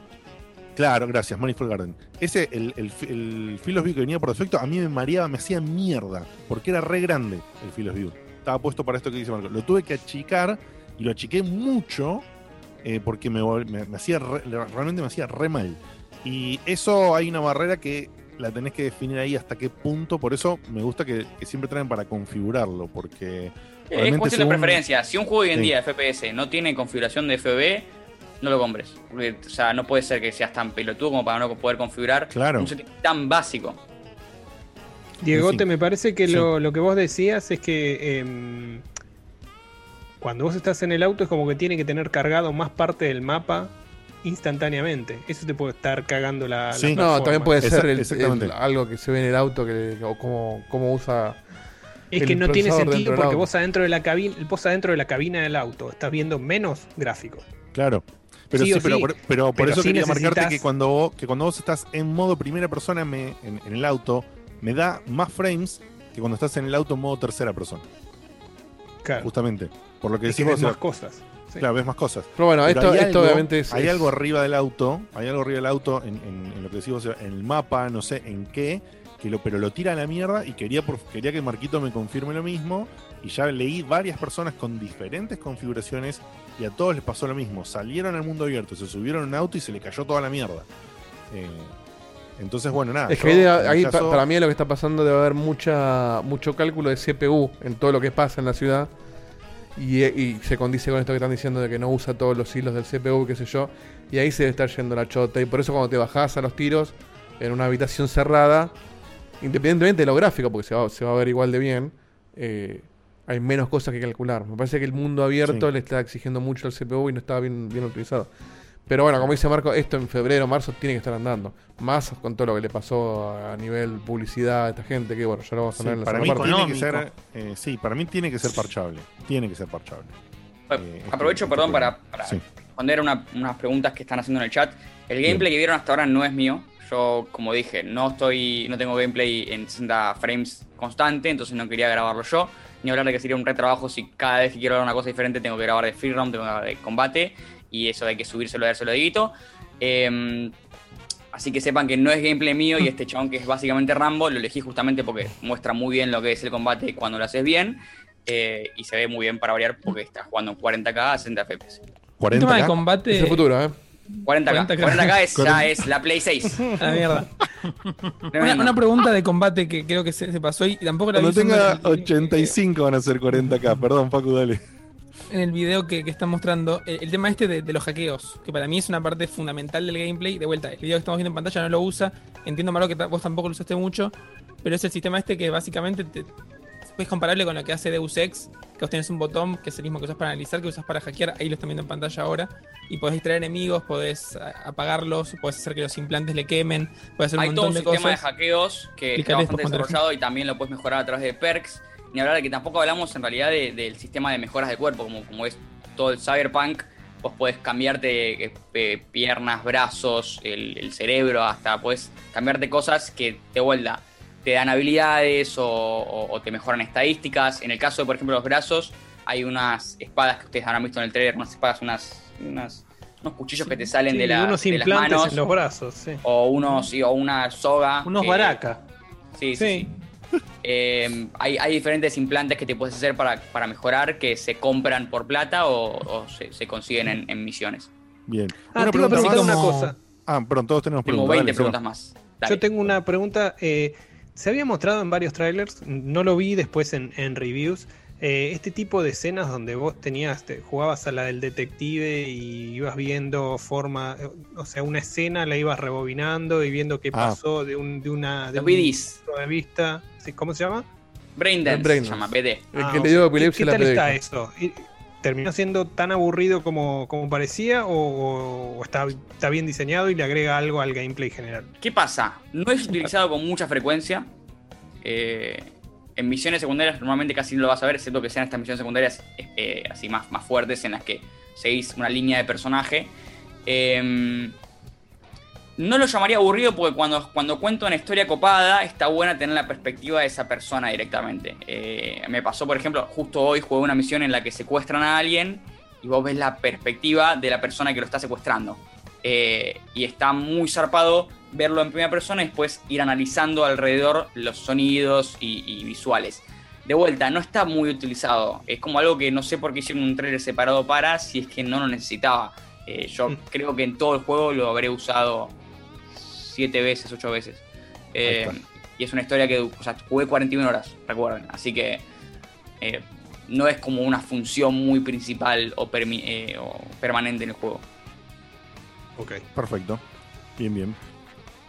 Claro, gracias, Manifold Garden. Ese, el, el, el Field of View que venía por defecto, a mí me mareaba, me hacía mierda, porque era re grande el Field of View. Estaba puesto para esto que dice Marco. Lo tuve que achicar y lo achiqué mucho eh, porque me, me- me hacía re- realmente me hacía re mal. Y eso hay una barrera que la tenés que definir ahí hasta qué punto. Por eso me gusta que, que siempre traen para configurarlo, porque Eh, es cuestión de preferencia. Si un juego hoy en Sí. día de FPS no tiene configuración de FOV, no lo compres. Porque, o sea, no puede ser que seas tan pelotudo como para no poder configurar Claro. un setting tan básico. Diegote, Sí. me parece que Sí. lo, lo que vos decías es que em, cuando vos estás en el auto es como que tiene que tener cargado más parte del mapa instantáneamente. Eso te puede estar cagando la, la Sí. No, también puede ser el- algo que se ve en el auto que, o cómo, cómo usa. Es que no tiene sentido porque vos adentro de la cabina, vos adentro de la cabina del auto estás viendo menos gráficos. Claro. Pero Sí pero, sí. por, pero por Pero eso sí quería marcarte necesitas- que cuando, vos, que cuando vos estás en modo primera persona me, en, en el auto, me da más frames que cuando estás en el auto en modo tercera persona. Claro. Justamente. Por lo que Es que decís ves vos, más cosas. Sí. Claro, ves más cosas. Pero bueno, Pero esto, hay esto algo- obviamente es. Hay es- algo arriba del auto, hay algo arriba del auto en, en- en lo que decís vos, en el mapa, no sé en qué, que lo, pero lo tira a la mierda y quería, por- quería que Marquito me confirme lo mismo. Y ya leí varias personas con diferentes configuraciones y a todos les pasó lo mismo. Salieron al mundo abierto, se subieron a un auto y se le cayó toda la mierda. Eh, entonces, bueno, nada. Es que ahí, caso- para mí lo que está pasando debe haber mucha mucho cálculo de CPU en todo lo que pasa en la ciudad. Y, y se condice con esto que están diciendo de que no usa todos los hilos del CPU, qué sé yo. Y ahí se debe estar yendo la chota. Y por eso cuando te bajás a los tiros en una habitación cerrada, independientemente de lo gráfico, porque se va, se va a ver igual de bien, eh, hay menos cosas que calcular. Me parece que el mundo abierto Sí. le está exigiendo mucho al CPU y no estaba bien, bien utilizado. Pero bueno, como dice Marco, esto en febrero, marzo tiene que estar andando. Más con todo lo que le pasó a nivel publicidad a esta gente, que bueno, ya lo vamos a Sí, hablar en la para mí parte. tiene que ser, eh, sí, para mí tiene que ser parchable. Tiene que ser parchable. Eh, Aprovecho, este- perdón, este para, Sí. responder una- unas preguntas que están haciendo en el chat. El gameplay que vieron hasta ahora no es mío. Yo, como dije, no estoy, no tengo gameplay en 60 frames constante, entonces no quería grabarlo yo. Ni hablar de que sería un retrabajo si cada vez que quiero ver una cosa diferente tengo que grabar de free roam, tengo que grabar de combate, y eso hay que subírselo y dárselo a Dieguito. Em, así que sepan que no es gameplay mío y este chabón que es básicamente Rambo, lo elegí justamente porque muestra muy bien lo que es el combate cuando lo haces bien. eh, y se ve muy bien para variar porque está jugando en 40k a 60 FPS. El tema de combate. Es el futuro, ¿eh? 40k. 40K. 40k es, ya es la Play 6. Ah, mierda. Una, pregunta de combate que creo que se, se pasó y tampoco la Cuando vi tenga usando en el- 85 van a ser 40k. Perdón, Paco, dale. En el video que, que están mostrando. El, el tema este de, de los hackeos, que para mí es una parte fundamental del gameplay. De vuelta, el video que estamos viendo en pantalla no lo usa. Entiendo, Malo, que vos tampoco lo usaste mucho. Pero es el sistema este que básicamente te- es comparable con lo que hace Deus Ex, que vos tenés un botón que es el mismo que usas para analizar, que usas para hackear, ahí lo están viendo en pantalla ahora, y podés distraer enemigos, podés apagarlos, podés hacer que los implantes le quemen, podés hacer un Hay todo un de sistema de hackeos que está bastante desarrollado y también lo puedes mejorar a través de perks. Ni hablar de que tampoco hablamos en realidad de- del sistema de mejoras de cuerpo, como, como es todo el cyberpunk. Vos podés cambiarte eh, eh, piernas, brazos, el, el cerebro, hasta podés cambiarte cosas que de vuelta te dan habilidades o, o- o te mejoran estadísticas. En el caso de, por ejemplo, los brazos, hay unas espadas que ustedes habrán visto en el trailer, unas espadas, unas, unas- unos cuchillos que te salen Sí, de, la- unos de las manos. en los brazos, sí. O unos, o una soga. Unos baracas. Sí, sí. Eh, hay, hay diferentes implantes que te puedes hacer para, para mejorar que se compran por plata o, o se, se consiguen en, en misiones. Bien. Ah, te iba a preguntar una cosa. Ah, perdón, todos tenemos Tengo preguntas. 20 dale, preguntas Seba. más. Dale. Yo tengo una pregunta. eh, se había mostrado en varios trailers, no lo vi después en, en reviews. eh, este tipo de escenas donde vos tenías, te- jugabas a la del detective y ibas viendo forma, o sea, una escena la ibas rebobinando y viendo qué Ah. pasó de, un, de una de Los un BDs. punto de vista. Sí, ¿Cómo se llama? Brain Dance Brain se llama, BD. El Ah, que le dio sea, epilepsia ¿Qué la tal está eso? ¿Y- ¿Terminó siendo tan aburrido como, como parecía o, o- o está, está bien diseñado y le agrega algo al gameplay general? ¿Qué pasa? No es utilizado con mucha frecuencia. Eh, en misiones secundarias normalmente casi no lo vas a ver, excepto que sean estas misiones secundarias eh, así más, más fuertes en las que seguís una línea de personaje. Eh, no lo llamaría aburrido porque cuando, cuando cuento una historia copada está buena tener la perspectiva de esa persona directamente. Eh, me pasó, por ejemplo, justo hoy jugué una misión en la que secuestran a alguien y vos ves la perspectiva de la persona que lo está secuestrando. Eh, y está muy zarpado verlo en primera persona y después ir analizando alrededor los sonidos y, y visuales. De vuelta, no está muy utilizado. Es como algo que no sé por qué hicieron un trailer separado para, si es que no lo necesitaba. Eh, yo Mm. creo que en todo el juego lo habré usado siete veces, ocho veces. Eh, y es una historia que o sea, jugué 41 horas, recuerden. Así que eh, no es como una función muy principal o, eh, o permanente en el juego. Ok. Perfecto. Bien, bien.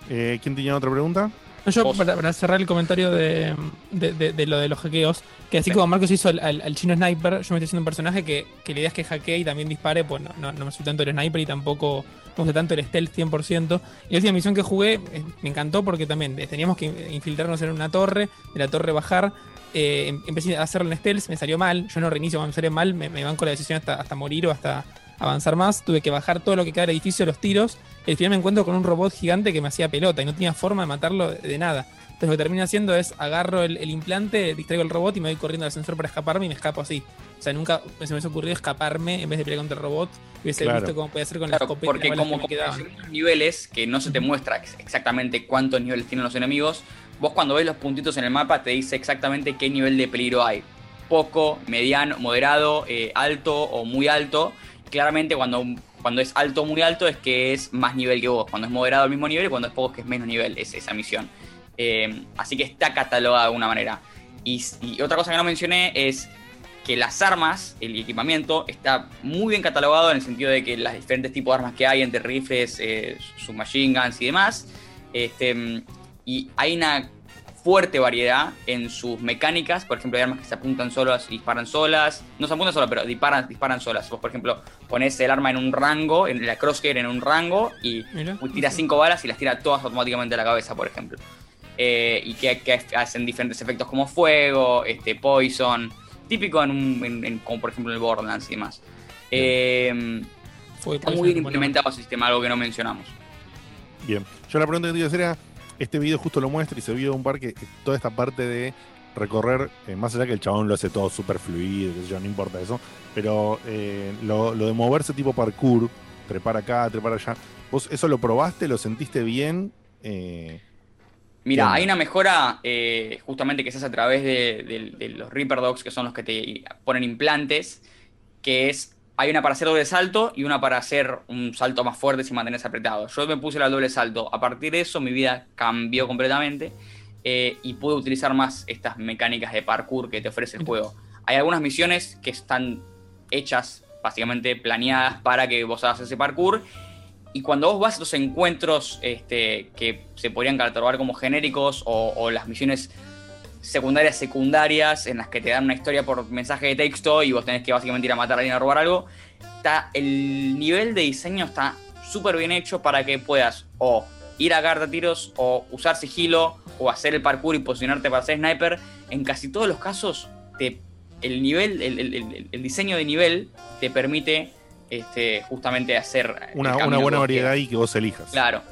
Eh, ¿Quién tenía otra pregunta? No, yo, para, para cerrar el comentario de, de- de- de lo de los hackeos, que así Sí. como Marcos hizo al, al- al chino sniper, yo me estoy haciendo un personaje que, que la idea es que hackee y también dispare, pues no, no, no me soy tanto el sniper y tampoco me gusta tanto el stealth 100%. Y la última misión que jugué eh, me encantó porque también teníamos que infiltrarnos en una torre, de la torre bajar. eh, em- empecé a hacerlo en stealth, me salió mal, yo no reinicio cuando me sale mal, me, me banco la decisión hasta, hasta morir o hasta avanzar más. Tuve que bajar todo lo que queda del edificio, los tiros. Y al final me encuentro con un robot gigante que me hacía pelota y no tenía forma de matarlo de, nada. Entonces lo que termino haciendo es agarro el, el implante, distraigo el robot y me voy corriendo al sensor para escaparme y me escapo así. O sea, nunca se me hubiese ocurrido escaparme en vez de pelear contra el robot. Hubiese Claro. visto cómo podía hacer con Claro, la escopeta porque como, que me niveles que no se te muestra ex- exactamente cuántos niveles tienen los enemigos, vos cuando ves los puntitos en el mapa te dice exactamente qué nivel de peligro hay. Poco, mediano, moderado, eh, alto o muy alto. Claramente cuando, cuando es alto o muy alto es que es más nivel que vos. Cuando es moderado al mismo nivel y cuando es poco es que es menos nivel. Es esa misión. Eh, así que está catalogada de alguna manera. Y, otra cosa que no mencioné es que las armas, el equipamiento, está muy bien catalogado en el sentido de que los diferentes tipos de armas que hay, entre rifles, eh, submachine guns y demás. Este, y hay una fuerte variedad en sus mecánicas. Por ejemplo, hay armas que se apuntan solas y disparan solas. No se apuntan solas, pero disparan, disparan solas. Vos, por ejemplo, pones el arma en un rango, en la crosshair en un rango, y tiras cinco balas y las tira todas automáticamente a la cabeza, por ejemplo. Eh, y que, que hacen diferentes efectos como fuego, este, poison, típico en, un, en- en- como por ejemplo en el Borderlands y demás. Eh, está muy bien implementado el sistema, algo que no mencionamos. Bien. Yo la pregunta que te iba a hacer era, este video justo lo muestra y se vio un par que toda esta parte de recorrer, eh, más allá que el chabón lo hace todo súper fluido, qué sé yo, no importa eso, pero eh, lo, lo de moverse tipo parkour, trepar acá, trepar allá, ¿vos eso lo probaste, lo sentiste bien? Eh, Mira, hay una mejora justamente que se hace a través de, de- de los Reaper Dogs, que son los que te ponen implantes, que es, hay una para hacer doble salto y una para hacer un salto más fuerte si mantenés apretado. Yo me puse el doble salto. A partir de eso mi vida cambió completamente eh, y pude utilizar más estas mecánicas de parkour que te ofrece el juego. Hay algunas misiones que están hechas, básicamente planeadas para que vos hagas ese parkour y cuando vos vas a los encuentros este, que se podrían catalogar como genéricos o, o las misiones secundarias secundarias en las que te dan una historia por mensaje de texto y vos tenés que básicamente ir a matar a alguien a robar algo, está, el nivel de diseño está súper bien hecho para que puedas o ir a agarrar tiros o usar sigilo o hacer el parkour y posicionarte para ser sniper. En casi todos los casos, te, el nivel, el, el- el- diseño de nivel te permite este, justamente hacer una, una buena variedad y que vos elijas. Claro.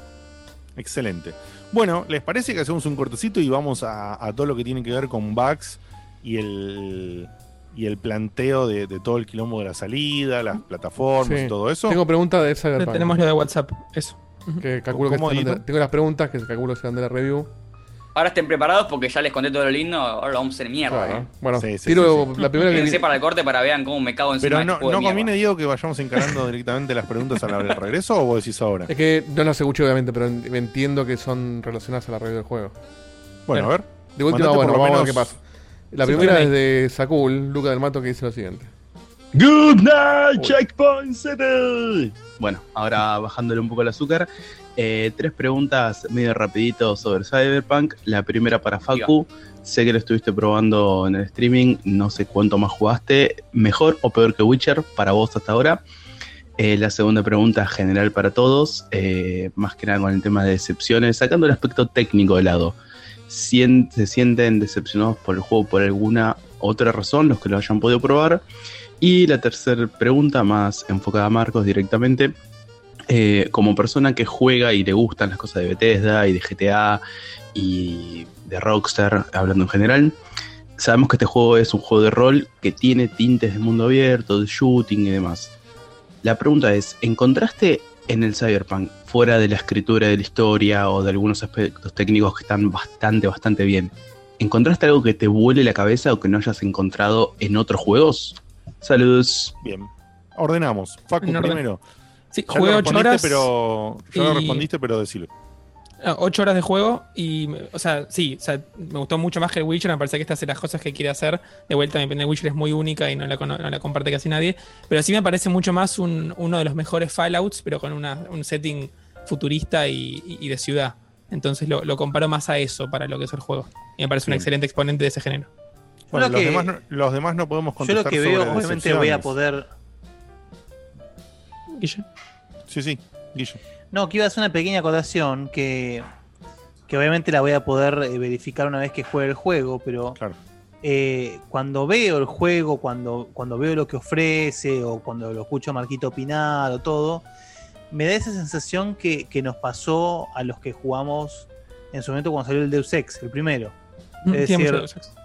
Excelente. Bueno, ¿les parece que hacemos un cortecito y vamos a, a todo lo que tiene que ver con bugs y el, y el planteo de, de todo el quilombo de la salida, las plataformas Sí. y todo eso? Tengo preguntas de Cyberpunk. Tenemos lo de WhatsApp, eso. Que calculo que tengo las preguntas que calculo que serán de la review. Ahora estén preparados porque ya les conté todo lo lindo, ahora lo vamos a hacer mierda. Claro. eh. Bueno, Sí, sí, tiro sí, la primera que para el corte para vean cómo me cago encima Pero no, ¿no conviene, Diego, que vayamos encarando directamente las preguntas a la hora del regreso o vos decís ahora? Es que no las escuché obviamente, pero en- entiendo que son relacionadas a la review del juego. Bueno, a ver. De última, bueno, por lo vamos a ver qué menos- pasa. La Sí, primera es de Sakul, Luca del Mato, que dice lo siguiente. Good night, Checkpoint City. Bueno, ahora bajándole un poco el azúcar. Eh, tres preguntas medio rapidito sobre Cyberpunk. La primera para Facu. Sé que lo estuviste probando en el streaming. No sé cuánto más jugaste. ¿Mejor o peor que Witcher para vos hasta ahora? Eh, la segunda pregunta general para todos. eh, más que nada con el tema de decepciones. Sacando el aspecto técnico de lado. Sien- ¿Se sienten decepcionados por el juego por alguna otra razón? Los que lo hayan podido probar. Y la tercera pregunta, más enfocada a Marcos directamente. Eh, como persona que juega y le gustan las cosas de Bethesda y de GTA y de Rockstar, hablando en general, sabemos que este juego es un juego de rol que tiene tintes de mundo abierto, de shooting y demás. La pregunta es, ¿encontraste en el Cyberpunk, fuera de la escritura de la historia o de algunos aspectos técnicos que están bastante, bastante bien, ¿encontraste algo que te vuele la cabeza o que no hayas encontrado en otros juegos? Saludos. Bien. Ordenamos. Facu primero. Sí, Ya jugué lo 8 respondiste, horas. Pero, ya lo y- respondiste, pero decilo. Ah, Ocho horas de juego y, o sea, sí, o sea, me gustó mucho más que el Witcher. Me parece que esta hace las cosas que quiere hacer. De vuelta, mi opinión, Witcher es muy única y no la, no la comparte casi nadie. Pero sí me parece mucho más un- uno de los mejores Fallouts, pero con una- un setting futurista y, y- y de ciudad. Entonces lo, lo comparo más a eso para lo que es el juego. Y me parece un excelente exponente de ese género. Bueno, lo los, que- demás no, los demás no podemos Yo contestar lo que veo, obviamente voy a poder. Guille. Sí, sí, Guille. No, que iba a hacer una pequeña acotación que, que obviamente la voy a poder eh, verificar una vez que juegue el juego, pero eh, cuando veo el juego, cuando, cuando veo lo que ofrece o cuando lo escucho a Marquito opinar o todo, me da esa sensación que, que nos pasó a los que jugamos en su momento cuando salió el Deus Ex, el primero. Mm, Es decir, mucho Deus Ex.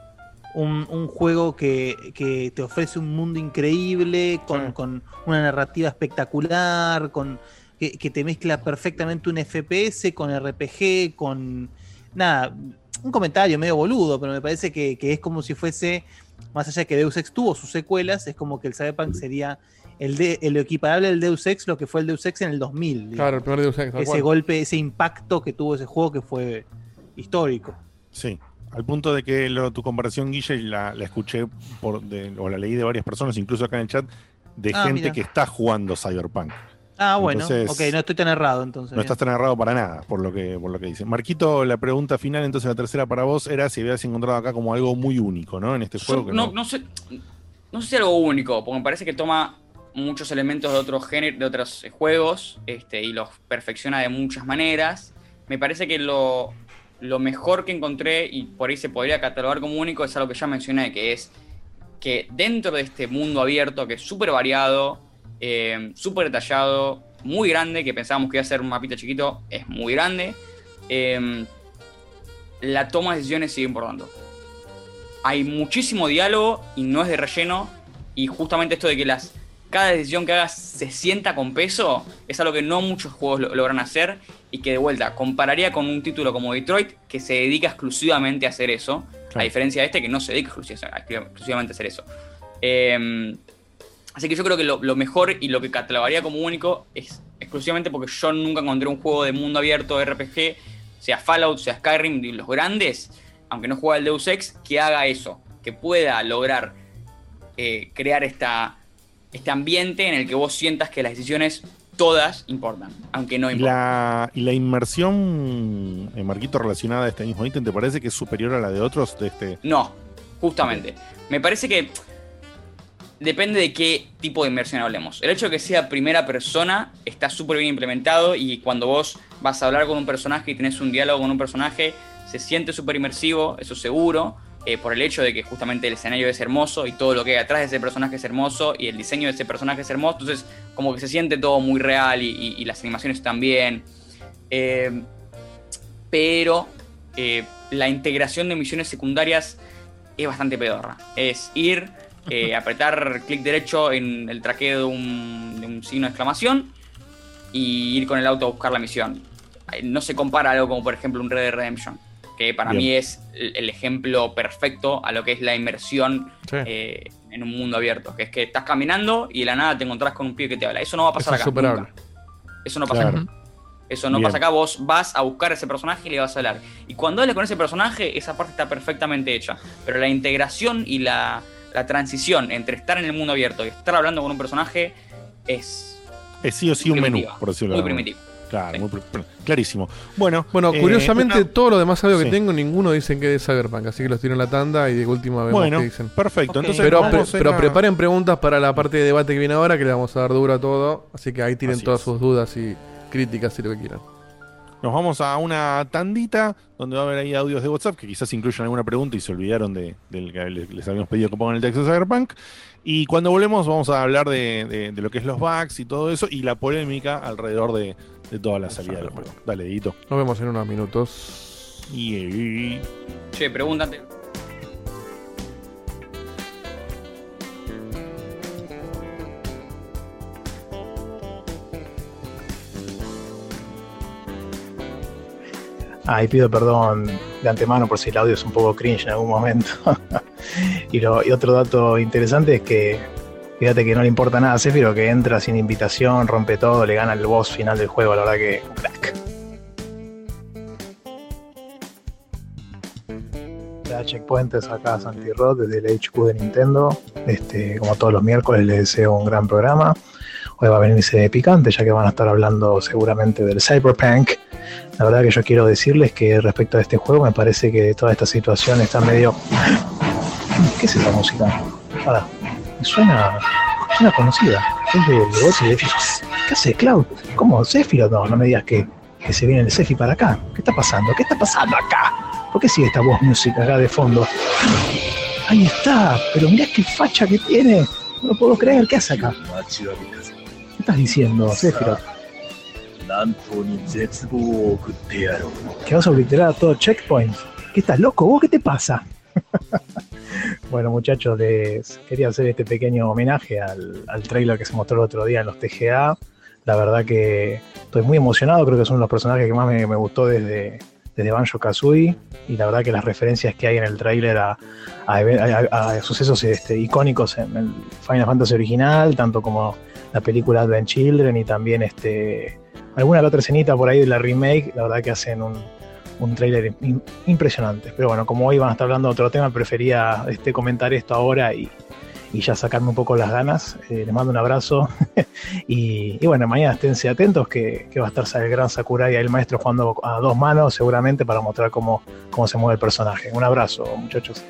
Un, un juego que, que te ofrece un mundo increíble, con, con una narrativa espectacular, con que, que te mezcla perfectamente un FPS con RPG, con nada, un comentario medio boludo, pero me parece que, que es como si fuese, más allá de que Deus Ex tuvo sus secuelas, es como que el Cyberpunk sería el, de, el equiparable al Deus Ex, lo que fue el Deus Ex en el 2000. digamos. Claro, el primer Deus Ex, Ese cual. golpe, ese impacto que tuvo ese juego que fue histórico. Sí. Al punto de que lo- tu comparación, Guille, la, la escuché por, de- o la leí de varias personas, incluso acá en el chat, de Ah, gente mira. que está jugando Cyberpunk. Ah, bueno, Entonces, ok, no estoy tan errado entonces. No bien. estás tan errado para nada, por lo que, por lo que dicen. Marquito, la pregunta final, entonces la tercera para vos, era si habías encontrado acá como algo muy único, ¿no? En este Yo juego. que no, no sé, no sé si algo único, porque me parece que toma muchos elementos de otros géneros, de otros juegos, este, y los perfecciona de muchas maneras. Me parece que lo, lo mejor que encontré, y por ahí se podría catalogar como único, es algo que ya mencioné, que es que dentro de este mundo abierto, que es súper variado, eh, súper detallado, muy grande, que pensábamos que iba a ser un mapita chiquito, es muy grande, eh, la toma de decisiones sigue importando hay muchísimo diálogo y no es de relleno. Y justamente esto de que las cada decisión que hagas se sienta con peso es algo que no muchos juegos lo- logran hacer. Y que de vuelta compararía con un título como Detroit que se dedica exclusivamente a hacer eso. A diferencia de este que no se dedica exclusi- exclusivamente a hacer eso. Eh, así que yo creo que lo, lo mejor y lo que catalogaría como único es exclusivamente porque yo nunca encontré un juego de mundo abierto RPG, sea Fallout, sea Skyrim, de los grandes, aunque no juega el Deus Ex, que haga eso, que pueda lograr eh, crear esta, este ambiente en el que vos sientas que las decisiones todas importan, aunque no importan. la, y la inmersión, eh, Marquito, relacionada a este mismo ítem, ¿te parece que es superior a la de otros de este? No, justamente. Me parece que depende de qué tipo de inmersión hablemos. El hecho de que sea primera persona está súper bien implementado y cuando vos vas a hablar con un personaje y tenés un diálogo con un personaje, se siente súper inmersivo, eso seguro, eh, por el hecho de que justamente el escenario es hermoso y todo lo que hay atrás de ese personaje es hermoso y el diseño de ese personaje es hermoso, entonces como que se siente todo muy real y, y- y las animaciones también. Eh, pero eh, la integración de misiones secundarias es bastante pedorra. Es ir, eh, apretar clic derecho en el traqueo de un, de un signo de exclamación y ir con el auto a buscar la misión. No se compara a algo como por ejemplo un Red Dead Redemption, que para Bien. mí es el ejemplo perfecto a lo que es la inmersión Sí. eh, en un mundo abierto, que es que estás caminando y de la nada te encontrás con un pibe que te habla. Eso no va a pasar Eso acá. nunca. Eso no pasa Claro. acá. Eso no Bien. pasa acá, vos vas a buscar a ese personaje y le vas a hablar. Y cuando hables con ese personaje, esa parte está perfectamente hecha. Pero la integración y la, la transición entre estar en el mundo abierto y estar hablando con un personaje es Es sí o sí un menú, por decirlo muy primitivo. Claro, muy clarísimo. Bueno, Bueno, eh, curiosamente, una- todo lo demás audio que Sí. tengo, ninguno dicen que es Cyberpunk. Así que los tiro en la tanda y de última vemos Bueno, qué dicen. perfecto. Ok. Entonces, Pero, vamos pre- a pero una- preparen preguntas para la parte de debate que viene ahora, que le vamos a dar duro a todo. Así que ahí tiren Así todas es. sus dudas y críticas y lo que quieran. Nos vamos a una tandita donde va a haber ahí audios de WhatsApp que quizás incluyan alguna pregunta y se olvidaron de, del que les les habíamos pedido que pongan el texto de Cyberpunk. Y cuando volvemos vamos a hablar de, de- de lo que es los bugs y todo eso y la polémica alrededor de, de toda la salida del juego. Dale, Dito. Nos vemos en unos minutos. Y, Che, pregúntate. Ah, y pido perdón de antemano por si el audio es un poco cringe en algún momento. y, lo- y otro dato interesante es que, fíjate que no le importa nada a que entra sin invitación, rompe todo, le gana el boss final del juego, la verdad que crack. Hola, checkpointers acá Santi Rod desde el HQ de Nintendo. Este, como todos los miércoles les deseo un gran programa. Hoy va a venirse picante ya que van a estar hablando seguramente del Cyberpunk. La verdad que yo quiero decirles que respecto a este juego me parece que toda esta situación está medio... ¿Qué es esa música? Ahora, suena, suena conocida. Es de, de ¿Qué hace Cloud? ¿Cómo? ¿Sephiroth? No, no me digas que, que se viene el Sephi para acá. ¿Qué está pasando? ¿Qué está pasando acá? ¿Por qué sigue esta voz música acá de fondo? Ahí está, pero mirá qué facha que tiene. No lo puedo creer, ¿qué hace acá? ¿Qué estás diciendo, Sephiroth? Que vas a obliterar a todo checkpoint. ¿Qué estás loco? ¿Vos qué te pasa? bueno, muchachos, les quería hacer este pequeño homenaje al, trailer que se mostró el otro día en los TGA. La verdad que estoy muy emocionado, creo que es los personajes que más me, gustó desde, desde Banjo Kazooie. Y la verdad que las referencias que hay en el trailer a, sucesos este, icónicos en el Final Fantasy original, tanto como la película Advent Children y también este, alguna otra escenita por ahí de la remake, la verdad que hacen un, un trailer im- impresionante. Pero bueno, como hoy van a estar hablando de otro tema, prefería este, comentar esto ahora y, y ya sacarme un poco las ganas. Eh, les mando un abrazo y, bueno, mañana esténse atentos que, va a estar el gran Sakurai, el maestro jugando a dos manos seguramente para mostrar cómo, cómo se mueve el personaje. Un abrazo muchachos.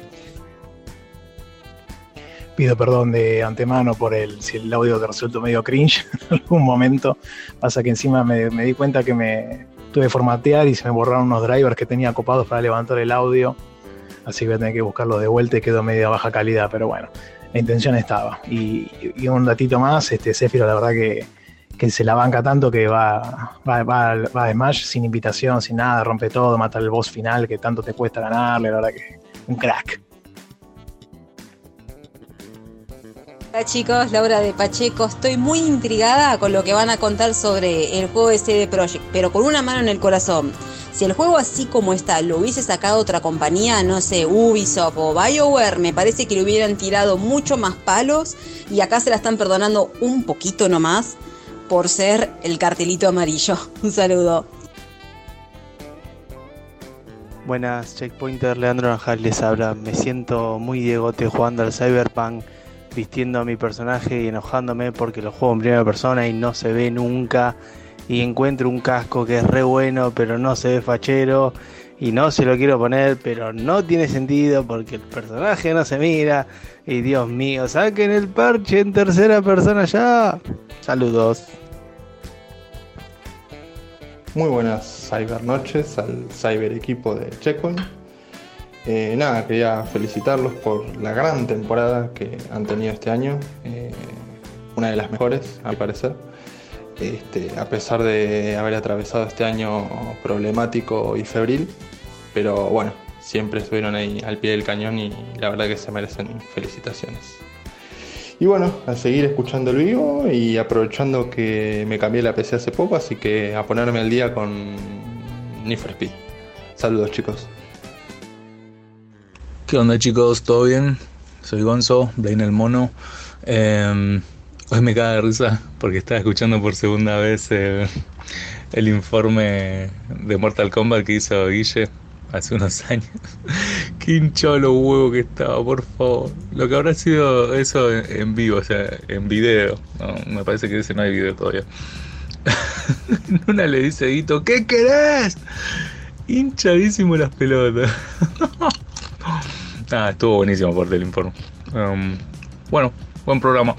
Pido perdón de antemano por el si el audio te resultó medio cringe en algún momento. Pasa que encima me di cuenta que me tuve que formatear y se me borraron unos drivers que tenía copados para levantar el audio. Así que voy a tener que buscarlo de vuelta y quedó medio baja calidad, pero bueno, la intención estaba. Y, un datito más, este Zephyro la verdad que, que se la banca tanto que va, va, va, a Smash sin invitación, sin nada, rompe todo, mata al boss final que tanto te cuesta ganarle, la verdad que un crack. Hola chicos, Laura de Pacheco. Estoy muy intrigada con lo que van a contar sobre el juego SD Projekt, pero con una mano en el corazón. Si el juego así como está lo hubiese sacado otra compañía, no sé, Ubisoft o BioWare, me parece que le hubieran tirado mucho más palos y acá se la están perdonando un poquito nomás por ser el cartelito amarillo. Un saludo. Buenas, Checkpointer, Leandro Najal les habla. Me siento muy diegote jugando al Cyberpunk, vistiendo a mi personaje y enojándome porque lo juego en primera persona y no se ve nunca. Y encuentro un casco que es re bueno, pero no se ve fachero. Y no se lo quiero poner, pero no tiene sentido porque el personaje no se mira. Y Dios mío, saquen el parche en tercera persona ya. Saludos. Muy buenas cyber noches al cyber equipo de Checkpoint. Eh, nada, quería felicitarlos por la gran temporada que han tenido este año. eh, una de las mejores, a mi parecer. Este, a pesar de haber atravesado este año problemático y febril. Pero bueno, siempre estuvieron ahí al pie del cañón y la verdad que se merecen felicitaciones. Y bueno, a seguir escuchando el vivo y aprovechando que me cambié la PC hace poco, así que a ponerme al día con Need for Speed. Saludos chicos. ¿Qué onda chicos? ¿Todo bien? Soy Gonzo, Blaine el Mono. Eh, hoy me caga de risa porque estaba escuchando por segunda vez el, informe de Mortal Kombat que hizo Guille hace unos años. Qué hinchado los huevos que estaba, por favor. Lo que habrá sido eso en, vivo, o sea, en video. Me parece que ese no hay video todavía. Una le dice a Guito, ¿qué querés? Hinchadísimo las pelotas. Ah, estuvo buenísimo por el informe. Um, bueno, buen programa.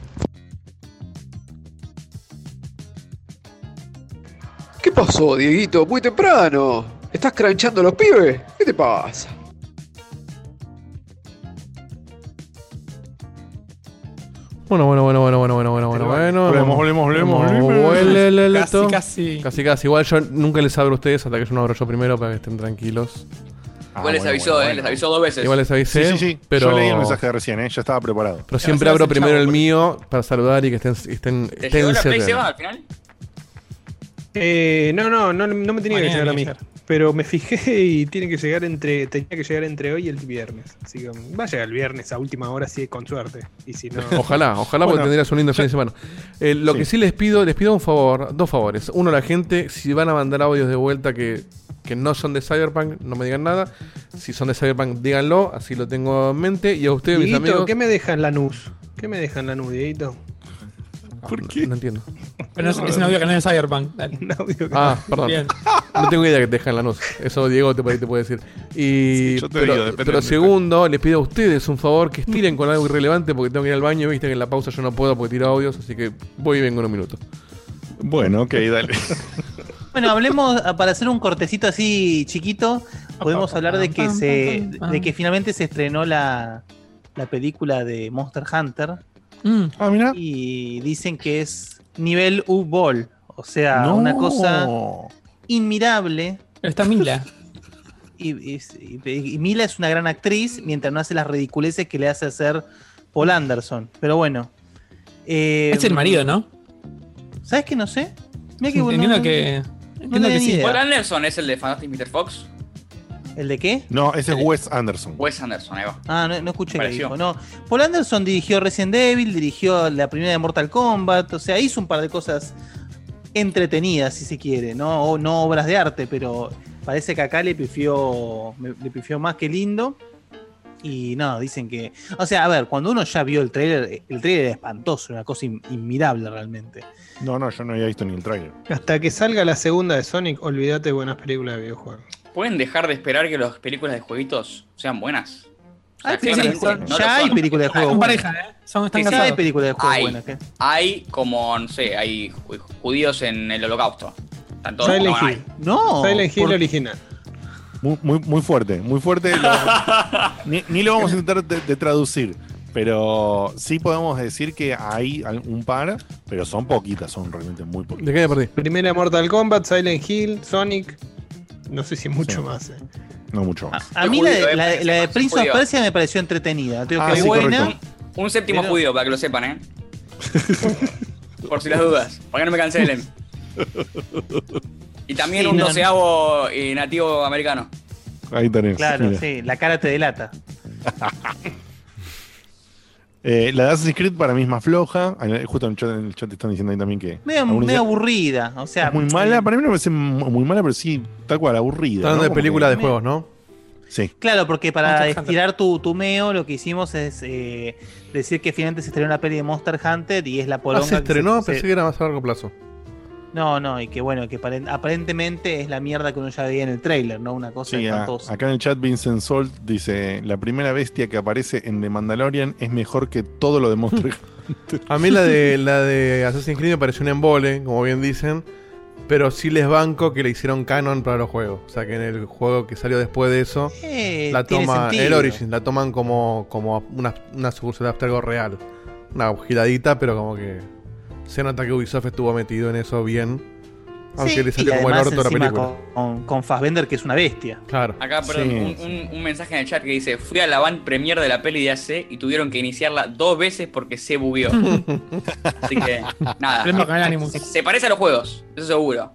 ¿Qué pasó, Dieguito? Muy temprano. ¿Estás cranchando a los pibes? ¿Qué te pasa? Bueno, bueno, bueno, bueno, bueno, bueno, bueno, bueno, bueno. Volvemos, volvemos, volvemos, Casi, casi. Casi, casi. Igual yo nunca les abro a ustedes hasta que yo no abro yo primero para que estén tranquilos. Igual les avisó, eh, les avisó dos veces. Igual les avisé. Sí, sí, sí. Pero, Yo leí el mensaje de recién, ¿eh? ya estaba preparado. pero siempre abro primero el mío para saludar y que estén, estén, ¿Te estén llegó la Play cerca. Seba al final? Eh, no, no, no, no me tenía que llegar a mí. Pero me fijé y tiene que llegar entre, tenía que llegar entre hoy y el viernes. Así que va a llegar el viernes a última hora, sí, con suerte. Y si no. Ojalá, ojalá porque tendrías un lindo fin de semana. Eh, lo Sí. que sí les pido, les pido un favor, dos favores. Uno, la gente, si van a mandar audios de vuelta que, que no son de Cyberpunk, no me digan nada. Si son de Cyberpunk, díganlo, así lo tengo en mente. Y a ustedes, mis Dieguito, amigos. ¿qué me deja en la NUS? ¿Qué me deja en la NUS, Dieguito? ¿Por qué? No, entiendo. Pero no es, es un audio que no es de Cyberpunk. Dale. Un audio que- Ah, perdón. Bien. No tengo idea que te dejan la luz. Eso Diego te, puede- te puede decir. Y, Sí, yo te pero, digo, depende pero segundo, les pido a ustedes un favor que estiren con algo irrelevante porque tengo que ir al baño. Viste que en la pausa yo no puedo porque tiro audios, así que voy y vengo en un minuto. Bueno, ok, dale. Bueno, hablemos, ah, para hacer un cortecito así chiquito, podemos hablar de que se de que finalmente se estrenó la, la película de Monster Hunter. Mm. Ah, mira. Y dicen que es nivel U-Ball. O sea, una cosa inmirable. Pero está Mila. Y, y- y- y Mila es una gran actriz, mientras no hace las ridiculeces que le hace hacer Paul Anderson. Pero bueno. Eh, Es el marido, ¿no? ¿Sabes que no sé? Mira que Entiendo no- que. No tenía que ni sí. idea. Paul Anderson es el de Fantastic Mr. Fox. ¿El de qué? No, ese es Wes Anderson. Wes Anderson, ahí va. Ah, no, no escuché Pareció. dijo. No. Paul Anderson dirigió Resident Evil, dirigió la primera de Mortal Kombat, o sea, hizo un par de cosas entretenidas, si se quiere, no, O- no obras de arte, pero parece que acá le pifió, me- le pifió más que lindo. Y no, dicen que. O sea, a ver, cuando uno ya vio el trailer, el trailer es espantoso, una cosa in- inmirable realmente. No, no, yo no había visto ni el trailer. Hasta que salga la segunda de Sonic, olvídate de buenas películas de videojuegos. ¿Pueden dejar de esperar que las películas de jueguitos sean buenas? O sea, sí, sí, claramente son- no ya hay son. películas de juego Son buenas. pareja, ¿eh? Son, están Sí, sí, casados. hay películas de juego Hay. buenas. ¿qué? Hay como, no sé, hay ju- judíos en el holocausto. Están todos Silent no, Hill. No. Silent Hill por- original. Muy, muy, muy fuerte, muy fuerte. Lo- ni, ni lo vamos a intentar de, de traducir. Pero sí podemos decir que hay un par, pero son poquitas, son realmente muy poquitas. ¿De qué me perdí? Primera Mortal Kombat, Silent Hill, Sonic. No sé si mucho más. eh. No mucho más. A mí la judío, de, eh, la, de Prince of. Persia me pareció entretenida. Tengo Ah, que es sí, buena. Un séptimo Pero- judío, para que lo sepan, ¿eh? Por si las dudas, para que no me cancelen. Y también Sí, un no, doceavo eh, nativo americano. Ahí tenés. Claro, mira. sí, la cara te delata. Eh, la de Assassin's Creed para mí es más floja. Ah, Justo en el chat, en el chat te están diciendo ahí también que. Medio, medio aburrida. O sea, es muy mala. Para mí no me parece mu- muy mala, pero sí, tal cual, aburrida. Están hablando ¿no? de películas de juegos, ¿no? Sí. Claro, porque para estirar tu, tu meo, lo que hicimos es eh, decir que finalmente se estrenó una peli de Monster Hunter y es la Ah, polonga. se que estrenó, se- pensé que era más a largo plazo. No, no, y que bueno, que aparen- aparentemente es la mierda que uno ya veía en el trailer, ¿no? Una cosa Sí, a- espantosa. acá en el chat Vincent Salt dice, la primera bestia que aparece en The Mandalorian es mejor que todo lo de Monster Hunter. A mí la de la de Assassin's Creed me pareció un embole, como bien dicen. Pero sí les banco que le hicieron canon para los juegos. O sea que en el juego que salió después de eso, Eh, la toma, el Origin, la toman como, como una, una sucursal de algo real. Una giradita, pero como que se nota que Ubisoft estuvo metido en eso bien. Aunque Sí, le salió como el orto la película. Con, con, Fassbender, que es una bestia. Claro. Acá, perdón, Sí, un, un- un mensaje en el chat que dice: Fui a la van premier de la peli de AC y tuvieron que iniciarla dos veces porque se bugueó. Así que, nada. Se, se parece a los juegos, eso seguro.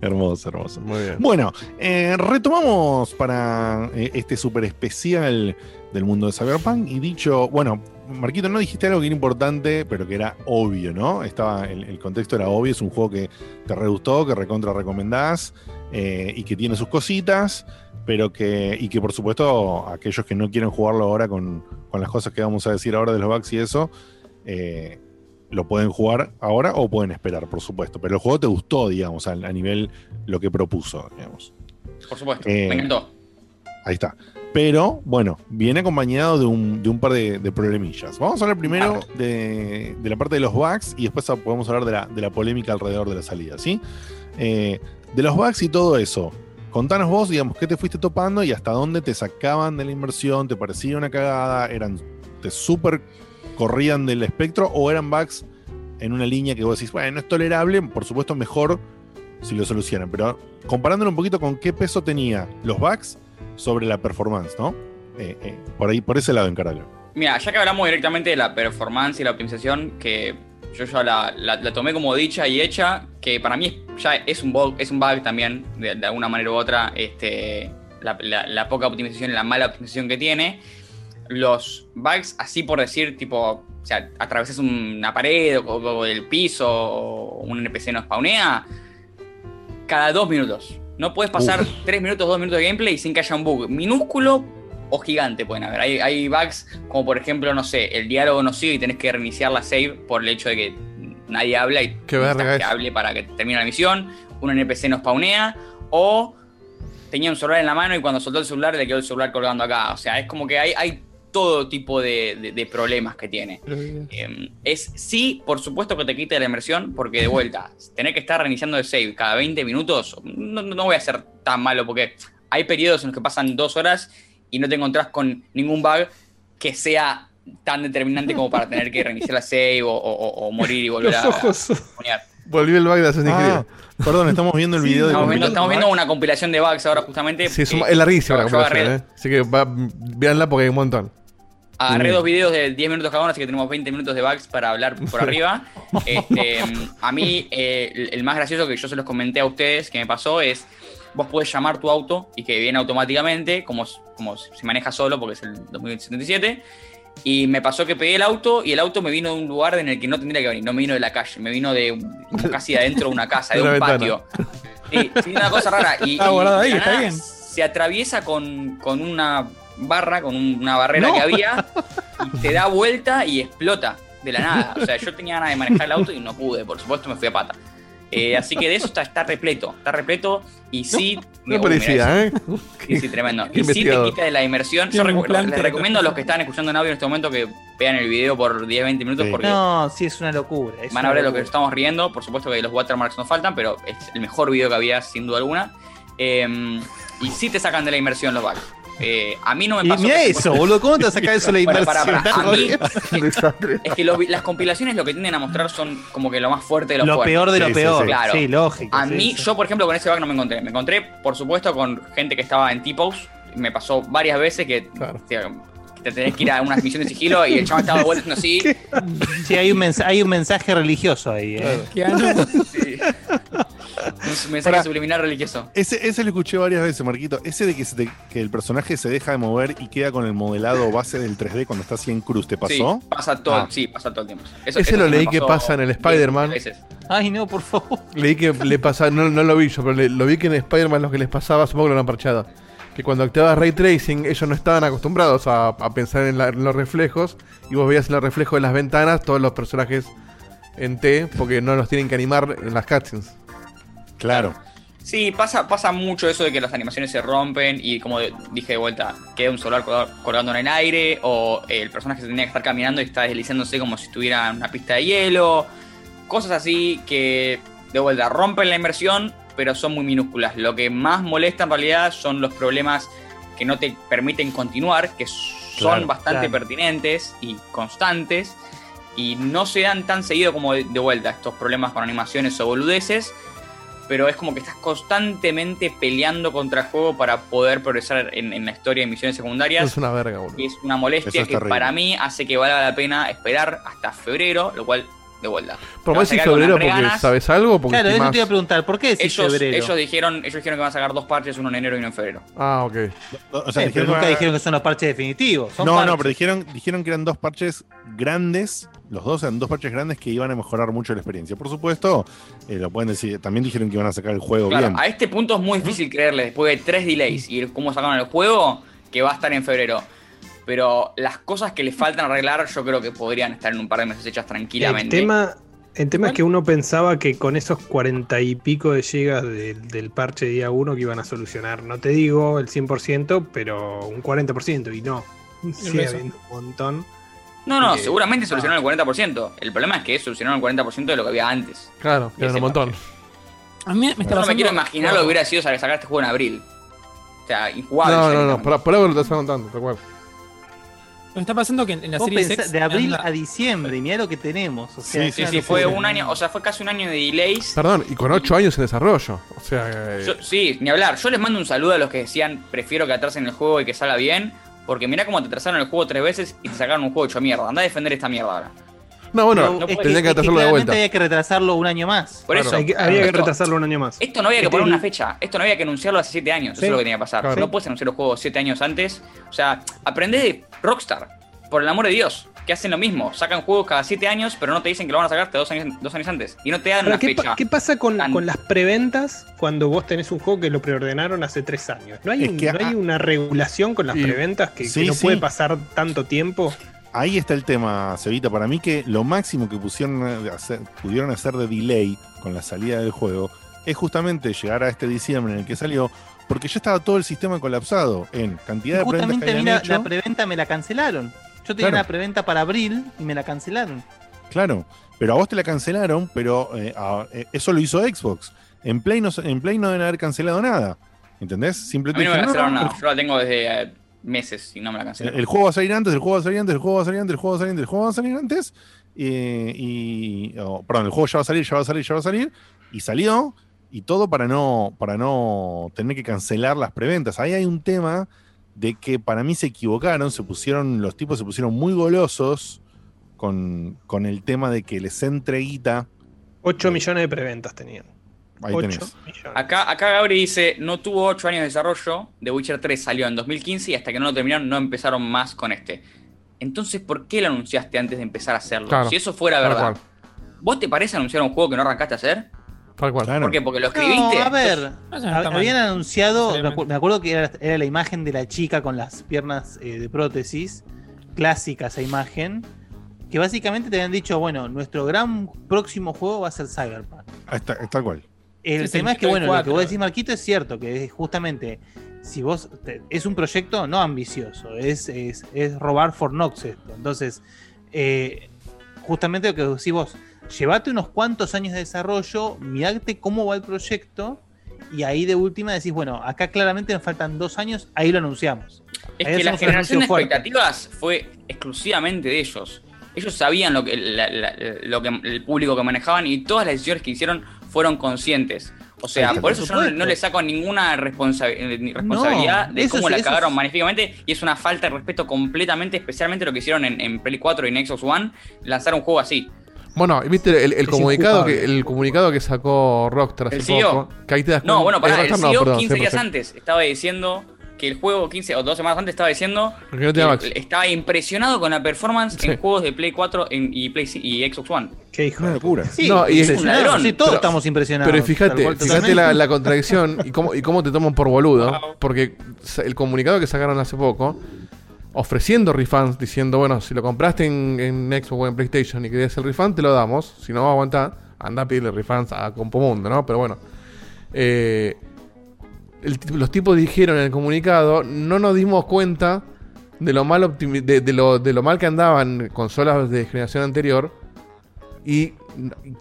hermoso, hermoso. Muy bien. Bueno, eh, retomamos para eh, este súper especial del mundo de Cyberpunk. Y dicho, bueno, Marquito, no dijiste algo que era importante, pero que era obvio, ¿no? Estaba, el, el contexto era obvio, es un juego que te re gustó, que recontra recomendás eh, y que tiene sus cositas, pero que, y que por supuesto aquellos que no quieren jugarlo ahora con, con las cosas que vamos a decir ahora de los bugs y eso, eh, lo pueden jugar ahora o pueden esperar, por supuesto. Pero el juego te gustó, digamos, a, a nivel lo que propuso, digamos. Por supuesto, Eh, me encantó. Ahí está. Pero, bueno, viene acompañado de un, de un par de, de problemillas. Vamos a hablar primero de, de la parte de los bugs y después podemos hablar de la, de la polémica alrededor de la salida, ¿sí? Eh, de los bugs y todo eso. Contanos vos, digamos, qué te fuiste topando y hasta dónde te sacaban de la inversión, te parecía una cagada, eran, te súper corrían del espectro o eran bugs en una línea que vos decís, bueno, es tolerable, por supuesto mejor si lo solucionan, pero comparándolo un poquito con qué peso tenía los bugs sobre la performance, ¿no? Eh, eh, por ahí, por ese lado encaralo. Mira, ya que hablamos directamente de la performance y la optimización, que yo ya la, tomé como dicha y hecha, que para mí ya es un bug, es un bug también, de, alguna manera u otra, este, la poca optimización y la mala optimización que tiene. Los bugs, así por decir, tipo, o sea, atravesas una pared o, o el piso o un NPC no spawnea, cada dos minutos. No puedes pasar Uf. tres minutos, dos minutos de gameplay sin que haya un bug minúsculo o gigante pueden haber. Hay, hay bugs como por ejemplo, no sé, el diálogo no sigue y tenés que reiniciar la save por el hecho de que nadie habla y que hable para que termine la misión, un NPC no spawnea o tenía un celular en la mano y cuando soltó el celular le quedó el celular colgando acá. O sea, es como que hay, hay todo tipo de, de- de problemas que tiene. Eh, es sí, por supuesto que te quita la inmersión, porque de vuelta, tener que estar reiniciando el save cada 20 minutos, no, no voy a ser tan malo, porque hay periodos en los que pasan dos horas y no te encontrás con ningún bug que sea tan determinante como para tener que reiniciar la save o, o- o morir y volver Los a, ojos. a. Volví el bug de Assassin's Ah, perdón, estamos viendo el video de Estamos viendo, compilación estamos de viendo una compilación de bugs ahora justamente. Sí, es, Eh, es larguísima la ¿eh? Así que va, véanla porque hay un montón. Agarré dos videos de 10 minutos cada uno, así que tenemos 20 minutos de bugs para hablar por arriba. Este, a mí, eh, el- más gracioso que yo se los comenté a ustedes que me pasó es: vos podés llamar tu auto y que viene automáticamente, como, como se maneja solo porque es el 2077. Y me pasó que pegué el auto y el auto me vino de un lugar en el que no tendría que venir, no me vino de la calle, me vino de casi de adentro de una casa, de un patio. Sí, sí, una cosa rara. Y, Está y guardado ahí, está bien. Se atraviesa con, con una barra con un- una barrera No. que había y te da vuelta y explota de la nada. O sea, yo tenía ganas de manejar el auto y no pude, por supuesto me fui a pata. Eh, así que de eso está, está repleto, está repleto y sí... No Uy, mira parecía. ¿eh? Sí, sí, tremendo. Qué Y sí te quita de la inmersión. Yo les recomiendo a los que están escuchando en audio en este momento que vean el video por 10-20 minutos porque No, sí, es una locura. es van a ver de lo que estamos riendo. Por supuesto que los watermarks no faltan, pero es el mejor video que había, sin duda alguna. Eh, y sí te sacan de la inmersión los bugs. Eh, a mí no me Y pasó. mira que- eso, boludo, ¿cómo te va a sacar eso de la Bueno, inversión? pará. A mí- es que lo- las compilaciones lo que tienden a mostrar son como que lo más fuerte de lo, Lo fuerte. peor de lo peor. Claro. Sí, lógico. A sí, mí, sí. yo por ejemplo con ese bug no me encontré. Me encontré, por supuesto, con gente que estaba en T-Pose. Me pasó varias veces que, que te tenés que ir a una misión de sigilo y el chaval estaba haciendo así. Sí, hay un, mens- hay un mensaje religioso ahí. ¿eh? Sí. Un mensaje Pará. subliminal religioso. Ese, ese lo escuché varias veces, Marquito. Ese de que, se te- que el personaje se deja de mover y queda con el modelado base del 3D cuando está así en cruz, ¿te pasó? Sí, pasa todo, Ah. sí, pasa todo el tiempo. Ese eso lo leí que pasa en el Spider-Man. Ay, no, por favor. Leí que le pasaba, no, no lo vi yo, pero le- lo vi que en Spider-Man lo que les pasaba, supongo que lo han parchado. Que cuando activabas Ray Tracing, ellos no estaban acostumbrados a, a pensar en, la- en los reflejos. Y vos veías en los reflejos de las ventanas todos los personajes en T, porque no los tienen que animar en las cutscenes. Claro. Sí, pasa, pasa mucho eso de que las animaciones se rompen y como de- dije de vuelta, queda un solar colga- colgando en el aire o eh, el personaje se tenía que estar caminando y está deslizándose como si estuviera en una pista de hielo. Cosas así que de vuelta rompen la inmersión, pero son muy minúsculas. Lo que más molesta en realidad son los problemas que no te permiten continuar, que son Claro, bastante claro. pertinentes y constantes y no se dan tan seguido como de, de vuelta estos problemas con animaciones o boludeces, pero es como que estás constantemente peleando contra el juego para poder progresar en, en la historia de misiones secundarias. Es una verga, boludo. Y es una molestia es que terrible. para mí hace que valga la pena esperar hasta febrero, lo cual de vuelta. ¿Por quedar con febrero porque sabes algo? Porque Claro, eso estimás- te iba a preguntar, ¿por qué decís Ellos, febrero? ellos dijeron, ellos dijeron que van a sacar dos parches, uno en enero y uno en febrero. Ah, ok. O sea, pero nunca dijeron que son los parches definitivos. Son no, no, pero dijeron, dijeron que eran dos parches grandes. Los dos eran dos parches grandes que iban a mejorar mucho la experiencia. Por supuesto, eh, lo pueden decir. También dijeron que iban a sacar el juego Claro, bien. a este punto es muy difícil creerle después de tres delays y cómo sacaron el juego que va a estar en febrero. Pero las cosas que le faltan arreglar, yo creo que podrían estar en un par de meses hechas El tranquilamente. tema, el tema es que uno pensaba que con esos cuarenta y pico de gigas del- del parche día 1 que iban a solucionar, no te digo el 100%, pero un 40%, y no. Sigue habiendo un montón. No, no, Eh, seguramente solucionaron el 40%. El problema es que solucionaron el 40% de lo que había antes. Claro, ese un montón. A mí me está Yo no me pasando- quiero imaginar lo que hubiera sido sacar este juego en abril. O sea, injugable. No, no, no, por, por algo lo estás contando, tal Me está pasando que en, en la serie pensá- 6 de abril a diciembre, y mirá lo que tenemos. O sea, Sí, sí, fue un año, o sea, fue casi un año de delays. Perdón, y con 8 años en desarrollo. O sea, eh, Yo- sí, ni hablar. Yo les mando un saludo a los que decían prefiero que atrasen el juego y que salga bien. Porque mirá cómo te atrasaron el juego tres veces y te sacaron un juego hecho mierda. Anda a defender esta mierda ahora. No, bueno, no Es puede- que, tendría que es que atrasarlo de vuelta. había que retrasarlo un año más. Por eso. Hay que- había que retrasarlo un año más. Esto no había que Este poner una fecha. Esto no había que anunciarlo hace siete años. Sí. Eso es lo que tenía que pasar. Claro. No puedes anunciar los juegos siete años antes. O sea, aprende de Rockstar. Por el amor de Dios. Que hacen lo mismo. Sacan juegos cada siete años, pero no te dicen que lo van a sacar hasta dos años, dos años antes. Y no te dan Ahora, una ¿qué, pa- fecha. qué pasa con, tan- con las preventas cuando vos tenés un juego que lo preordenaron hace tres años? ¿No hay, Es un- que no hay una regulación con las Y- preventas que, no sí. puede pasar tanto tiempo? Ahí está el tema, Cevita. Para mí que lo máximo que pusieron hacer- pudieron hacer de delay con la salida del juego es justamente llegar a este diciembre en el que salió, porque ya estaba todo el sistema colapsado en cantidad de preventas que la, hecho. la preventa me la cancelaron. Yo tenía Claro. una preventa para abril y me la cancelaron. Claro, pero a vos te la cancelaron, pero eh, a- eh, eso lo hizo Xbox. En Play, no, en Play no deben haber cancelado nada. ¿Entendés? A Simplemente mí no me dijeron, cancelaron "No, nada. Yo la tengo desde eh, meses y no me la El, cancelaron. el juego va a salir antes, el juego va a salir antes, el juego va a salir antes, el juego va a salir antes, el juego va a salir antes. eh, y. oh, perdón, el juego ya va a salir, ya va a salir, ya va a salir. Y salió. Y todo para no, para no tener que cancelar las preventas. Ahí hay un tema de que para mí se equivocaron, se pusieron, los tipos se pusieron muy golosos con, con el tema de que les entre guita. 8 millones de preventas tenían. Ahí 8 tenés. millones. Acá, acá Gabri dice, no tuvo 8 años de desarrollo, The Witcher 3 salió en 2015 y hasta que no lo terminaron no empezaron más con este. Entonces, ¿por qué lo anunciaste antes de empezar a hacerlo? Claro, si eso fuera tal verdad. cual. ¿Vos te parece anunciar un juego que no arrancaste a hacer? Tal cual. ¿Por qué? Porque lo escribiste. No, a ver, No, habían anunciado, me acuerdo que era, era la imagen de la chica con las piernas eh, de prótesis, clásica esa imagen, que básicamente te habían dicho, bueno, nuestro gran próximo juego va a ser Cyberpunk. Está, tal cual. El tema es que, bueno, lo que 4. vos decís, Marquito, es cierto, que es justamente, si vos, te- es un proyecto no ambicioso, es, es, es robar Fornox esto. Entonces, eh, justamente lo que decís vos, llevate unos cuantos años de desarrollo, mirate cómo va el proyecto, y ahí de última decís, bueno, acá claramente nos faltan dos años, ahí lo anunciamos. Es Ahí que la generación de expectativas fue exclusivamente de ellos. Ellos sabían lo que, la- la- lo que el público que manejaban y todas las decisiones que hicieron fueron conscientes. O sea, Sí, por por eso yo no, no le saco ninguna responsa- eh, ni responsabilidad de cómo es- la cagaron es- magníficamente y es una falta de respeto completamente, especialmente lo que hicieron en, en Play 4 y en Xbox One, lanzar un juego así. Bueno, y viste el, el comunicado que el comunicado que sacó Rockstar El CEO. poco, que ahí te das No, bueno, pará, eh, el no, CEO perdón, 15 sí, días antes estaba diciendo que el juego 15 o dos semanas antes estaba diciendo no tenía que Max. estaba impresionado con la performance Sí. en juegos de Play 4 en- y, Play, y Xbox One. Qué hijo Una locura. Sí, No, y- impresionado, Es un ladrón, sí, todos pero- estamos impresionados. Pero fíjate, cual, fíjate la, la contradicción y cómo, y cómo te toman por boludo. Porque el comunicado que sacaron hace poco, ofreciendo refunds, diciendo, bueno, si lo compraste en, en Xbox o en PlayStation y querías el refund, te lo damos. Si no va a aguantar, anda a pedirle refunds a Compomundo, ¿no? Pero bueno. Eh, el los tipos dijeron en el comunicado, no nos dimos cuenta de lo mal de, de lo, de lo mal que andaban consolas de generación anterior y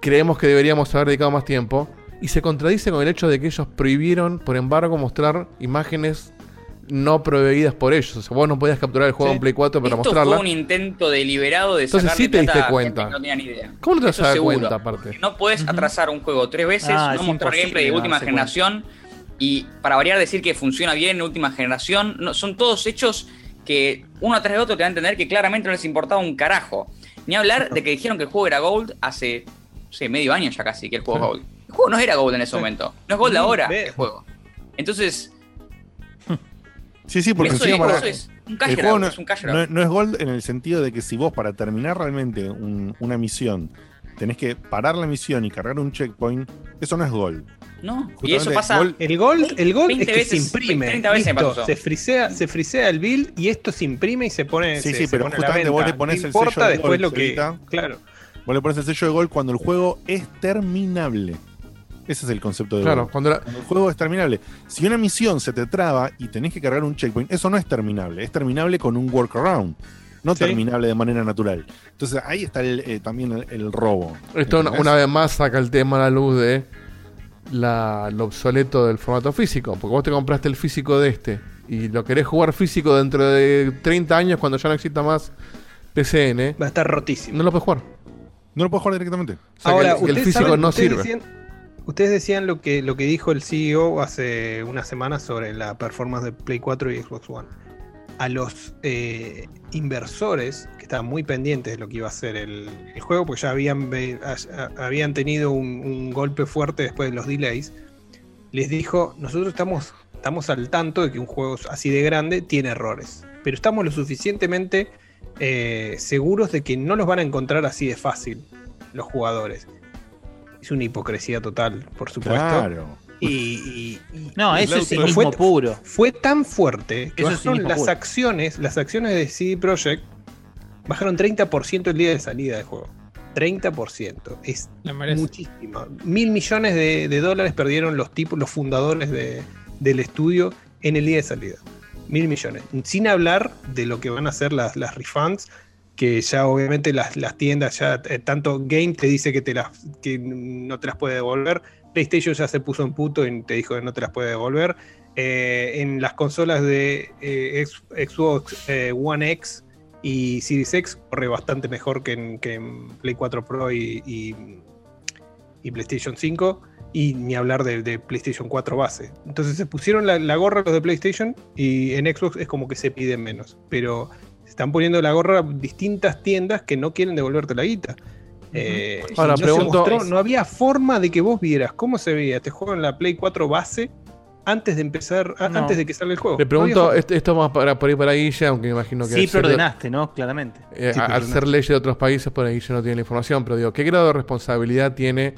creemos que deberíamos haber dedicado más tiempo y se contradice con el hecho de que ellos prohibieron, por embargo, mostrar imágenes no prohibidas por ellos. O sea, vos no podías capturar el juego en Play 4 para Esto mostrarla. fue un intento deliberado de Entonces sacarle sí te diste cuenta. no tenía ni idea. ¿Cómo no te vas a dar cuenta aparte? No podés atrasar un juego tres veces, Ah, no mostrar gameplay de última cuenta. Y para variar decir que funciona bien en última generación. No, son todos hechos que uno atrás de otro te va a entender que claramente no les importaba un carajo. Ni hablar de que dijeron que el juego era Gold hace, no sé, medio año ya casi que el juego es Gold. El juego no era Gold en ese momento. No es Gold Mm, ahora ve. el juego. Entonces, Sí, sí, porque eso, es, para- eso es un el cash juego grab, no, es un cash no- es gold en el sentido de que si vos para terminar realmente un- una misión tenés que parar la misión y cargar un checkpoint, eso no es gold. No, y eso pasa. Gold- El Gold, el Gold 20 es que veces, se imprime. 30 veces listo, pasó. se frisea, se frisea el build y esto se imprime y se pone. Sí, se- sí, se pero pone justamente vos le pones el importa sello de después Gold, lo que. Solita. Claro. Vos le pones el sello de gol cuando el juego es terminable. Ese es el concepto de Claro, gol. Cuando el juego es terminable. Si una misión se te traba y tenés que cargar un checkpoint, eso no es terminable. Es terminable con un workaround. No Sí. terminable de manera natural. Entonces ahí está el, eh, también el, el robo. Esto una, ¿Entendés? una vez más saca el tema a la luz de la, lo obsoleto del formato físico. Porque vos te compraste el físico de este y lo querés jugar físico dentro de 30 años cuando ya no exista más PCN. Va a estar rotísimo. No lo puedes jugar. No lo puedes jugar directamente. O sea, Ahora, que el, físico saben- no ustedes sirve. decían- ustedes decían lo que, lo que dijo el CEO hace unas semanas sobre la performance de Play 4 y Xbox One. A los eh, inversores que estaban muy pendientes de lo que iba a ser el, juego, porque ya habían, habían tenido un, un golpe fuerte después de los delays, les dijo, nosotros estamos, estamos al tanto de que un juego así de grande tiene errores, pero estamos lo suficientemente eh, seguros de que no los van a encontrar así de fácil los jugadores. Es una hipocresía total, por supuesto. Claro. Y, y- y- No, eso es cinismo puro. Fue tan fuerte que Eso es las puro. acciones, las acciones de CD Projekt bajaron 30% el día de salida del juego. 30%. Es muchísimo. Mil millones de, de dólares perdieron los tipos, los fundadores de- del estudio en el día de salida. Mil millones. Sin hablar de lo que van a hacer las, las refunds, que ya obviamente las, las tiendas, ya eh, tanto Game te dice que, te las, que no te las puede devolver, PlayStation ya se puso en puto y te dijo que no te las puede devolver. Eh, en las consolas de eh, Xbox eh, One X y Series X corre bastante mejor que en, Play 4 Pro y, PlayStation 5 y ni hablar de, PlayStation 4 base. Entonces se pusieron la, gorra los de PlayStation y en Xbox es como que se piden menos, pero están poniendo la gorra distintas tiendas que no quieren devolverte la guita. Eh, Ahora, no, pregunto- mostró- no había forma de que vos vieras cómo se veía este juego en la Play 4 base antes de empezar, No. antes de que salga el juego. Le pregunto, esto, esto más para, por ahí para Guille, aunque me imagino que Sí, de- preordenaste, ¿no? Claramente. eh, Sí, al ser leyes de otros países, por ahí Guille no tiene la información, pero digo, ¿qué grado de responsabilidad tiene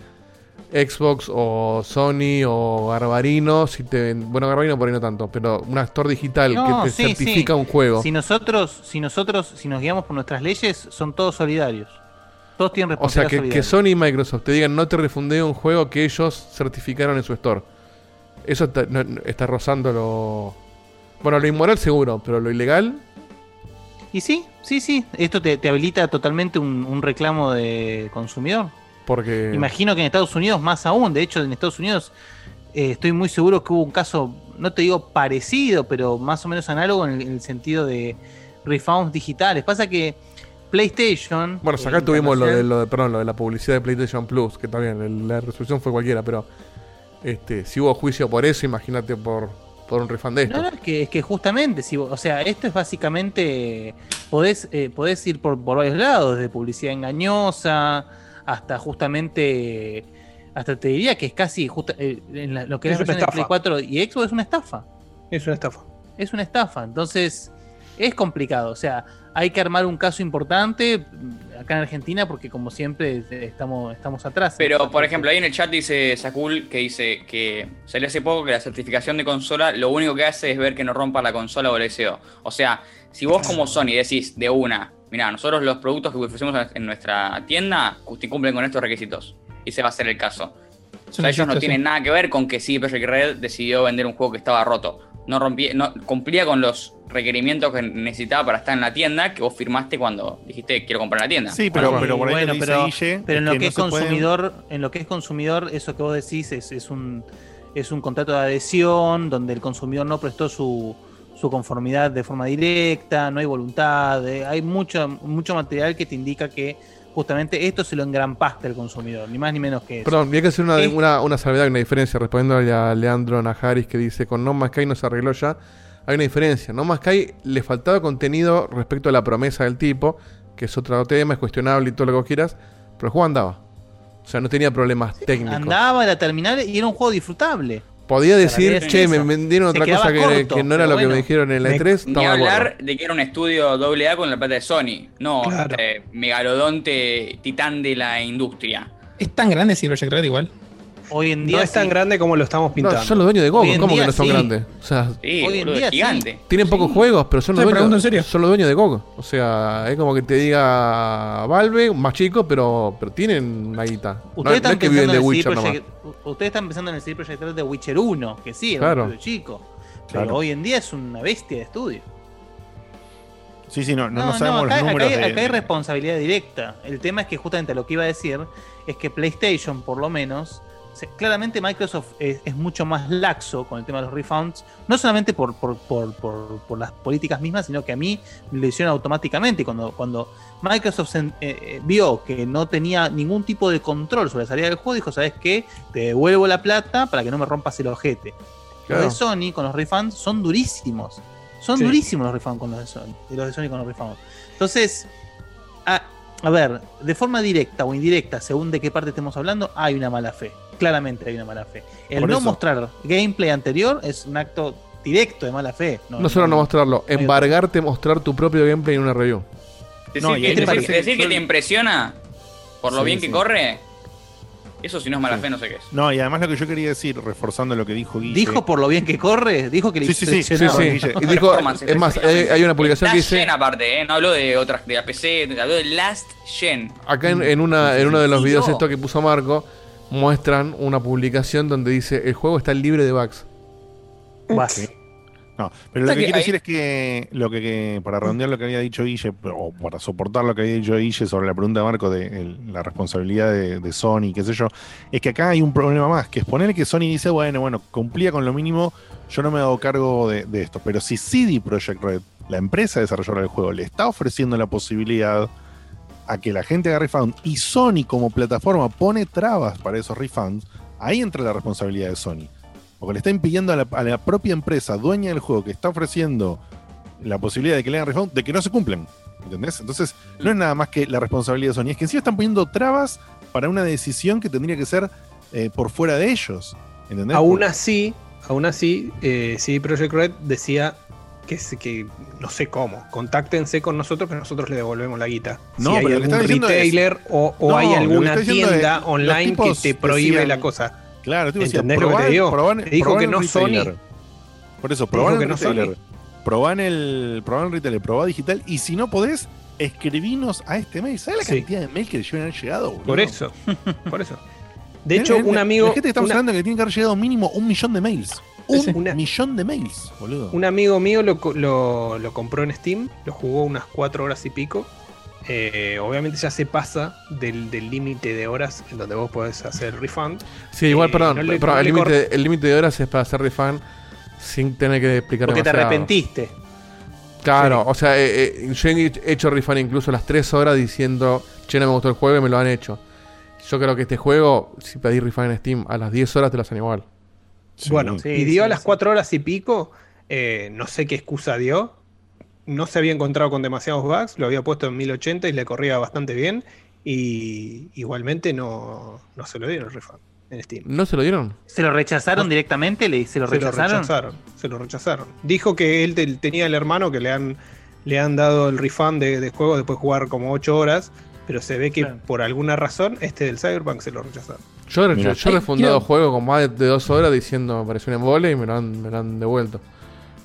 Xbox o Sony o Garbarino, si te, bueno, Garbarino por ahí no tanto, pero un actor digital No, que te sí, certifica sí. un juego. Si nosotros, si nosotros, si nos guiamos por nuestras leyes, son todos solidarios. Todos tienen O sea, que. Sony y Microsoft te digan no te refundé un juego que ellos certificaron en su store. Eso está, no- no- está rozando lo... Bueno, lo inmoral seguro, pero lo ilegal... Y sí, sí, sí. Esto te, te habilita totalmente un, un reclamo de consumidor. Porque... Imagino que en Estados Unidos más aún. De hecho, en Estados Unidos eh, estoy muy seguro que hubo un caso, no te digo parecido, pero más o menos análogo en el, en el sentido de refunds digitales. Pasa que PlayStation. Bueno, acá eh, tuvimos lo de, lo de, perdón, lo de la publicidad de PlayStation Plus, que también la resolución fue cualquiera, pero este, si hubo juicio por eso, imagínate por, por un refund de esto. No, no, es que, es que justamente, si, vos- o sea, esto es básicamente, podés, eh, podés ir por, por varios lados, desde publicidad engañosa hasta justamente, hasta te diría que es casi, justa- eh, en la- lo que es Es la de Play estafa. 4 y Xbox es una estafa. Es una estafa. Es una estafa, entonces es complicado, o sea, hay que armar un caso importante mm, acá en Argentina porque como siempre eh, estamos, estamos atrás. Pero, por ejemplo, ahí en el chat dice Sakul que dice que salió hace poco que la certificación de consola lo único que hace es ver que no rompa la consola o el SEO. O sea, si vos como Sony decís de una, mira, nosotros los productos que ofrecemos en nuestra tienda cumplen con estos requisitos. Y ese va a ser el caso. O sea, ellos no tienen nada que ver con que sí, Project Red decidió vender un juego que estaba roto. No rompía, no cumplía con los requerimientos que necesitaba para estar en la tienda que vos firmaste cuando dijiste quiero comprar en la tienda. Sí, pero, Sí, pero por ahí bueno, que pero, en lo que, es no se pueden- consumidor, en lo que es consumidor, eso que vos decís es, es un es un contrato de adhesión donde el consumidor no prestó su, su conformidad de forma directa, no hay voluntad, eh, hay mucho, mucho material que te indica que justamente esto se lo engrampaste al consumidor, ni más ni menos que eso. Perdón, y hay que hacer una, Es- una, una salvedad y una diferencia. Respondiendo a Leandro Najaris que dice: Con No Más Sky no se arregló ya. Hay una diferencia. No Más Sky le faltaba contenido respecto a la promesa del tipo, que es otro tema, es cuestionable y todo lo que vos quieras. Pero el juego andaba. O sea, no tenía problemas técnicos. Andaba, era terminal y era un juego disfrutable. Podía decir, che, eso. me vendieron otra cosa que, corto, que no era lo que me dijeron en la Me- E3. Ni estaba de acuerdo. hablar de que era un estudio AA con la plata de Sony. No, Claro. eh, megalodonte titán de la industria. Es tan grande si Project Red igual. Hoy en No es tan sí. grande como lo estamos No, pintando. son los dueños de Gogo, Hoy en ¿cómo que día no son sí. grandes? O sea, Sí, Hoy en día es sí. gigante. tienen pocos juegos, pero son los, dueños, en serio. son los dueños de Gogo. O sea, es como que te diga Valve, más chico, pero, pero tienen una guita. No, Ustedes no están es que viven pensando de Witcher CD nomás. Projekt- Ustedes están pensando en el CD Projekt de Witcher 1, que sí, era Claro. un estudio chico. Pero Claro. hoy en día es una bestia de estudio. Sí, sí, no, no, No, no no, sabemos acá, los acá números hay, de- acá hay responsabilidad directa. El tema es que justamente lo que iba a decir es que PlayStation, por lo menos, se- claramente Microsoft es, es mucho más laxo con el tema de los refunds, no solamente por, por, por, por- las políticas mismas, sino que a mí me lo hicieron automáticamente. Cuando, cuando Microsoft se eh, eh, vio que no tenía ningún tipo de control sobre la salida del juego, dijo, ¿sabes qué? Te devuelvo la plata para que no me rompas el ojete. Claro. Los de Sony con los refunds son durísimos. Son Sí. durísimos los refunds con los de Sony. Los de Sony con los refunds. Entonces, a, a ver, de forma directa o indirecta, según de qué parte estemos hablando, hay una mala fe. Claramente hay una mala fe. El Por no eso. mostrar gameplay anterior es un acto directo de mala fe. No solo no mostrarlo, embargarte mostrar tu propio gameplay en una review. Decir, No, y que, decir- que te impresiona por lo Sí, bien que sí. corre, eso si no es mala fe, no sé qué es. No, y además lo que yo quería decir, reforzando lo que dijo Guille. Dijo por lo bien que corre, dijo que le Sí, sí, sí, Sí. Y dijo, es más, hay, hay una publicación que Last dice, Gen aparte, ¿eh? no hablo de otras, de la PC, habló de Last Gen. acá en, en una, en uno de los videos esto que puso Marco, muestran una publicación donde dice, el juego está libre de bugs. Vas. No, pero lo que que quiero decir es que, lo que, que- para redondear lo que había dicho Guille, o para soportar lo que había dicho Guille sobre la pregunta de Marco de el- la responsabilidad de, de Sony, qué sé yo, es que acá hay un problema más, que es poner que Sony dice, bueno, bueno, cumplía con lo mínimo, yo no me hago cargo de, de esto, pero si CD Projekt Red, la empresa desarrolladora del juego, le está ofreciendo la posibilidad a que la gente haga refund y Sony como plataforma pone trabas para esos refunds, ahí entra la responsabilidad de Sony. Porque le está impidiendo a la, a la propia empresa, dueña del juego, que está ofreciendo la posibilidad de que le hagan refund, de que no se cumplen. ¿Entendés? Entonces, no es nada más que la responsabilidad de Sony, es que encima están poniendo trabas para una decisión que tendría que ser eh, por fuera de ellos. ¿Entendés? Aún así, aún así, eh, CD Projekt Red decía que, que no sé cómo. Contáctense con nosotros que nosotros le devolvemos la guita. No, si hay pero algún está es- retailer o, o No, hay alguna está tienda es, online que te prohíbe decían- la cosa. Claro, tipo ¿Entendés lo que te digo? Te dijo que no retailer. Sony. Por eso, el que no retailer. Sony. Probá en el, el retailer, probá digital. Y si no podés, escribinos a este mail. ¿Sabes la Sí. cantidad de mails que deben haber llegado? boludo? Por eso. Por eso. De hecho, un amigo. La gente que estamos una- hablando que tiene que haber llegado mínimo un millón de mails. Un Una- millón de mails, boludo. Un amigo mío lo, co- lo- lo compró en Steam, lo jugó unas 4 horas y pico. Eh, obviamente ya se pasa del del límite de horas en donde vos podés hacer refund. Sí, igual, Eh, perdón, no le- perdón, no el límite de horas es para hacer refund sin tener que explicar Porque te arrepentiste. Claro, o sea, eh, eh, yo he hecho refund incluso las 3 horas diciendo, che, no me gustó el juego y me lo han hecho. Yo creo que este juego, si pedís refund en Steam, a las 10 horas te lo hacen igual. Bueno, Sí, pidió sí, a las sí. 4 horas y pico. eh, no sé qué excusa dio. No se había encontrado con demasiados bugs. Lo había puesto en 1080 y le corría bastante bien. Y igualmente no, no se lo dieron el refund en Steam. ¿No se lo dieron? ¿Se lo rechazaron directamente? ¿Le, ¿Se lo Se lo rechazaron? rechazaron. Se lo rechazaron. Dijo que él te- tenía el hermano que le han, le han dado el refund de, de juego después de jugar como 8 horas. Pero se ve que Claro. por alguna razón este del Cyberpunk se lo rechazaron. Yo, he- Mira. yo he Ay, refundado quiero- juego con más de, de dos horas diciendo me pareció un embole y me lo han, me lo han devuelto.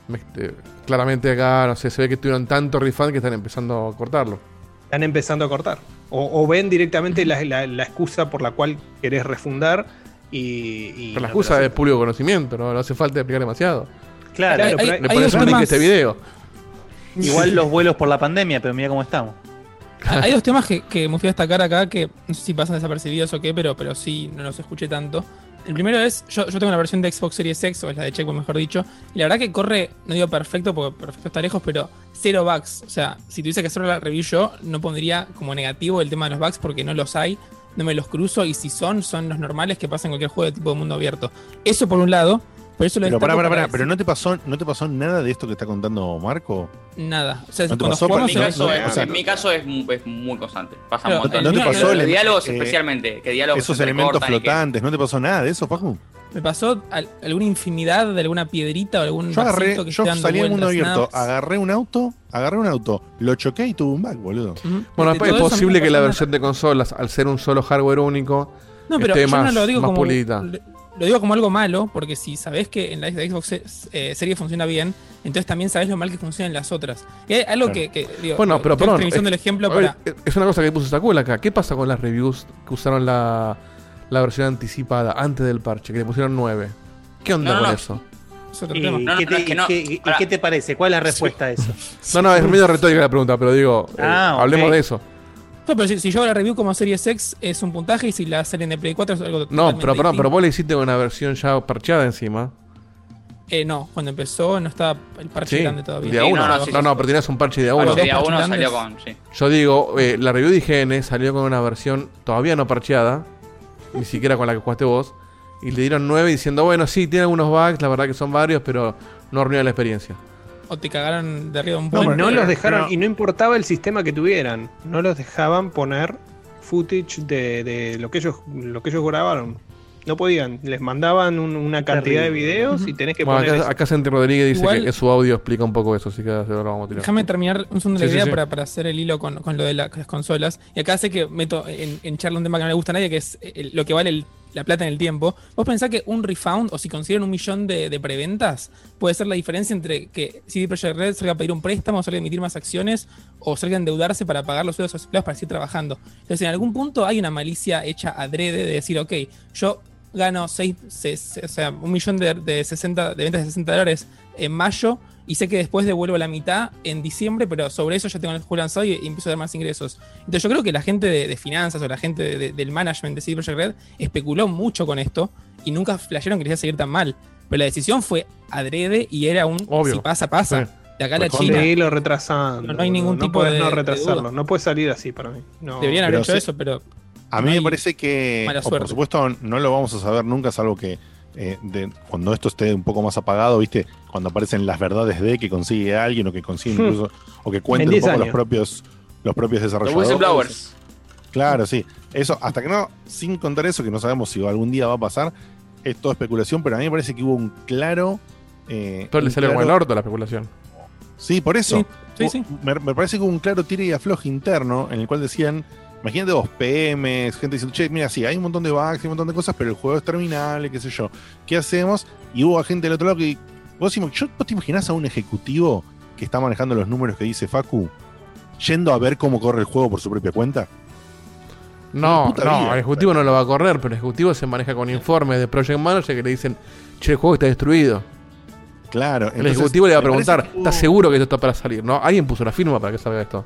Me- eh, claramente acá, no sé, se ve que tuvieron tanto refund que están empezando a cortarlo. Están empezando a cortar. O, o ven directamente la, la- la excusa por la cual querés refundar y. y Pero la excusa es público conocimiento, ¿no? No hace falta explicar demasiado. Claro. Claro, hay- pero hay- Le hay pones un link a este video. Igual los vuelos por la pandemia, pero mira cómo estamos. Hay dos temas que, que me fui a destacar acá que no sé si pasan desapercibidos o qué, pero, pero sí no los escuché tanto. El primero es, yo, yo tengo la versión de Xbox Series X, o es la de Checkpoint mejor dicho, y la verdad que corre, no digo perfecto, porque perfecto está lejos, pero cero bugs. O sea, si tuviese que hacer la review yo, no pondría como negativo el tema de los bugs porque no los hay, no me los cruzo, y si son, son los normales que pasan en cualquier juego de tipo de mundo abierto. Eso por un lado, por eso lo Pero pará, para pará, pero no te pasó, no te pasó nada de esto que está contando Marco. Nada. O sea, ¿No te cuando pasó? jugamos En mi caso, no, es, o sea, en mi caso es, mu- es muy constante. Pasa Pero, un montón. ¿no te pasó el- diálogos eh, especialmente. Que diálogos Esos elementos que- flotantes, ¿no te pasó nada de eso, Facu? Me pasó al- alguna infinidad de alguna piedrita o algún Yo agarré, que yo salí al mundo abierto, nada. agarré un auto, agarré un auto, lo choqué y tuve un bug, boludo. Ujú. Bueno, De es posible que la versión de consolas, al ser un solo hardware único, No, pero esté yo más, no lo digo más como. Lo, digo como algo malo, porque si sabés que en la Xbox eh, serie funciona bien, entonces también sabés lo mal que funciona en las otras. Y hay algo Claro. que, que, digo, Bueno, pero perdón. es- el ejemplo a ver, para. Es una cosa que puso Sakula acá. ¿Qué pasa con las reviews que usaron la, la versión anticipada antes del parche? Que le pusieron 9. ¿Qué onda No, no, con no. eso? ¿Y, qué, te, parece? ¿Cuál es la respuesta a eso? No, no, es medio retórica la pregunta, pero digo, eh, Ah, hablemos de eso. No, pero si, si yo hago la review como Series X es un puntaje y si la salen de Play 4 es algo No, pero perdón, pero distinto. vos le hiciste una versión ya parcheada encima. Eh, no, cuando empezó no estaba el parche Sí, grande todavía. de a Sí, uno. no, No, no, sí, no, sí. pero tenías un parche de a uno. día dos uno salió con. Sí. Yo digo, eh, la review de IGN salió con una versión todavía no parcheada, ni siquiera con la que jugaste vos, y le dieron 9 diciendo, bueno, sí, tiene algunos bugs, la verdad que son varios, pero no arruina la experiencia. O te cagaron de arriba un No, puente. no los dejaron, y no importaba el sistema que tuvieran, no los dejaban poner footage de, de lo que ellos lo que ellos grabaron. No podían, les mandaban un- una cantidad de videos y tenés que Bueno, poner acá, Santi Rodríguez dice Igual- que su audio explica un poco eso, así que ahora lo vamos a tirar. Déjame terminar un segundo Sí, la sí, idea sí. Para, para hacer el hilo con, con lo de la- las consolas. Y acá sé que meto en, en charla un tema que no le gusta a nadie, que es el- lo que vale el- la plata en el tiempo. ¿Vos pensás que un refund, o si consiguen un millón de, preventas, puede ser la diferencia entre que CD Projekt Red salga a pedir un préstamo, salga a emitir más acciones, o salga a endeudarse para pagar los sueldos a sus empleados para seguir trabajando? Entonces, en algún punto hay una malicia hecha adrede de decir, ok, yo gano seis, se- se- o sea, un millón de, de 60, de ventas de 60 dólares en mayo y sé que después devuelvo la mitad en diciembre, pero sobre eso ya tengo el juego lanzado y, y empiezo a dar más ingresos. Entonces yo creo que la gente de, de finanzas o la gente de- de- del management de CD Projekt Red especuló mucho con esto y nunca flashearon que les iba a seguir tan mal. Pero la decisión fue adrede y era un Obvio. si pasa, pasa. Sí. De acá a la China. seguirlo retrasando. No hay ningún no tipo de- no de retrasarlo. duda. No puede salir así para mí. No. Deberían haber Pero hecho se- eso, pero A No mí me parece que, por supuesto, no lo vamos a saber nunca, salvo que eh, de- cuando esto esté un poco más apagado, ¿viste? Cuando aparecen las verdades de que consigue alguien o que consigue Hmm. incluso, o que cuenten En un 10 poco los propios, los propios Los desarrolladores. whistleblowers. Claro, sí. Eso, hasta que no, sin contar eso, que no sabemos si algún día va a pasar, es toda especulación, pero a mí me parece que hubo un claro. eh, Todo le salió como el claro- orto la especulación. Sí, por eso. Sí, sí, sí. Me, me parece que hubo un claro tire y afloje interno en el cual decían, imagínate vos, PMs, gente diciendo, che, mira, sí, hay un montón de bugs, hay un montón de cosas, pero el juego es terminable, qué sé yo. ¿Qué hacemos? Y hubo gente del otro lado que, vos, yo- vos te imaginás a un ejecutivo que está manejando los números que dice Facu, yendo a ver cómo corre el juego por su propia cuenta? No, no, vida. el ejecutivo no lo va a correr, pero el ejecutivo se maneja con informes de Project Manager que le dicen, che, el juego está destruido. Claro. El entonces, ejecutivo le va a preguntar, ¿estás seguro que esto está para salir? ¿No? Alguien puso la firma para que salga esto.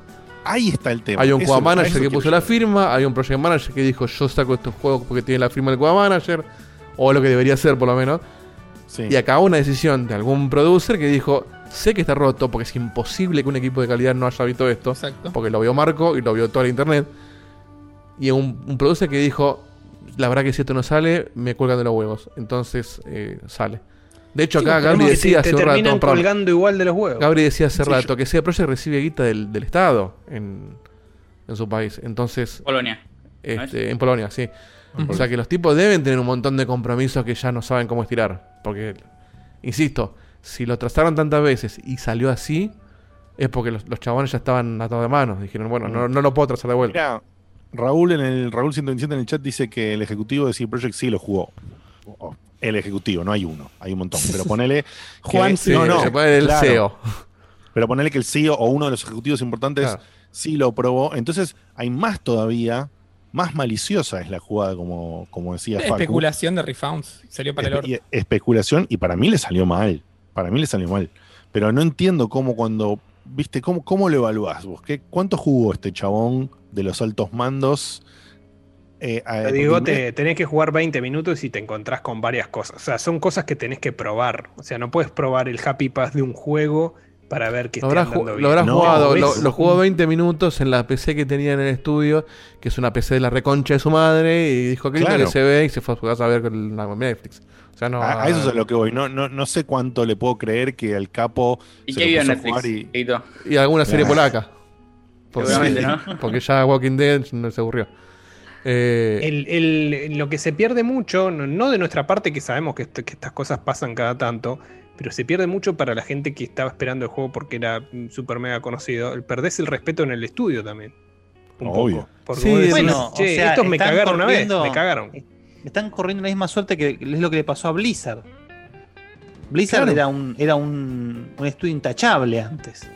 Ahí está el tema. Hay un Eso- QA a Manager que puso la firma, hay un Project Manager que dijo, yo saco estos juegos porque tiene la firma del QA Manager, o lo que debería ser por lo menos. Y acá una decisión de algún producer que dijo, sé que está roto porque es imposible que un equipo de calidad no haya visto esto, porque lo vio Marco y lo vio toda la internet. Y un, un producer que dijo, la verdad que si esto no sale, me cuelgan de los huevos. Entonces eh, sale. De hecho, Sí, acá Gabri decía te hace terminan rato... perdón. colgando igual de los huevos. Gabri decía hace Sí, rato que ese Projekt recibe guita del, del Estado en, en su país. Entonces... Polonia. Este, en Polonia, sí. O sea que los tipos deben tener un montón de compromisos que ya no saben cómo estirar. Porque, insisto, si lo trazaron tantas veces y salió así, es porque los, los chabones ya estaban atados de manos. Dijeron, bueno, no, no lo puedo trazar de vuelta. Mira, Raúl en el Raúl 127 en el chat dice que el ejecutivo de CD Projekt sí lo jugó. O- El ejecutivo, no hay uno, hay un montón. Pero ponele. que- Juan sí, se pone el CEO. Pero ponele que el CEO o uno de los ejecutivos importantes Claro. sí lo probó. Entonces hay más todavía, más maliciosa es la jugada, como, como decía Facu. Especulación de refounds. Salió para el Espe- y especulación y para mí le salió mal. Para mí le salió mal. Pero no entiendo cómo cuando, viste, cómo, cómo lo evaluás vos. ¿Qué, ¿Cuánto jugó este chabón de los altos mandos? Eh, Te digo, te, tenés que jugar 20 minutos y te encontrás con varias cosas. O sea, son cosas que tenés que probar. O sea, no puedes probar el Happy Pass de un juego para ver que habrás, andando bien. lo habrás jugado, ¿ves? lo, lo jugó 20 minutos en la PC que tenía en el estudio, que es una PC de la reconcha de su madre, y dijo que Claro. que se ve y se fue a casa a ver con la Netflix. O sea, no. a, a eso es a lo que voy. No, no, no sé cuánto le puedo creer que al capo. ¿Y se qué Netflix? jugar y- alguna serie polaca. Porque, ¿no? porque ya Walking Dead no se aburrió. Eh, El- el- lo que se pierde mucho, no, no de nuestra parte, que sabemos que, estas cosas pasan cada tanto, pero se pierde mucho para la gente que estaba esperando el juego porque era mm, super mega conocido. El perdés el respeto en el estudio también. Un Obvio. poco. Porque Sí, decís, bueno, "Che, o sea, estos me cagaron una vez, me cagaron. Están corriendo la misma suerte que es lo que le pasó a Blizzard. Blizzard Claro. era un era un, un estudio intachable antes.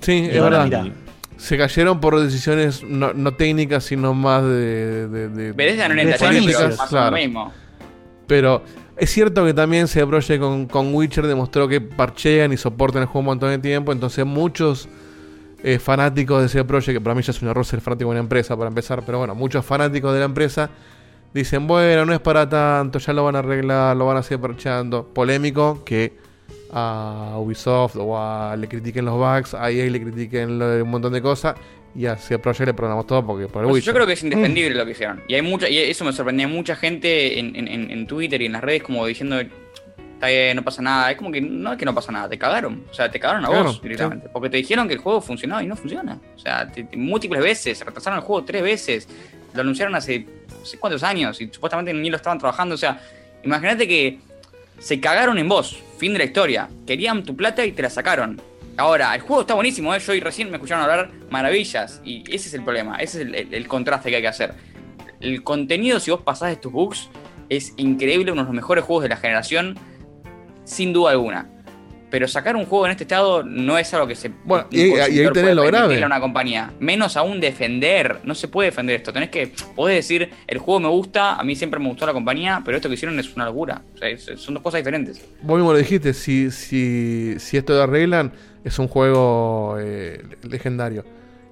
sí, es ahora verdad. mirá. Se cayeron por decisiones no, no técnicas, sino más de. de, de pasó claro. lo mismo. Pero es cierto que también CD Projekt con, con Witcher demostró que parchean y soportan el juego un montón de tiempo. Entonces muchos eh, fanáticos de CD Projekt, que para mí ya es un error ser fanático de una empresa para empezar, pero bueno, muchos fanáticos de la empresa dicen, bueno, no es para tanto, ya lo van a arreglar, lo van a seguir parcheando. Polémico que a Ubisoft o a le critiquen los bugs, a EA le critiquen lo- un montón de cosas y a CD Projekt le perdonamos todo porque por el Pues yo creo que es indefendible lo que hicieron. Y hay mucha, y eso me sorprendía, mucha gente en, en- en- Twitter y en las redes como diciendo, está bien, no pasa nada. Es como que no es que no pasa nada, te cagaron. O sea, te cagaron a Claro, vos directamente. Porque te dijeron que el juego funcionaba y no funciona. O sea, te- te- múltiples veces, retrasaron el juego tres veces. Lo anunciaron hace no sé cuántos años y supuestamente ni lo estaban trabajando. O sea, imagínate que se cagaron en vos. Fin de la historia. Querían tu plata y te la sacaron. Ahora, el juego está buenísimo, ¿eh? yo y recién me escucharon hablar maravillas. Y ese es el problema, ese es el, contraste que hay que hacer. El contenido, si vos pasás estos bugs, es increíble, uno de los mejores juegos de la generación, sin duda alguna. Pero sacar un juego en este estado no es algo que se. Bueno, y- y ahí tenés lo grave. a una compañía. Menos aún defender. No se puede defender esto. Tenés que. Podés decir, el juego me gusta, a mí siempre me gustó la compañía, pero esto que hicieron es una locura. O sea, es- son dos cosas diferentes. Vos mismo lo dijiste, si, si, si esto lo arreglan, es un juego eh, legendario.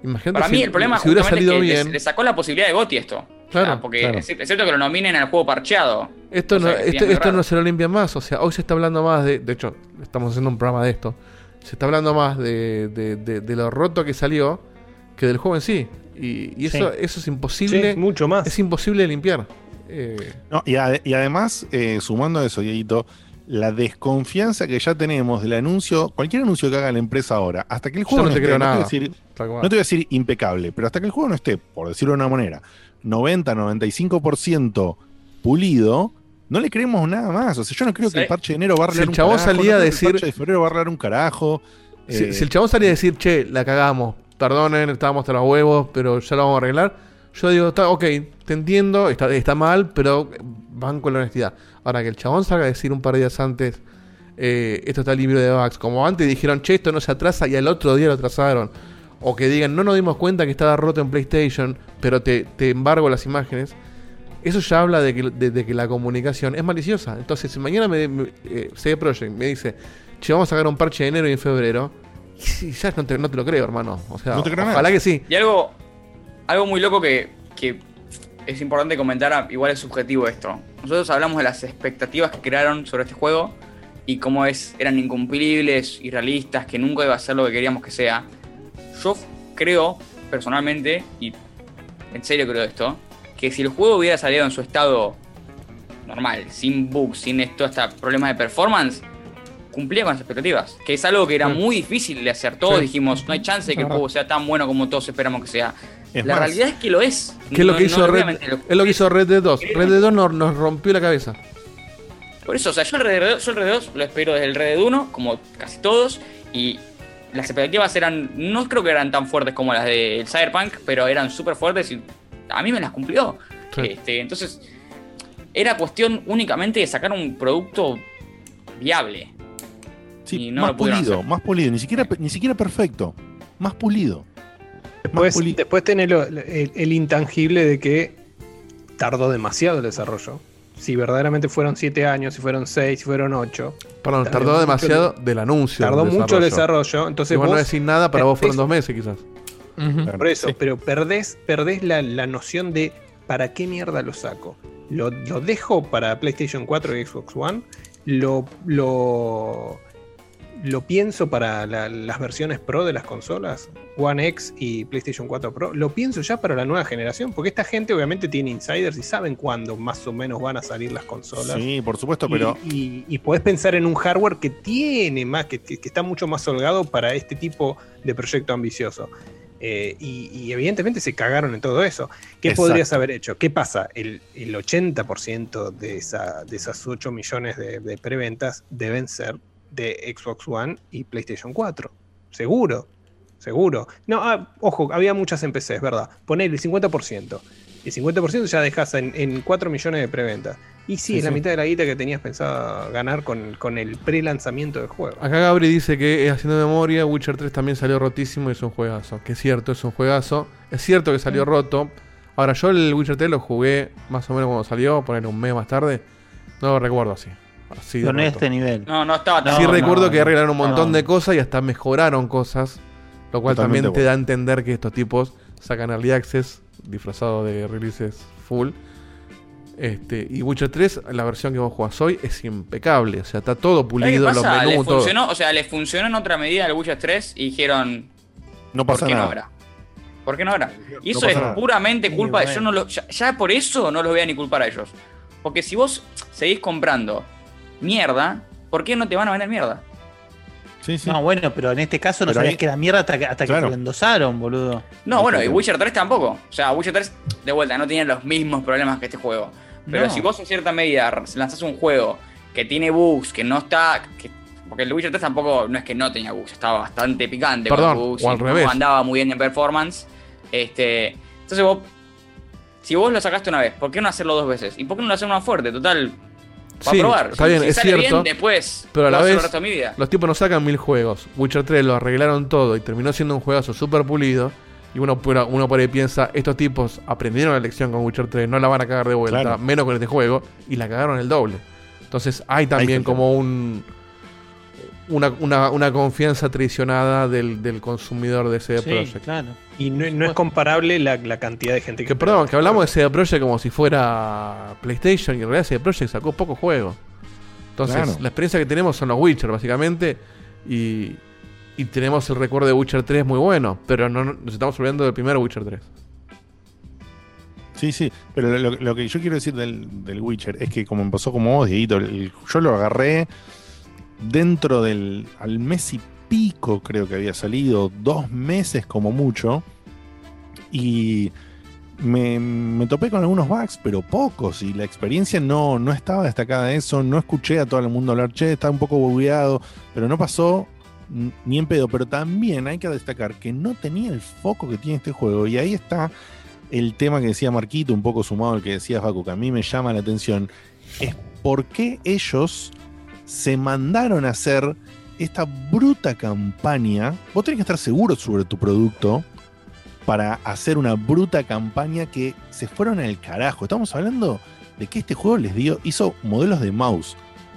Imagínate Para si, mí el problema si hubiera salido es que bien. le sacó la posibilidad de Goti esto. O Claro, sea, porque claro. es, cierto que lo nominen al juego parcheado. Esto, no, esto, esto no se lo limpia más. O sea, hoy se está hablando más de. De hecho, estamos haciendo un programa de esto. Se está hablando más de, de, de- de lo roto que salió que del juego en sí. Y, y eso, Sí. eso es imposible. Sí, mucho más. Es imposible de limpiar. Eh, No, y, ade- y además, eh, sumando a eso, Dieguito, la desconfianza que ya tenemos del anuncio, cualquier anuncio que haga la empresa ahora, hasta que el Yo juego no te esté, creo no te voy a nada. decir- cual. no te voy a decir impecable, pero hasta que el juego no esté, por decirlo de una manera, 90-95% pulido, no le creemos nada más. O sea, yo no creo que el parche de enero va a Si el un chabón carajo, salía no a decir- El parche de febrero va a arreglar un carajo. Si, Eh, si el chabón salía a decir, che, la cagamos, perdonen, estábamos hasta los huevos, pero ya lo vamos a arreglar. Yo digo, está, ok, te entiendo, está, está mal, pero van con la honestidad. Ahora que el chabón salga a decir un par de días antes, eh, esto está libre de bugs, como antes dijeron, che, esto no se atrasa y al otro día lo atrasaron. O que digan, no nos dimos cuenta que estaba roto en PlayStation, pero te, te embargo las imágenes. Eso ya habla de que, de- de que la comunicación es maliciosa. Entonces, si mañana me, me- eh, CD Projekt me dice, che, vamos a sacar un parche de enero y en febrero, y si ya no te, no te lo creo, hermano. O sea, No te creo ojalá nada. que sí. Y algo, algo muy loco que, que es importante comentar, ah, igual es subjetivo esto. Nosotros hablamos de las expectativas que crearon sobre este juego y cómo es, eran incumplibles, irrealistas, que nunca iba a ser lo que queríamos que sea. Yo creo, personalmente, y en serio creo esto, que si el juego hubiera salido en su estado normal, sin bugs, sin esto, hasta problemas de performance, cumplía con las expectativas. Que es algo que era muy difícil de hacer. Todos Sí. dijimos, no hay chance de que el Ajá. juego sea tan bueno como todos esperamos que sea. Es la más, realidad es que lo es. ¿Qué es lo No- que no hizo Red, lo- es lo que hizo Red Dead 2? Red Dead 2 nos, nos rompió la cabeza. Por eso, o sea, yo el Red Dead, yo el Red Dead 2 lo espero desde el Red Dead 1, como casi todos, y las expectativas eran, no creo que eran tan fuertes como las del Cyberpunk, pero eran súper fuertes y a mí me las cumplió. Sí. Este, entonces, era cuestión únicamente de sacar un producto viable. Sí, y no más lo pulido, hacer. más pulido, ni siquiera, ni siquiera perfecto, más pulido. Después, después tenés el intangible de que tardó demasiado el desarrollo. Si verdaderamente fueron 7 años, si fueron 6, si fueron 8. Perdón, tardó demasiado el- del anuncio. Tardó del mucho el desarrollo. Entonces Igual no vos decir nada, para vos fueron dos meses quizás. Por eso, pero perdés, perdés la, la noción de ¿para qué mierda lo saco? ¿Lo, lo dejo para PlayStation 4 y Xbox One? ¿Lo, lo, lo pienso para la- las versiones Pro de las consolas? One X y PlayStation 4 Pro. ¿Lo pienso ya para la nueva generación? Porque esta gente obviamente tiene insiders y saben cuándo más o menos van a salir las consolas. Sí, por supuesto, Y- pero Y, y podés pensar en un hardware que tiene más, que, que- que está mucho más holgado para este tipo de proyecto ambicioso. Eh, y, y evidentemente se cagaron en todo eso. ¿Qué Exacto. podrías haber hecho? ¿Qué pasa? El, el 80% de, esa, de esas 8 millones de, de preventas deben ser de Xbox One y PlayStation 4. Seguro, seguro. No, ah, ojo, había muchas en PC, es verdad. Poner el 50%. El 50% ya dejas en, en 4 millones de preventas. Y sí, Sí, es la mitad de la guita que tenías pensado ganar con, con el pre-lanzamiento del juego. Acá Gabri dice que eh, haciendo memoria, Witcher 3 también salió rotísimo y es un juegazo. Que es cierto, es un juegazo. Es cierto que Mm. salió roto. Ahora, yo el Witcher 3 lo jugué más o menos cuando salió, poner un mes más tarde. No lo recuerdo así. Así Pero no este nivel. No, no estaba tan sí No, recuerdo no, que arreglaron un montón no. de cosas y hasta mejoraron cosas. Lo cual Totalmente también te bueno. da a entender que estos tipos sacan early access disfrazado de releases full. Este, y Witcher 3, la versión que vos jugás hoy, es impecable. O sea, está todo ¿Sabés qué pulido, los menús, Les todo. funcionó, o sea, les funcionó en otra medida el Witcher 3 y dijeron, no ¿por pasa qué no ahora? ¿Por qué no ahora? Y No eso es nada. puramente Sí, culpa de bueno. yo no lo, ya, ya por eso no los voy a ni culpar a ellos. Porque si vos seguís comprando mierda, ¿por qué no te van a vender mierda? Sí, sí. No, bueno, pero en este caso no Pero sabías ahí- que era mierda hasta que, hasta Claro. que lo endosaron, boludo. No, bueno, y Witcher 3 tampoco. O sea, Witcher 3, de vuelta, no tiene los mismos problemas que este juego. Pero No. si vos en cierta medida lanzás un juego que tiene bugs, que no está. que- porque el Witcher 3 tampoco no es que no tenía bugs, estaba bastante picante Perdón, con bugs. o al y no revés. andaba muy bien en performance. Este. Entonces vos. Si vos lo sacaste una vez, ¿por qué no hacerlo dos veces? ¿Y por qué no lo hacer más fuerte? Total. Para Sí, probar. está Si- bien, si es sale cierto, bien, después. Pero a la vez, mi vida. los tipos no sacan mil juegos. Witcher 3 lo arreglaron todo y terminó siendo un juegazo súper pulido. Y uno, por- uno por ahí piensa, estos tipos aprendieron la lección con Witcher 3, no la van a cagar de vuelta, Claro. menos con este juego, y la cagaron el doble. Entonces hay también como un una, una, una confianza traicionada del, del consumidor de CD Sí, Projekt. claro. Y no, no es comparable la, la cantidad de gente que. Que perdón, que hablamos de CD Projekt como si fuera PlayStation y en realidad CD Projekt sacó pocos juegos. Entonces, Claro. la experiencia que tenemos son los Witcher, básicamente. Y, y tenemos el recuerdo de Witcher 3 muy bueno, pero no no- nos estamos olvidando del primer Witcher 3. Sí, sí, pero lo, lo que yo quiero decir del, del Witcher es que como empezó como vos, Dieguito, el- yo lo agarré dentro del, al mes y pico creo que había salido, dos meses como mucho, y me, me topé con algunos bugs, pero pocos, y la experiencia no, no estaba destacada de eso, no escuché a todo el mundo hablar, che, está un poco bugueado, pero no pasó ni en pedo, pero también hay que destacar que no tenía el foco que tiene este juego. Y ahí está el tema que decía Marquito, un poco sumado al que decía Facu, que a mí me llama la atención. Es por qué ellos se mandaron a hacer esta bruta campaña. Vos tenés que estar seguro sobre tu producto para hacer una bruta campaña que se fueron al carajo. Estamos hablando de que este juego les dio, hizo modelos de mouse,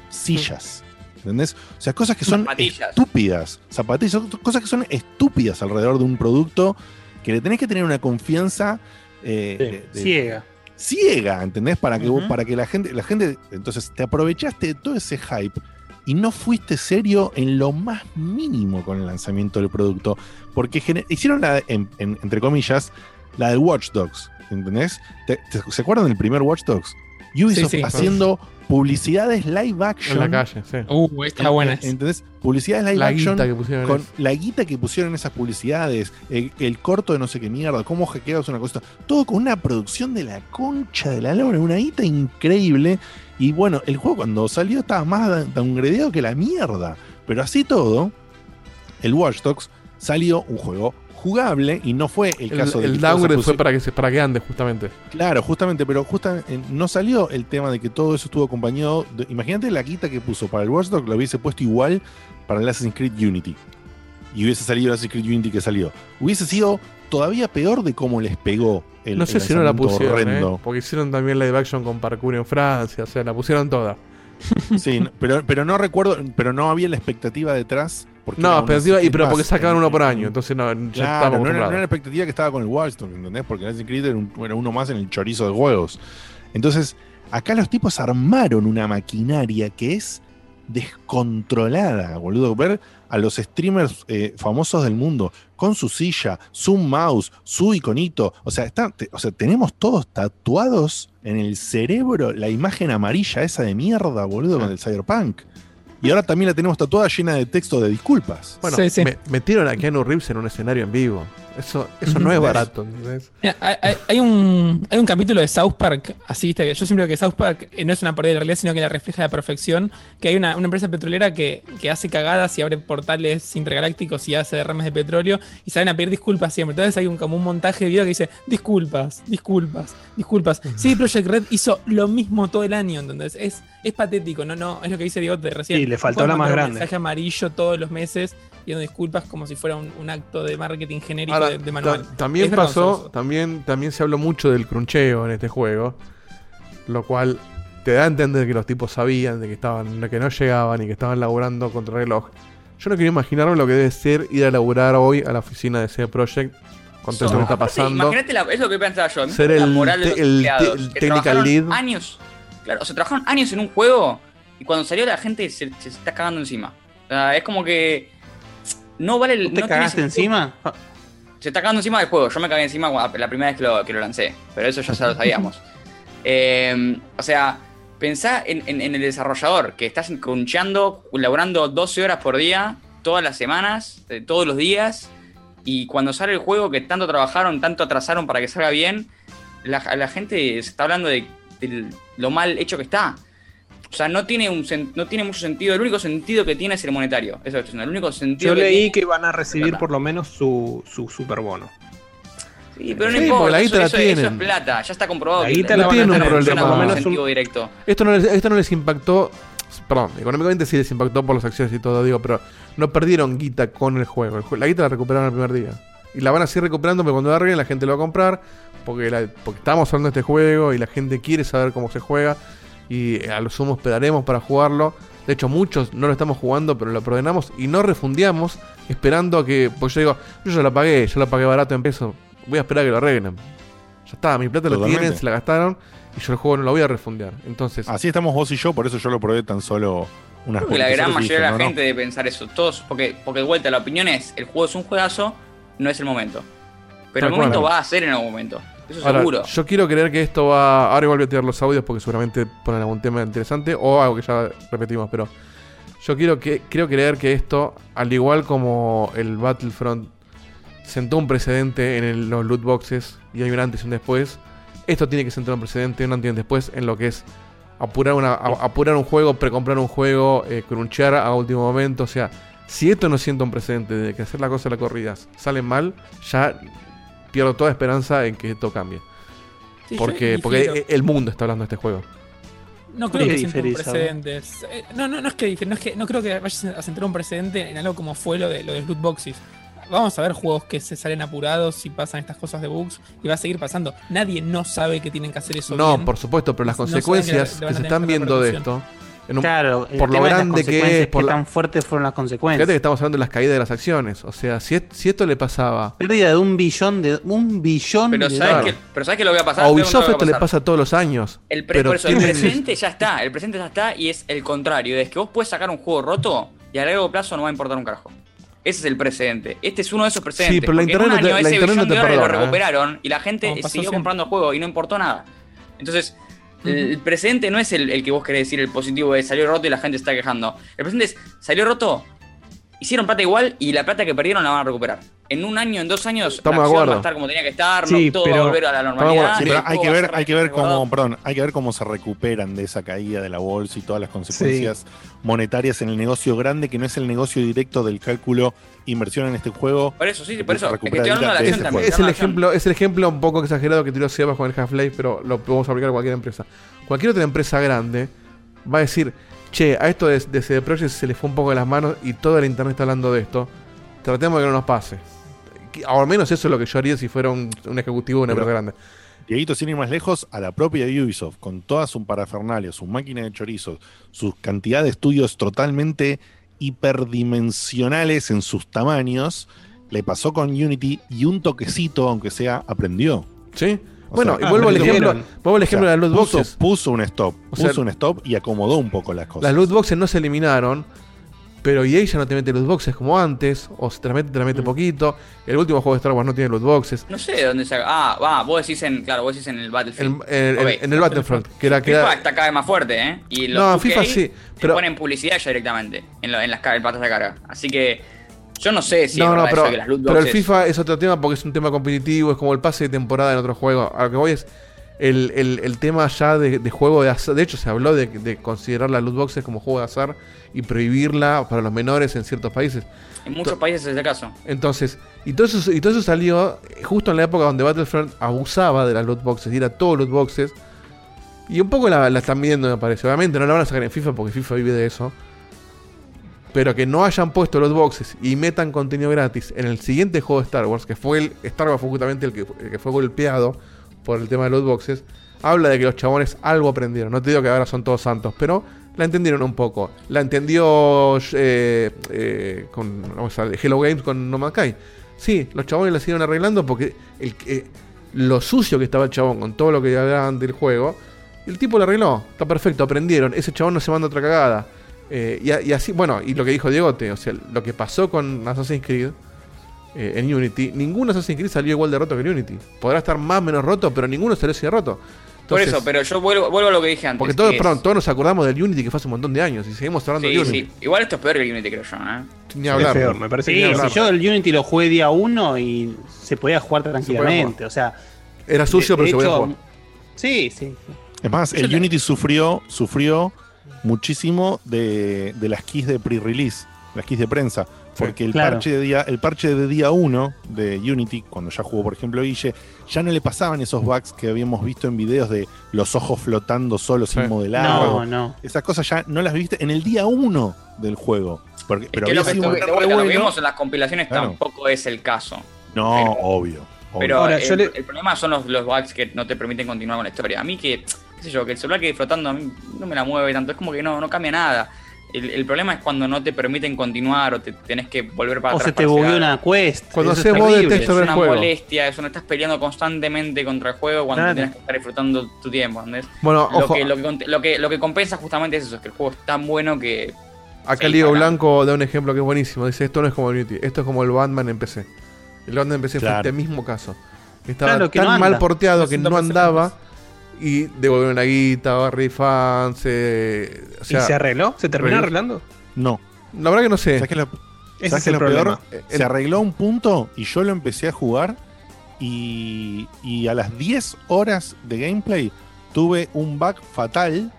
sillas. ¿Entendés? O sea, cosas que son Zapatillas. estúpidas. Zapatillas, cosas que son estúpidas alrededor de un producto que le tenés que tener una confianza eh, de- de- Ciega. Ciega, ¿entendés? Para que, para que la gente, la gente, entonces te aprovechaste de todo ese hype y no fuiste serio en lo más mínimo con el lanzamiento del producto, porque hicieron la, en- en- entre comillas, la del Watch Dogs, ¿entendés? ¿Te- te- se acuerdan del primer Watch Dogs? Ubisoft Sí, sí. haciendo publicidades live action. En la calle, sí. Uh, está buena. ¿Entendés? Publicidades live La action guita que pusieron en con eso. la guita que pusieron en esas publicidades, el, el corto de no sé qué mierda, cómo hackeados una cosa, todo con una producción de la concha de la lora, una guita increíble. Y bueno, el juego cuando salió estaba más downgradeado que la mierda. Pero así todo, el Watch Dogs salió un juego jugable y no fue el, El, caso de el downgrade fue para que, se, para que ande, justamente. Claro, justamente, pero justamente no salió el tema de que todo eso estuvo acompañado. de- imagínate la guita que puso para el Watch Dogs, lo hubiese puesto igual para el Assassin's Creed Unity. Y hubiese salido el Assassin's Creed Unity que salió. Hubiese sido todavía peor de cómo les pegó el no sé el si no la pusieron. ¿eh? porque hicieron también live action con parkour en Francia, o sea, la pusieron toda. Sí, pero, pero no recuerdo, pero no había la expectativa detrás. No, expectativa, y pero porque sacaban uno por año, entonces no, ya Claro, estábamos no era, no era la expectativa que estaba con el Dogs, ¿entendés? Porque Assassin's Creed era, un- era uno más en el chorizo de juegos. Entonces, acá los tipos armaron una maquinaria que es descontrolada, boludo. Ver a los streamers eh, famosos del mundo con su silla, su mouse, su iconito. O sea, está- te- o sea, tenemos todos tatuados en el cerebro la imagen amarilla esa de mierda, boludo, con el Cyberpunk. Y ahora también la tenemos tatuada llena de texto de disculpas. Bueno, me- metieron a Keanu Reeves en un escenario en vivo. Eso, eso no es barato, ¿entendés? Mira, hay, hay- un, hay un capítulo de South Park, así viste, que yo siempre digo que South Park eh, no es una parodia de la realidad, sino que la refleja a la perfección. Que hay una, una empresa petrolera que, que hace cagadas y abre portales intergalácticos y hace derrames de petróleo y salen a pedir disculpas siempre. Entonces hay un, como un montaje de video que dice: disculpas, disculpas, disculpas. Sí, Project Red hizo lo mismo todo el año, entonces es, es patético, no, no, es lo que dice Diego de recién. Sí, le faltó la más grande. Un mensaje amarillo todos los meses pidiendo disculpas como si fuera un, un acto de marketing genérico Ahora, de, de manual. ta- también Es pasó, también, también se habló mucho del cruncheo en este juego, lo cual te da a entender que los tipos sabían de que estaban, de que no llegaban y que estaban laburando contra reloj. Yo no quería imaginarme lo que debe ser ir a laburar hoy a la oficina de CD Projekt con todo esto que está pasando. Imagínate, la- es lo que pensaba yo. Ser la el moral de te- los el el technical lead. Años. Claro, o sea, trabajaron años en un juego y cuando salió la gente se, se está cagando encima. O sea, es como que. No vale el. ¿Te no cagaste encima? Se está cagando encima del juego. Yo me cagué encima la primera vez que lo, que lo lancé. Pero eso ya lo sabíamos. Eh, o sea, pensá en, en- en el desarrollador que estás crunchando, laburando 12 horas por día, todas las semanas, eh, todos los días. Y cuando sale el juego que tanto trabajaron, tanto atrasaron para que salga bien, la, la gente se está hablando de, de lo mal hecho que está. O sea, no tiene, un, sen- no tiene mucho sentido. El único sentido que tiene es el monetario. Eso es el único sentido Yo que leí tiene- que van a recibir por lo menos su, su super bono. Sí, pero no Sí, importa. la eso, guita la eso- eso es tienen. plata. Ya está comprobado. La que guita No la tienen un problema. por lo menos sentido un- directo. Esto no, les, esto no les impactó. Perdón, económicamente sí les impactó por las acciones y todo, digo, pero no perdieron guita con el juego. El la guita la recuperaron el primer día. Y la van a seguir recuperando, pero cuando la arreglen la gente lo va a comprar. Porque, la- porque estamos hablando de este juego y la gente quiere saber cómo se juega. Y a lo sumo esperaremos para jugarlo. De hecho, muchos no lo estamos jugando, pero lo preordenamos y no refundiamos esperando a que. Pues yo digo, yo ya lo pagué, yo lo pagué barato en peso. Voy a esperar a que lo arreglen. Ya está, mi plata lo Totalmente. tienen, se la gastaron. Y yo el juego no lo voy a refundear. Entonces. Así estamos vos y yo, por eso yo lo probé tan solo unas Creo que la gran mayoría de la no, no. gente debe pensar eso. Todos, porque, porque de vuelta la opinión es, el juego es un juegazo, no es el momento. Pero Tal el momento cual. va a ser en algún momento. Eso Ahora, seguro. Yo quiero creer que esto va. Ahora igual voy a tirar los audios porque seguramente ponen algún tema interesante o algo que ya repetimos, pero yo quiero que quiero creer que esto, al igual como el Battlefront sentó un precedente en el- los loot boxes y hay un antes y un después, esto tiene que sentar un precedente, un antes y un después en lo que es apurar una a- apurar un juego, precomprar un juego, eh, crunchear a último momento, o sea, Si esto no sienta un precedente de que hacer la cosa de las corridas sale mal, ya pierdo toda esperanza en que esto cambie. Sí, porque, porque el mundo está hablando de este juego. No creo ¿Qué que sienta un precedente. Eh, No, no, no es que no es que no creo que vayas a sentar un precedente en algo como fue lo de lo de loot boxes. Vamos a ver juegos que se salen apurados y pasan estas cosas de bugs y va a seguir pasando. Nadie no sabe que tienen que hacer eso. No, bien. por supuesto, pero las No consecuencias que, se están viendo de esto, en un- Claro, por lo grande que es, por qué la- tan fuertes fueron las consecuencias. Fíjate que estamos hablando de las caídas de las acciones. O sea, si, es- si esto le pasaba. Pérdida de un billón de un billón Pero de sabes, dólares. que, pero sabes que lo voy a pasar. A Ubisoft esto le pasa todos los años. El, pre- pero por eso, el presente ya está, el presente ya está y es el contrario, es que vos puedes sacar un juego roto y a largo plazo no va a importar un carajo. Ese es el precedente. Este es uno de esos precedentes. Sí, pero la internet un no te- año la ese internet no te perdona, lo ¿eh? recuperaron y la gente siguió siempre. comprando el juego y no importó nada. Entonces, el precedente no es el, el que vos querés decir, el positivo de salió roto y la gente está quejando. El presente es, salió roto, hicieron plata igual y la plata que perdieron la van a recuperar. En un año, en dos años, Estamos la acción va a estar como tenía que estar, Sí, no, todo va pero- a volver a la normalidad. Sí, pero hay que va ver, hay que ver cómo, perdón, hay que ver cómo se recuperan de esa caída de la bolsa y todas las consecuencias monetarias en el negocio grande, que no es el negocio directo del cálculo inversión en este juego. Por eso, sí, por eso. Que la. Es el, ejemplo, es el ejemplo un poco exagerado que tiró Sebas con el Half-Life, pero lo podemos aplicar a cualquier empresa. Cualquier otra empresa grande va a decir, che, a esto de, de CD Projekt se le fue un poco de las manos y toda la internet está hablando de esto. Tratemos de que no nos pase. Al menos eso es lo que yo haría si fuera un, un ejecutivo de una empresa grande. Dieguito, sin ir más lejos, a la propia Ubisoft, con toda su parafernalia, su máquina de chorizos, su cantidad de estudios totalmente hiperdimensionales en sus tamaños, le pasó con Unity y un toquecito, aunque sea, aprendió. Sí. O Bueno, sea, y vuelvo al aprendieron. ejemplo, vuelvo al ejemplo O sea, de las loot puso- boxes. Puso un stop, O sea, puso un stop y acomodó un poco las cosas. Las loot boxes no se eliminaron, pero EA ya no te mete loot boxes como antes, o si te la mete, te la mete poquito. El último juego de Star Wars no tiene loot boxes. No sé de dónde saca. Ah, va, vos decís en. Claro, vos decís en el Battlefield. En, en- Ok. en el Battlefront, que era que FIFA era- está cada vez más fuerte, ¿eh? Y los No, 2K FIFA sí, te pero- ponen publicidad ya directamente en, lo- en las en patas de carga. Así que yo no sé si es no, no, pero, que las loot pero el FIFA es otro tema porque es un tema competitivo, es como el pase de temporada en otro juego. A lo que voy es el, el- el tema ya de, de juego de azar. De hecho, se habló de, de considerar las loot boxes como juego de azar y prohibirla para los menores en ciertos países. En muchos países es el caso. Entonces, y todo, eso, y todo eso salió justo en la época donde Battlefront abusaba de las loot boxes y era todo loot boxes. Y un poco la, la están viendo, me parece. Obviamente no la van a sacar en FIFA porque FIFA vive de eso. Pero que no hayan puesto loot boxes y metan contenido gratis en el siguiente juego de Star Wars, que fue el. Star Wars fue justamente el que, fue golpeado por el tema de loot boxes. Habla de que los chabones algo aprendieron. No te digo que ahora son todos santos, pero la entendieron un poco. La entendió eh, eh, con vamos a Hello Games con No Man's. Sí, los chabones la siguieron arreglando porque el, eh, lo sucio que estaba el chabón con todo lo que hablaban del juego, el tipo lo arregló. Está perfecto, aprendieron. Ese chabón no se manda otra cagada. Eh, y, así, bueno, y lo que dijo Diegote, o sea, lo que pasó con Assassin's Creed eh, en Unity, ningún Assassin's Creed salió igual de roto que en Unity. Podrá estar más o menos roto, pero ninguno salió así de roto. Por eso, pero yo vuelvo, vuelvo a lo que dije antes. porque todos, perdón, todos nos acordamos del Unity que fue hace un montón de años y seguimos hablando Sí, de Unity. sí. Igual esto es peor que el Unity, creo yo, ¿eh? Ni hablar. peor, me parece Sí, Ni hablar. si yo el Unity lo jugué día uno y se podía jugar tranquilamente. O sea, Era sucio, de- pero se de podía hecho, jugar. Sí, sí. Es más, Yo el Unity sufrió, sufrió muchísimo de, de las keys de pre-release, las keys de prensa. Porque el, claro. parche de día, el parche de día 1 de Unity, cuando ya jugó, por ejemplo, Guille, ya no le pasaban esos bugs que habíamos visto en videos de los ojos flotando solos sin modelar. No, no. Esas cosas ya no las viste en el día 1 del juego. Porque, pero que lo que, lo bueno. vimos en las compilaciones Claro. tampoco es el caso. No, obvio. obvio. Pero Ahora, el, yo le- el problema son los, los bugs que no te permiten continuar con la historia. A mí que, qué sé yo, que el celular quede flotando a mí no me la mueve tanto, es como que no, no cambia nada. El, el problema es cuando no te permiten continuar o te tenés que volver para O atrás. se te hacer una quest. Cuando haces es modo de Es del una juego. molestia, eso no estás peleando constantemente contra el juego cuando Claro. tienes que estar disfrutando tu tiempo, ¿entendés? Bueno, lo, ojo. que, lo, que, lo, que, lo que compensa justamente es eso, es que el juego es tan bueno que... Acá para- Blanco da un ejemplo que es buenísimo. Dice, esto no es como el Unity, esto es como el Batman en PC. El Batman en PC fue este mismo caso. Estaba Claro, que tan no mal porteado que 60% no andaba y devolvieron la guita, barra fans. eh, o sea, ¿Y se arregló? ¿Se terminó arregló. arreglando? No. La verdad que no sé. ¿Sabes qué es lo, Ese sabes es qué el peor? problema. Se arregló un punto y yo lo empecé a jugar y, y a las 10 horas de gameplay tuve un bug fatal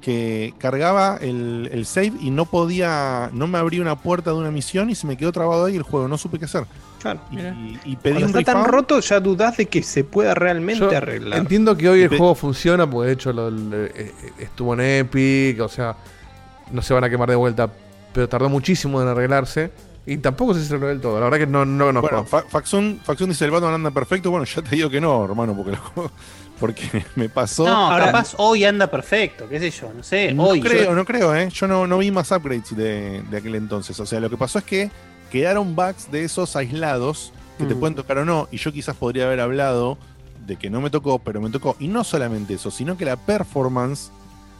que cargaba el, el save y no podía, no me abría una puerta de una misión y se me quedó trabado ahí el juego, no supe qué hacer. Claro. Y, y pedí Cuando un está tan roto, ya dudás de que se pueda realmente Yo arreglar. Entiendo que hoy el juego funciona porque de hecho lo- le- eh, estuvo en Epic, o sea, no se van a quemar de vuelta, pero tardó muchísimo en arreglarse y tampoco se arregló del todo. La verdad que no, no conozco. Bueno, Fa- Faxun, Faxun dice el Batman anda perfecto. Bueno, ya te digo que no, hermano, porque, lo- porque me pasó. No, capaz hoy anda perfecto, qué sé yo, no sé. No hoy. creo, yo- no creo, ¿eh? Yo no, no vi más upgrades de, de aquel entonces. O sea, lo que pasó es que quedaron bugs de esos aislados que te Mm. pueden tocar o no. Y yo quizás podría haber hablado de que no me tocó, pero me tocó. Y no solamente eso, sino que la performance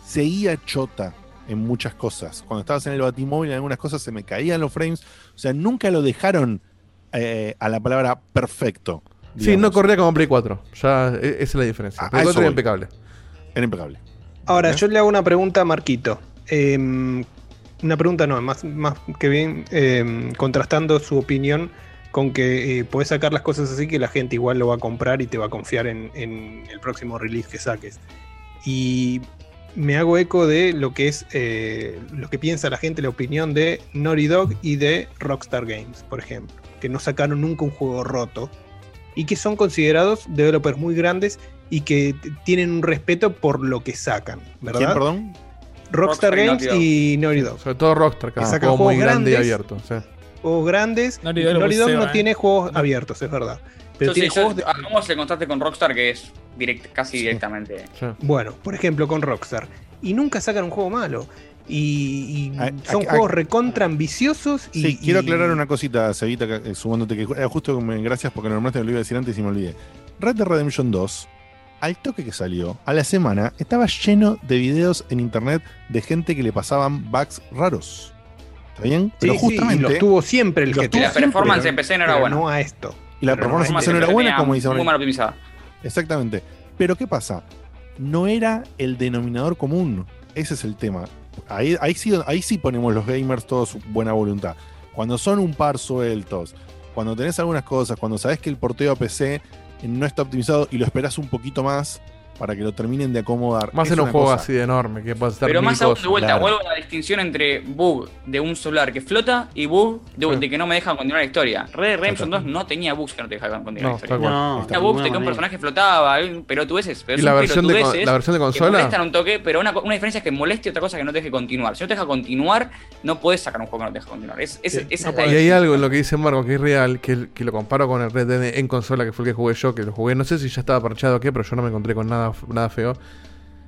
seguía chota en muchas cosas. Cuando estabas en el batimóvil, en algunas cosas se me caían los frames. O sea, nunca lo dejaron eh, a la palabra perfecto. sí, no corría como Play 4. Ya, e- esa es la diferencia. A- a Play eso 4 era voy. impecable. Era impecable. Ahora, yo le hago una pregunta a Marquito. Em, una pregunta no, más, más que bien em, contrastando su opinión con que eh, sacar las cosas así que la gente igual lo va a comprar y te va a confiar en, el próximo release que saques. Y me hago eco de lo que es eh, lo que piensa la gente, la opinión de Naughty Dog y de Rockstar Games, por ejemplo, que no sacaron nunca un juego roto y que son considerados developers muy grandes y que tienen un respeto por lo que sacan, ¿verdad? ¿Quién, perdón? Rockstar Games y Naughty Dog. Sobre todo Rockstar, que un saca juego muy juegos grande y grandes. abierto. sí. Juegos grandes. Naughty Naughty Dog no bucea, tiene eh. juegos abiertos, es verdad. Pero Yo sí, tiene yo- juegos de- hagamos el contraste con Rockstar que es direct, casi directamente. Bueno, por ejemplo, con Rockstar. Y nunca sacan un juego malo. Y, y A- son a- juegos recontra ambiciosos. Y, Sí, quiero y- aclarar una cosita, Cevita, eh, sumándote que eh, justo me, gracias porque normalmente me lo iba a decir antes y me olvidé. Red Dead Redemption 2, al toque que salió, a la semana, estaba lleno de videos en internet de gente que le pasaban bugs raros. ¿Está bien? Sí, Pero sí, justamente. y los tuvo siempre el GTA. tuvo La siempre, performance en PC no era buena. no a esto. Y la Pero performance en PC no era buena, como dice Muy mal optimizada. Exactamente. Pero ¿qué pasa? No era el denominador común. Ese es el tema. Ahí, ahí, sí, ahí sí ponemos los gamers todos buena voluntad. Cuando son un par sueltos, cuando tenés algunas cosas, cuando sabés que el porteo a PC no está optimizado y lo esperás un poquito más para que lo terminen de acomodar. Más es en un juego cosa. así de enorme, que puede estar Pero más aún de vuelta, claro. vuelvo a la distinción entre bug de un celular que flota y bug de, de que no me dejan continuar la historia. Red Dead Redemption 2 no tenía bugs que no te dejaban continuar No, la historia. No, Tenía bugs de que un personaje flotaba, pero tú ves, pero ¿Y la versión, de, la versión de que consola? molestan un toque, pero una, una diferencia es que moleste y otra cosa que no te deje continuar. Si no te deja continuar, no puedes sacar un juego que no te deja continuar. Es, es- esa es la Y hay algo en lo que dice Marco que es real, que, que lo comparo con el Red Dead en consola, que fue el que jugué yo, que lo jugué, no sé si ya estaba parchado o qué, pero yo no me encontré con nada, nada feo.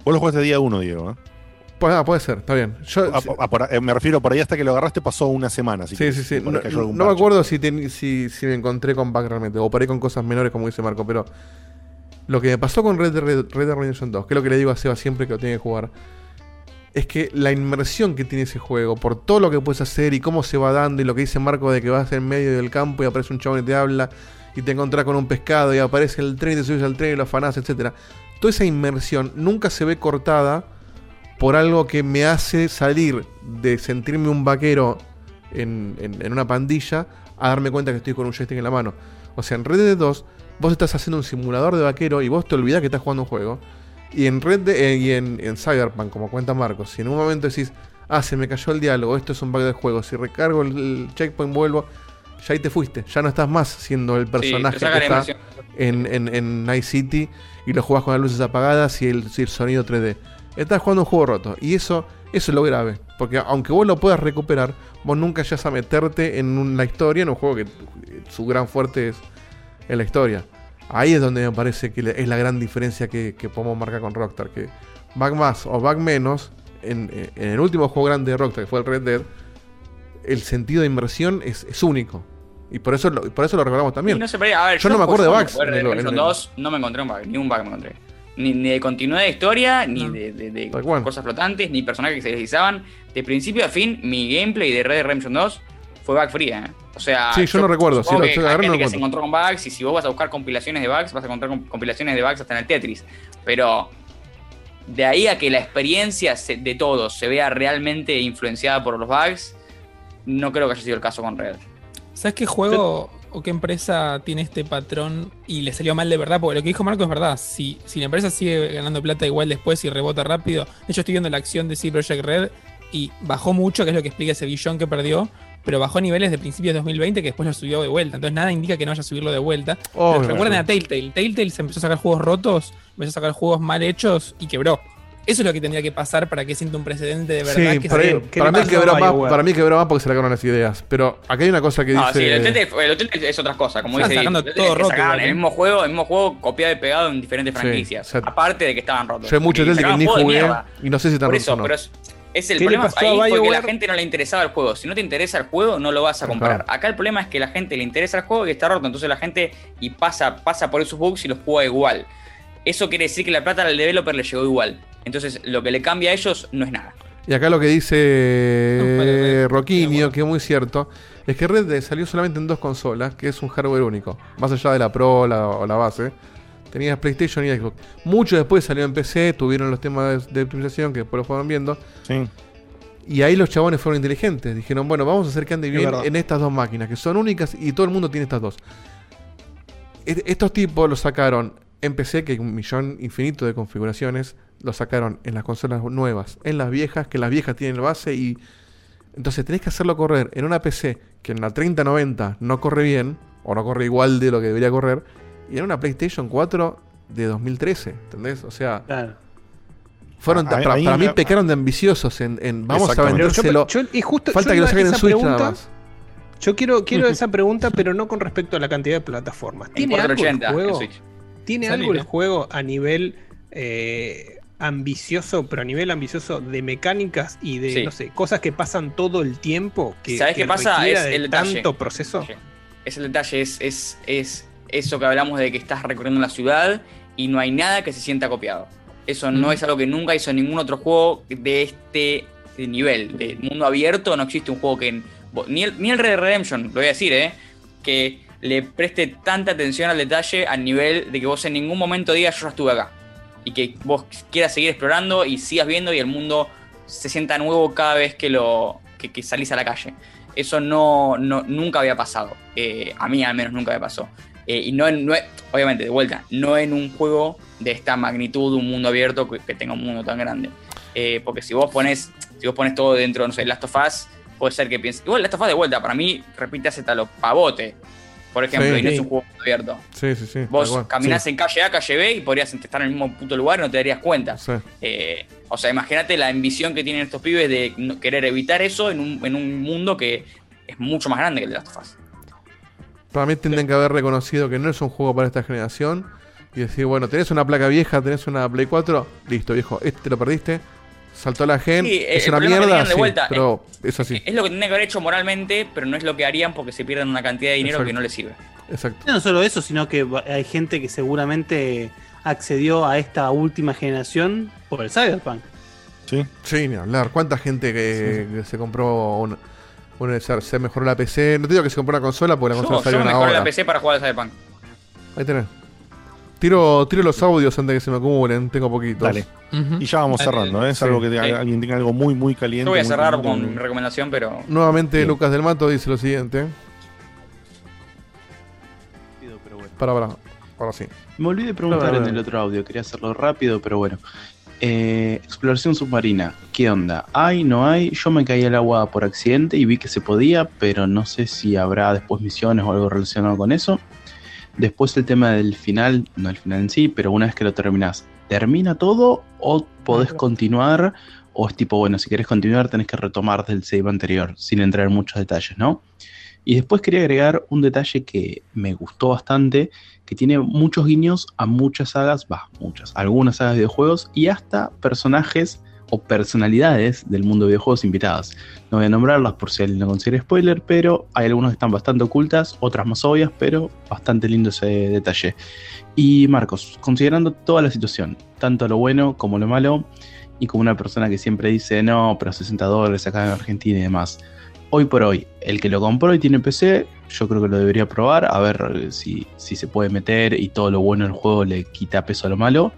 Vos lo jugaste día uno, Diego. ¿eh? Pues, ah, puede ser, está bien. Yo, A- a- por- eh, me refiero por ahí hasta que lo agarraste pasó una semana. así sí, que sí, sí. por No, ahí me acuerdo si, ten- si, si me encontré con bug realmente, o paré con cosas menores, como dice Marco, pero lo que me pasó con Red Dead, Red Dead Redemption 2, que es lo que le digo a Seba siempre que lo tiene que jugar, es que la inmersión que tiene ese juego, por todo lo que puedes hacer y cómo se va dando, y lo que dice Marco de que vas en medio del campo y aparece un chabón y te habla, y te encontrás con un pescado y aparece el tren y te subes al tren y lo afanás, etc. Toda esa inmersión nunca se ve cortada por algo que me hace salir de sentirme un vaquero en, en- en una pandilla a darme cuenta que estoy con un joystick en la mano. O sea, en Red Dead 2, vos estás haciendo un simulador de vaquero y vos te olvidás que estás jugando un juego. Y en Red Dead, eh, y en, en Cyberpunk, como cuenta Marcos, si en un momento decís, ah, se me cayó el diálogo, esto es un bug del juego, si recargo el, el checkpoint vuelvo, ya ahí te fuiste, ya no estás más siendo el personaje que está en, en, en Night City y lo jugás con las luces apagadas y el, sonido 3D. Estás jugando un juego roto. Y eso, eso es lo grave. Porque aunque vos lo puedas recuperar, vos nunca llegas a meterte en una historia, en un juego que eh, su gran fuerte es en la historia. Ahí es donde me parece que es la gran diferencia que, que podemos marcar con Rockstar. Que bug más o bug menos, en, eh, en el último juego grande de Rockstar, que fue el Red Dead, el sentido de inversión es, es único. Y por eso lo, por eso lo recordamos también. Y no se podía- a ver, yo, no me acuerdo de bugs. en el- Dead en Redemption el- 2 no me encontré un bug, ni un bug me encontré. Ni, ni de continuidad de historia, ni de, de- de cosas flotantes, ni personajes que se deslizaban. De principio a fin, mi gameplay de Red Dead Redemption 2 fue bug free, ¿eh? O sea, Sí, yo no recuerdo, sí, lo- que yo agarré, no que se encontró con bugs y si vos vas a buscar compilaciones de bugs, vas a encontrar com- compilaciones de bugs hasta en el Tetris. Pero de ahí a que la experiencia de todos se vea realmente influenciada por los bugs, no creo que haya sido el caso con Red. ¿Sabes qué juego o qué empresa tiene este patrón y le salió mal de verdad? Porque lo que dijo Marco es verdad. Si, si la empresa sigue ganando plata igual después y rebota rápido, de hecho estoy viendo la acción de CD Projekt Red y bajó mucho, que es lo que explica ese billón que perdió, pero bajó a niveles de principios de 2020 que después lo subió de vuelta. Entonces nada indica que no vaya a subirlo de vuelta. Pero recuerden a Telltale. Telltale se empezó a sacar juegos rotos, empezó a sacar juegos mal hechos y quebró. Eso es lo que tendría que pasar para que sienta un precedente de verdad. Sí, que para, se- mí, que para mí quebró más, para mí quebró más porque se le acabaron las ideas. Pero acá hay una cosa que No, dice. sí, el Hotel, el Hotel es otra cosa, como dice. sacando el todo roto el mismo juego, el mismo juego copiado y pegado en diferentes Sí, franquicias. o sea, aparte de que estaban rotos. Yo hay mucho Y Hotel que ni jugué y no sé si están Por rotos eso, o no. pero es, es el ¿Qué le problema ahí fue que la gente no le interesaba el juego. Si no te interesa el juego, no lo vas a comprar. Claro. Acá el problema es que la gente le interesa el juego y está roto. Entonces la gente y pasa, pasa por esos bugs y los juega igual. Eso quiere decir que la plata al developer le llegó igual. Entonces lo que le cambia a ellos no es nada. Y acá lo que dice No. Roquinio, que es muy cierto, es que Red salió solamente en dos consolas, que es un hardware único. Más allá de la Pro la- o la base. Tenías PlayStation y Xbox. Mucho después salió en PC, tuvieron los temas de, de optimización que después lo fueron viendo. Sí. Y ahí los chabones fueron inteligentes. Dijeron, bueno, vamos a hacer que ande bien en estas dos máquinas, que son únicas y todo el mundo tiene estas dos. E- Estos tipos los sacaron en PC, que hay un millón infinito de configuraciones. Los sacaron en las consolas nuevas, en las viejas, que las viejas tienen base y... Entonces tenés que hacerlo correr en una PC que en la 3090 no corre bien, o no corre igual de lo que debería correr, y en una PlayStation 4 de 2013, ¿entendés? O sea, Claro. fueron para, para mí pecaron de ambiciosos en, en vamos a. Pero yo- vendérselo. yo- y justo- Falta yo que lo a saquen en Switch pregunta, nada más. Yo quiero, quiero esa pregunta, pero no con respecto a la cantidad de plataformas. En ¿Tiene algo el 480 en juego? Switch. ¿Tiene algo el juego a nivel eh, ambicioso, pero a nivel ambicioso de mecánicas y de, Sí. no sé, cosas que pasan todo el tiempo? Que, ¿Sabes que qué pasa? Es el detalle. tanto proceso. Es el detalle, es, es, es eso que hablamos de que estás recorriendo la ciudad y no hay nada que se sienta copiado. Eso no es algo que nunca hizo ningún otro juego de este nivel, de mundo abierto. No existe un juego que. Ni el, ni el Red Redemption, lo voy a decir, ¿eh? Que le preste tanta atención al detalle al nivel de que vos en ningún momento digas yo estuve acá. Y que vos quieras seguir explorando y sigas viendo y el mundo se sienta nuevo cada vez que lo que, que salís a la calle. Eso no, no- nunca había pasado. Eh, a mí al menos nunca me pasó. Eh, y no, no obviamente, de vuelta, no en un juego de esta magnitud, un mundo abierto que, que tenga un mundo tan grande. Eh, porque si vos pones, si vos pones todo dentro, no sé, Last of Us, puede ser que pienses. Igual Last of Us de vuelta, para mí, repite hace talo pavote. Por ejemplo, Sí. y no es un juego abierto. Sí, sí, sí. Vos caminás Sí. en calle A, calle B y podrías estar en el mismo puto lugar y no te darías cuenta. Sí. Eh, o sea, imagínate la ambición que tienen estos pibes de querer evitar eso en un, en un mundo que es mucho más grande que el de Last of Us. Para mí tendrían que haber reconocido que no es un juego para esta generación y decir, bueno, tenés una placa vieja, tenés una Play 4, listo, viejo, este te lo perdiste, saltó la gen, Sí, es el una mierda, sí, vuelta, pero es así. Es lo que tendrían que haber hecho moralmente, pero no es lo que harían porque se pierden una cantidad de dinero Exacto. que no les sirve. Exacto. No solo eso, sino que hay gente que seguramente accedió a esta última generación por el Cyberpunk. Sí. Sí, ni hablar. ¿Cuánta gente que, que se compró un, un- se, mejoró la PC? No te digo que se compró una consola porque la consola yo salió me una mejoré hora. la PC para jugar al Cyberpunk. Ahí tenés. Tiro, tiro los audios antes de que se me acumulen, tengo poquitos. Dale. Y ya vamos cerrando, ¿eh? Sí. algo que te- alguien tenga algo muy, muy caliente. Yo voy a cerrar con mi recomendación, pero. Nuevamente Bien. Lucas del Mato dice lo siguiente. pero bueno. Para, para. Ahora sí. Me olvidé de preguntar en el otro audio, quería hacerlo rápido, pero bueno. Eh, exploración submarina, ¿qué onda? ¿Hay, no hay? Yo me caí al agua por accidente y vi que se podía, pero no sé si habrá después misiones o algo relacionado con eso. Después el tema del final, no el final en sí, pero una vez que lo terminás, ¿termina todo o podés continuar? O es tipo, bueno, si querés continuar tenés que retomar del save anterior, sin entrar en muchos detalles, ¿no? Y después quería agregar un detalle que me gustó bastante, que tiene muchos guiños a muchas sagas, va, muchas, algunas sagas de videojuegos y hasta personajes o personalidades del mundo de videojuegos invitadas. No voy a nombrarlas por si alguien no considera spoiler, pero hay algunas que están bastante ocultas, otras más obvias, pero bastante lindo ese detalle. Y Marcos, considerando toda la situación, tanto lo bueno como lo malo, y como una persona que siempre dice, no, pero 60 dólares acá en Argentina y demás, hoy por hoy, el que lo compró y tiene PC, yo creo que lo debería probar, a ver si, si se puede meter y todo lo bueno del juego le quita peso a lo malo.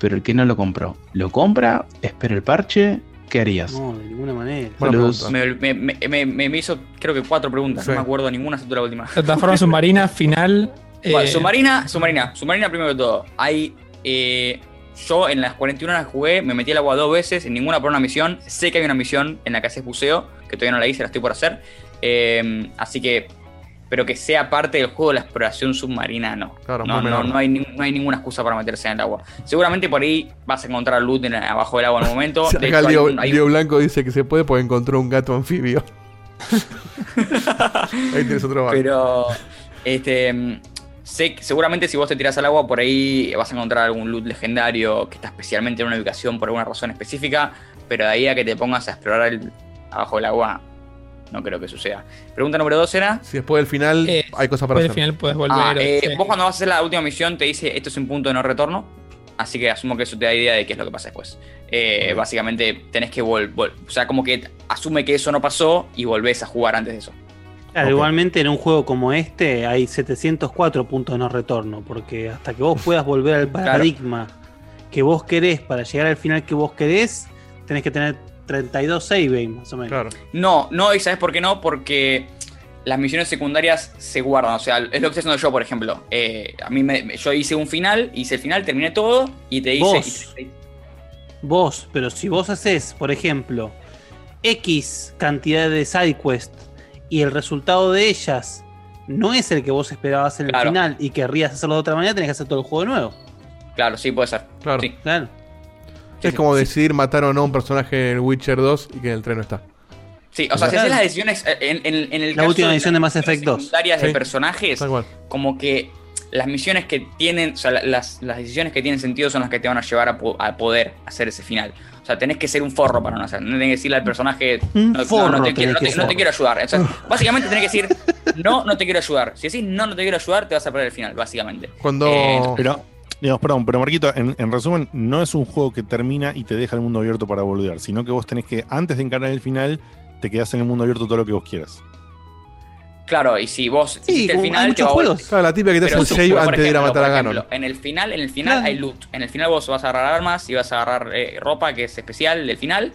Pero el que no lo compró, lo compra, espera el parche ¿qué harías? No, de ninguna manera. Saludos. Me, me- me- me- hizo creo que cuatro preguntas, Sí. no me acuerdo ninguna, excepto la última. Plataforma submarina, final. Bueno, eh, submarina, submarina, submarina primero que todo. Hay. eh, yo en las 41 horas jugué, me metí al agua dos veces, en ninguna por una misión. Sé que hay una misión en la que haces buceo, que todavía no la hice, la estoy por hacer. Eh, así que. Pero que sea parte del juego de la exploración submarina, no. Claro, no, no, no, hay, no hay ninguna excusa para meterse en el agua. Seguramente por ahí vas a encontrar loot en- abajo del agua en un momento. De hecho, Leo, un- Blanco dice que se puede porque encontró un gato anfibio. Ahí tienes otro banco. Pero este mm, sé que seguramente si vos te tirás al agua por ahí vas a encontrar algún loot legendario que está especialmente en una ubicación por alguna razón específica, pero de ahí a que te pongas a explorar el- abajo del agua no creo que suceda. Pregunta número dos era Si después del final hay cosas para después del hacer. final puedes volver. Ah, eh, sí. vos cuando vas a hacer la última misión te dice esto es un punto de no retorno, así que asumo que eso te da idea de qué es lo que pasa después. Eh, básicamente tenés que volver, o sea, como que asume que eso no pasó y volvés a jugar antes de eso. Claro, igualmente en un juego como este hay 704 puntos de no retorno, porque hasta que vos puedas volver al paradigma que vos querés para llegar al final que vos querés, tenés que tener 32 saving más o menos. No, no, y ¿sabes por qué no? Porque las misiones secundarias se guardan. O sea, es lo que estoy haciendo yo, por ejemplo. Eh, a mí me, yo hice un final, hice el final, terminé todo y te dice. Vos. y te- Vos, pero si vos haces, por ejemplo, X cantidad de side quest y el resultado de ellas no es el que vos esperabas en el Claro. final y querrías hacerlo de otra manera, tenés que hacer todo el juego de nuevo. Claro, sí, puede ser. Claro. Sí. Claro. Es como decidir matar o no a un personaje en el Witcher 2 y que en el tren no está. Sí, o sea, si haces las decisiones eh, en, en- en el La caso última edición de las Mass Effect 2. secundarias de Sí. personajes, como que las misiones que tienen, o sea, la- las, las decisiones que tienen sentido son las que te van a llevar a, po- a poder hacer ese final. O sea, tenés que ser un forro para no hacer. No tenés que decirle al personaje, Un no, forro no te, quiero, no que te- no te ser. quiero ayudar. O sea, básicamente tenés que decir, no, no te quiero ayudar. Si decís no, no te quiero ayudar, te vas a perder el final, básicamente. Cuando. Eh, Pero, digamos, perdón, pero Marquito, en, en resumen, no es un juego que termina y te deja el mundo abierto para volver, sino que vos tenés que, antes de encarar el final, te quedás en el mundo abierto todo lo que vos quieras. Claro, y si vos hiciste el hay final, te muchos juegos. Claro, la típica que te hace sí, save antes de ir a matar a Ganon. En el final, en el final Claro. hay loot. En el final vos vas a agarrar armas y vas a agarrar eh, ropa que es especial del final.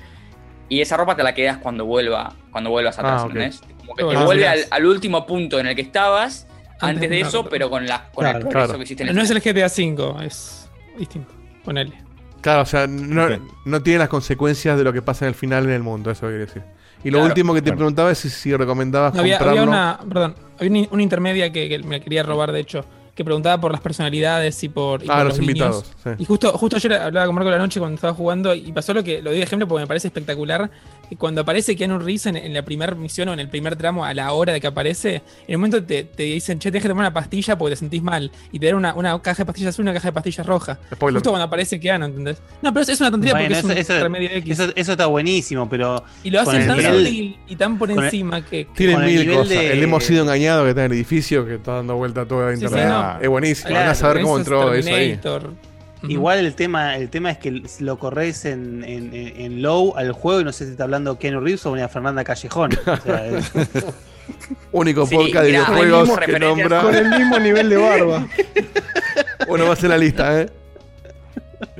Y esa ropa te la quedas cuando vuelva, cuando vuelvas atrás, Ah, ok. ¿entendés? Como que Ah, te vuelve al último punto en el que estabas antes, de eso, pero con la con Claro, el progreso claro. que hiciste en el No es el GTA V, es distinto. Ponele. Claro, o sea, no, no tiene las consecuencias de lo que pasa en el final en el mundo, eso quiere decir. Y lo Claro. último que te Claro. preguntaba es si, si recomendabas No, había, comprarlo. había una, perdón, había una, una intermedia que, que me quería robar, de hecho, que preguntaba por las personalidades y por, y Ah, por los invitados, sí. Y justo, justo ayer hablaba con Marco la noche cuando estaba jugando y pasó lo que lo di de ejemplo porque me parece espectacular. Cuando aparece Keanu Reeves en, en la primera misión o en el primer tramo, a la hora de que aparece, en un momento te, te dicen, che, te dejes tomar una pastilla porque te sentís mal. Y te dan una, una caja de pastillas azul y una caja de pastillas roja. Spoiler. Justo cuando aparece Keanu, ¿entendés? No, pero es, una tontería Bueno, porque eso, es un eso- remedio X. eso- eso está buenísimo, pero y lo hacen el tan nivel- sutil y tan por el- encima que... que- Tiene con el mil cosas. de- El hemos sido engañado que está en el edificio, que está dando vuelta toda la Sí, sí, internet. no. Es buenísimo. Claro, Andá a saber cómo entró eso ahí. Igual el tema, el tema es que lo corres en, en, en- en low al juego y no sé si está hablando Keanu Reeves o María Fernanda Callejón. O sea, es- Único Sí, podcast de videojuegos que nombra. Con el mismo nivel de barba. Uno va a hacer la lista, ¿eh?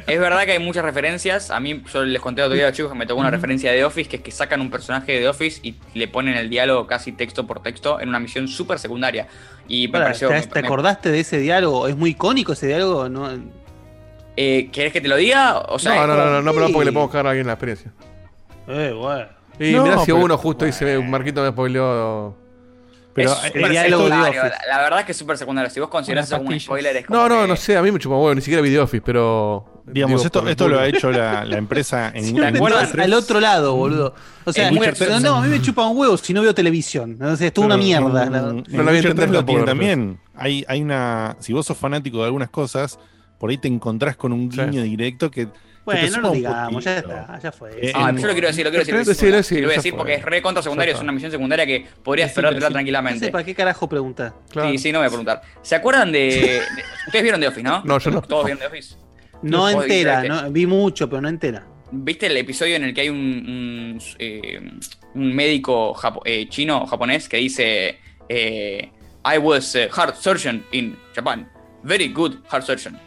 Es verdad que hay muchas referencias. A mí, yo les conté otro día a los chicos que me tocó una referencia de The Office, que es que sacan un personaje de The Office y le ponen el diálogo casi texto por texto en una misión súper secundaria. Y me pareció. ¿te, me- te me- acordaste de ese diálogo? ¿Es muy icónico ese diálogo? No, eh, ¿Querés que te lo diga? O sea, no, no, como- no, no, no, pero sí. porque le podemos cagar a alguien la experiencia. eh, bueno. Y No, mirá si pero- uno justo dice, Marquito me spoileó. Pero es eh, súper diálogo de secundario, Office. La, la verdad es que es súper secundario. Si vos considerás Unas algún pastillas. spoiler, es como No, no, que- no sé, a mí me chupa huevo, ni siquiera Video Office, pero. digamos, digo, esto, el esto lo ha hecho la, la empresa en estás al otro lado, boludo. O sea, no, no, a mí me chupa un huevo si no veo televisión. O sea, es toda una mierda. la- en No la voy a Witcher entender 3 lo tampoco, tiene pero- también. Hay, hay una. Si vos sos fanático de algunas cosas, por ahí te encontrás con un Sí. guiño directo que. que te Bueno, no lo digamos, ya está, ya fue. Eh, Ah, en- yo lo quiero decir, lo quiero decir. Lo voy a decir porque es re contra secundario, Ya es una misión secundaria que podría esperártela. No tranquilamente. sé para qué carajo preguntar. Claro. Sí, sí, no voy a preguntar. ¿Se acuerdan de, de- Ustedes vieron The Office, ¿no? No, yo no. ¿Todos vieron The Office? No Joder, entera, ¿viste? no, vi mucho, pero no entera. ¿Viste el episodio en el que hay un, un, eh, un médico japo- eh, chino o japonés que dice eh, I was a heart surgeon in Japan. Very good heart surgeon.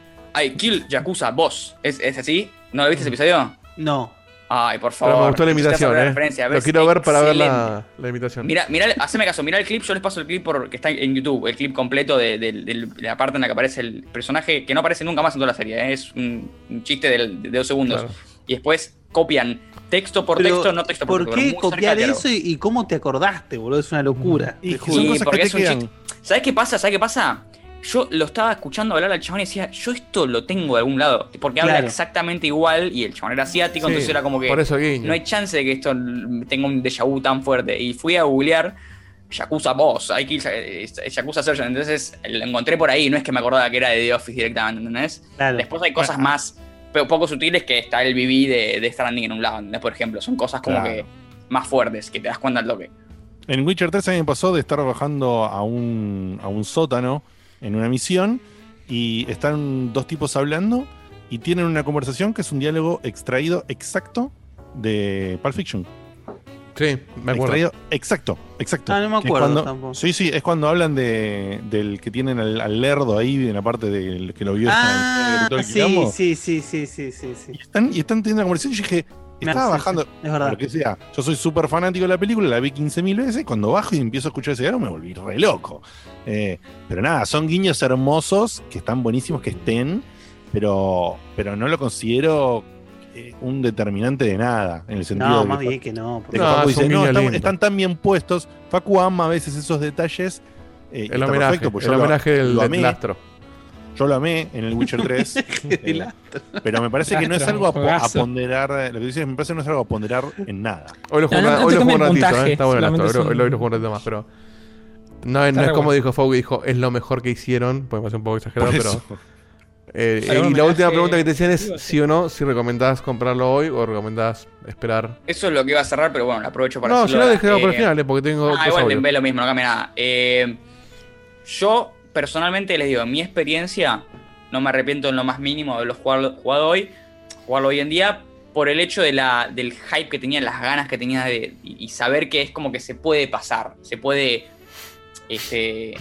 I kill Yakuza boss. ¿Es, es así? ¿No lo viste ese episodio? No. Ay, por Pero favor. me gustó la imitación, ¿eh? Lo quiero ver para ver la, la imitación. Mira, mira, haceme caso, mira el clip, yo les paso el clip por, que está en YouTube, el clip completo de, de- de la parte en la que aparece el personaje, que no aparece nunca más en toda la serie, ¿eh? es un, un chiste de, dos segundos. Claro. Y después copian texto por Pero, texto, no texto por ¿Por texto. qué pero muy cerca copiar eso y, y cómo te acordaste, boludo? Es una locura. Y sí, porque es un chiste. ¿Sabes qué pasa? ¿Sabes qué pasa? Yo lo estaba escuchando hablar al chabón y decía, yo esto lo tengo de algún lado. Porque habla exactamente igual y el chabón era asiático, Sí, entonces era como que por eso no hay chance de que esto tenga un déjà vu tan fuerte. Y fui a googlear Yakuza Boss, hay que ir a Yakuza Surgeon. Entonces lo encontré por ahí, no es que me acordaba que era de The Office directamente, ¿entendés? Después hay cosas más, pero poco sutiles que está el BB de, de Stranding en un lado, ¿entendés? Por ejemplo, son cosas como Claro. que más fuertes, que te das cuenta al toque. En Witcher 3 a mí me pasó de estar bajando a un, a un sótano en una misión y están dos tipos hablando y tienen una conversación que es un diálogo extraído exacto de Pulp Fiction. Sí, me acuerdo. Extraído exacto, exacto. Ah, no me acuerdo cuando- tampoco. Sí, sí, es cuando hablan de, del que tienen al, al lerdo ahí en la parte del que lo vio Ah, y todo el sí, quilombo. sí, sí, sí, sí, sí, sí. están, y están teniendo una conversación y yo dije, estaba bajando, es verdad. lo que sea, yo soy súper fanático de la película, la vi 15.000 veces, cuando bajo y empiezo a escuchar ese diálogo me volví re loco. Eh, pero nada, son guiños hermosos, que están buenísimos que estén, pero, pero no lo considero eh, un determinante de nada, en el sentido No, de más que- bien que no. Facu dice, están, tan bien puestos. Facu ama a veces esos detalles. eh, El homenaje, perfecto, pues el yo lo- homenaje del- lo amé. lastro. Yo lo amé en el Witcher 3. eh, pero me parece que no es algo a, ponderar. eh, Lo que dices, me parece que no es algo a ponderar en nada. Hoy lo No, no, un- hoy te lo ratito, puntaje, ¿eh? está bueno el solamente acto, es hoy lo hoy lo jugué un ratito más, pero. No, es- no como dijo que dijo, es lo mejor que hicieron, porque me un poco exagerado, pero. Eh, Pero y la última pregunta que te decían es sí o no, si recomendás comprarlo hoy o recomendás esperar. Eso es lo que iba a cerrar, pero bueno, lo aprovecho para No, no ahora. dejé por el Eh, final, eh, porque tengo Ah, igual ve lo mismo, no cambia nada. Eh, yo, personalmente, les digo, en mi experiencia, no me arrepiento en lo más mínimo de haberlo jugado, jugado hoy, jugarlo hoy en día, por el hecho de la, del hype que tenía, las ganas que tenía de, y, saber que es como que se puede pasar, se puede este,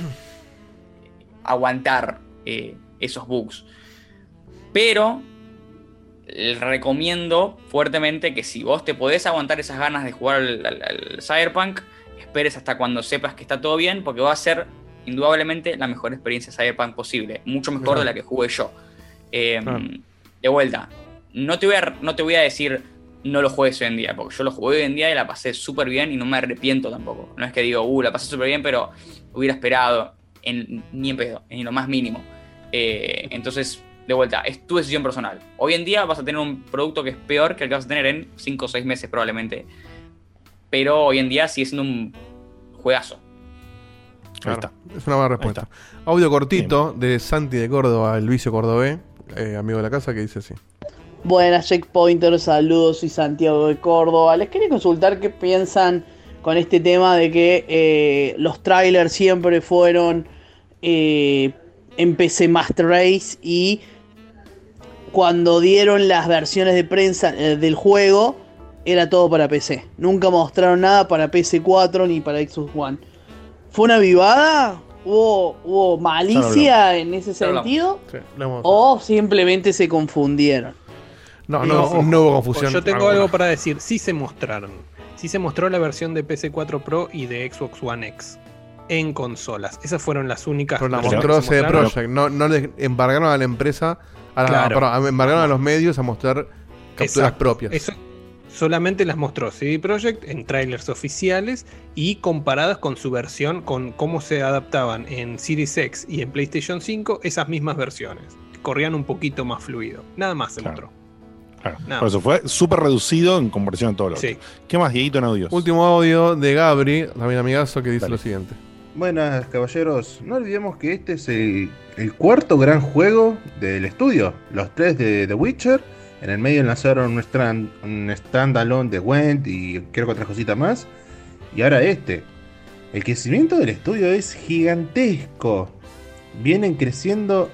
aguantar eh, esos bugs. Pero les recomiendo fuertemente que si vos te podés aguantar esas ganas de jugar al Cyberpunk, esperes hasta cuando sepas que está todo bien, porque va a ser indudablemente la mejor experiencia Cyberpunk posible, mucho mejor Claro. de la que jugué yo. Eh, Claro. De vuelta, no te, voy a, no te voy a decir no lo juegues hoy en día, porque yo lo jugué hoy en día y la pasé súper bien y no me arrepiento tampoco. No es que digo, uh, la pasé súper bien, pero hubiera esperado, en, ni en pedo, en lo más mínimo. Eh, entonces, de vuelta, es tu decisión personal. Hoy en día vas a tener un producto que es peor que el que vas a tener en 5 o 6 meses probablemente. Pero hoy en día sigue siendo un juegazo. Claro, Es una buena respuesta. Audio cortito de Santi de Córdoba, el vicio cordobés, eh, amigo de la casa, que dice así. Buenas checkpointers, saludos, soy Santiago de Córdoba. Les quería consultar qué piensan con este tema de que eh, los trailers siempre fueron eh, en PC Master Race y cuando dieron las versiones de prensa eh, del juego era todo para PC. Nunca mostraron nada para PC4 ni para Xbox One. ¿Fue una vivada? ¿Hubo, hubo malicia en ese sentido? Sí, ¿O simplemente se confundieron? No, no, no hubo confusión. Yo tengo alguna. algo para decir. Sí se mostraron. Sí se mostró la versión de PC4 Pro y de Xbox One X en consolas. Esas fueron las únicas. Pero la mostró CD. Projekt. No, no le embargaron a la empresa, a la- Claro. perdón, embargaron a los medios a mostrar capturas Exacto. propias. Eso solamente las mostró CD Projekt en trailers oficiales y comparadas con su versión, con cómo se adaptaban en Series X y en PlayStation 5 esas mismas versiones. que Corrían un poquito más fluido. Nada más se mostró. Claro. Por eso fue súper reducido en comparación a todo lo Sí. otro. ¿Qué más, Dieguito, en audios? Último audio de Gabri, también amigazo, que dice lo siguiente. Buenas caballeros, no olvidemos que este es el, el cuarto gran juego del estudio. Los tres de The Witcher, en el medio lanzaron un, stand, un standalone de Went y creo que otras cositas más. Y ahora este. El crecimiento del estudio es gigantesco. Vienen creciendo...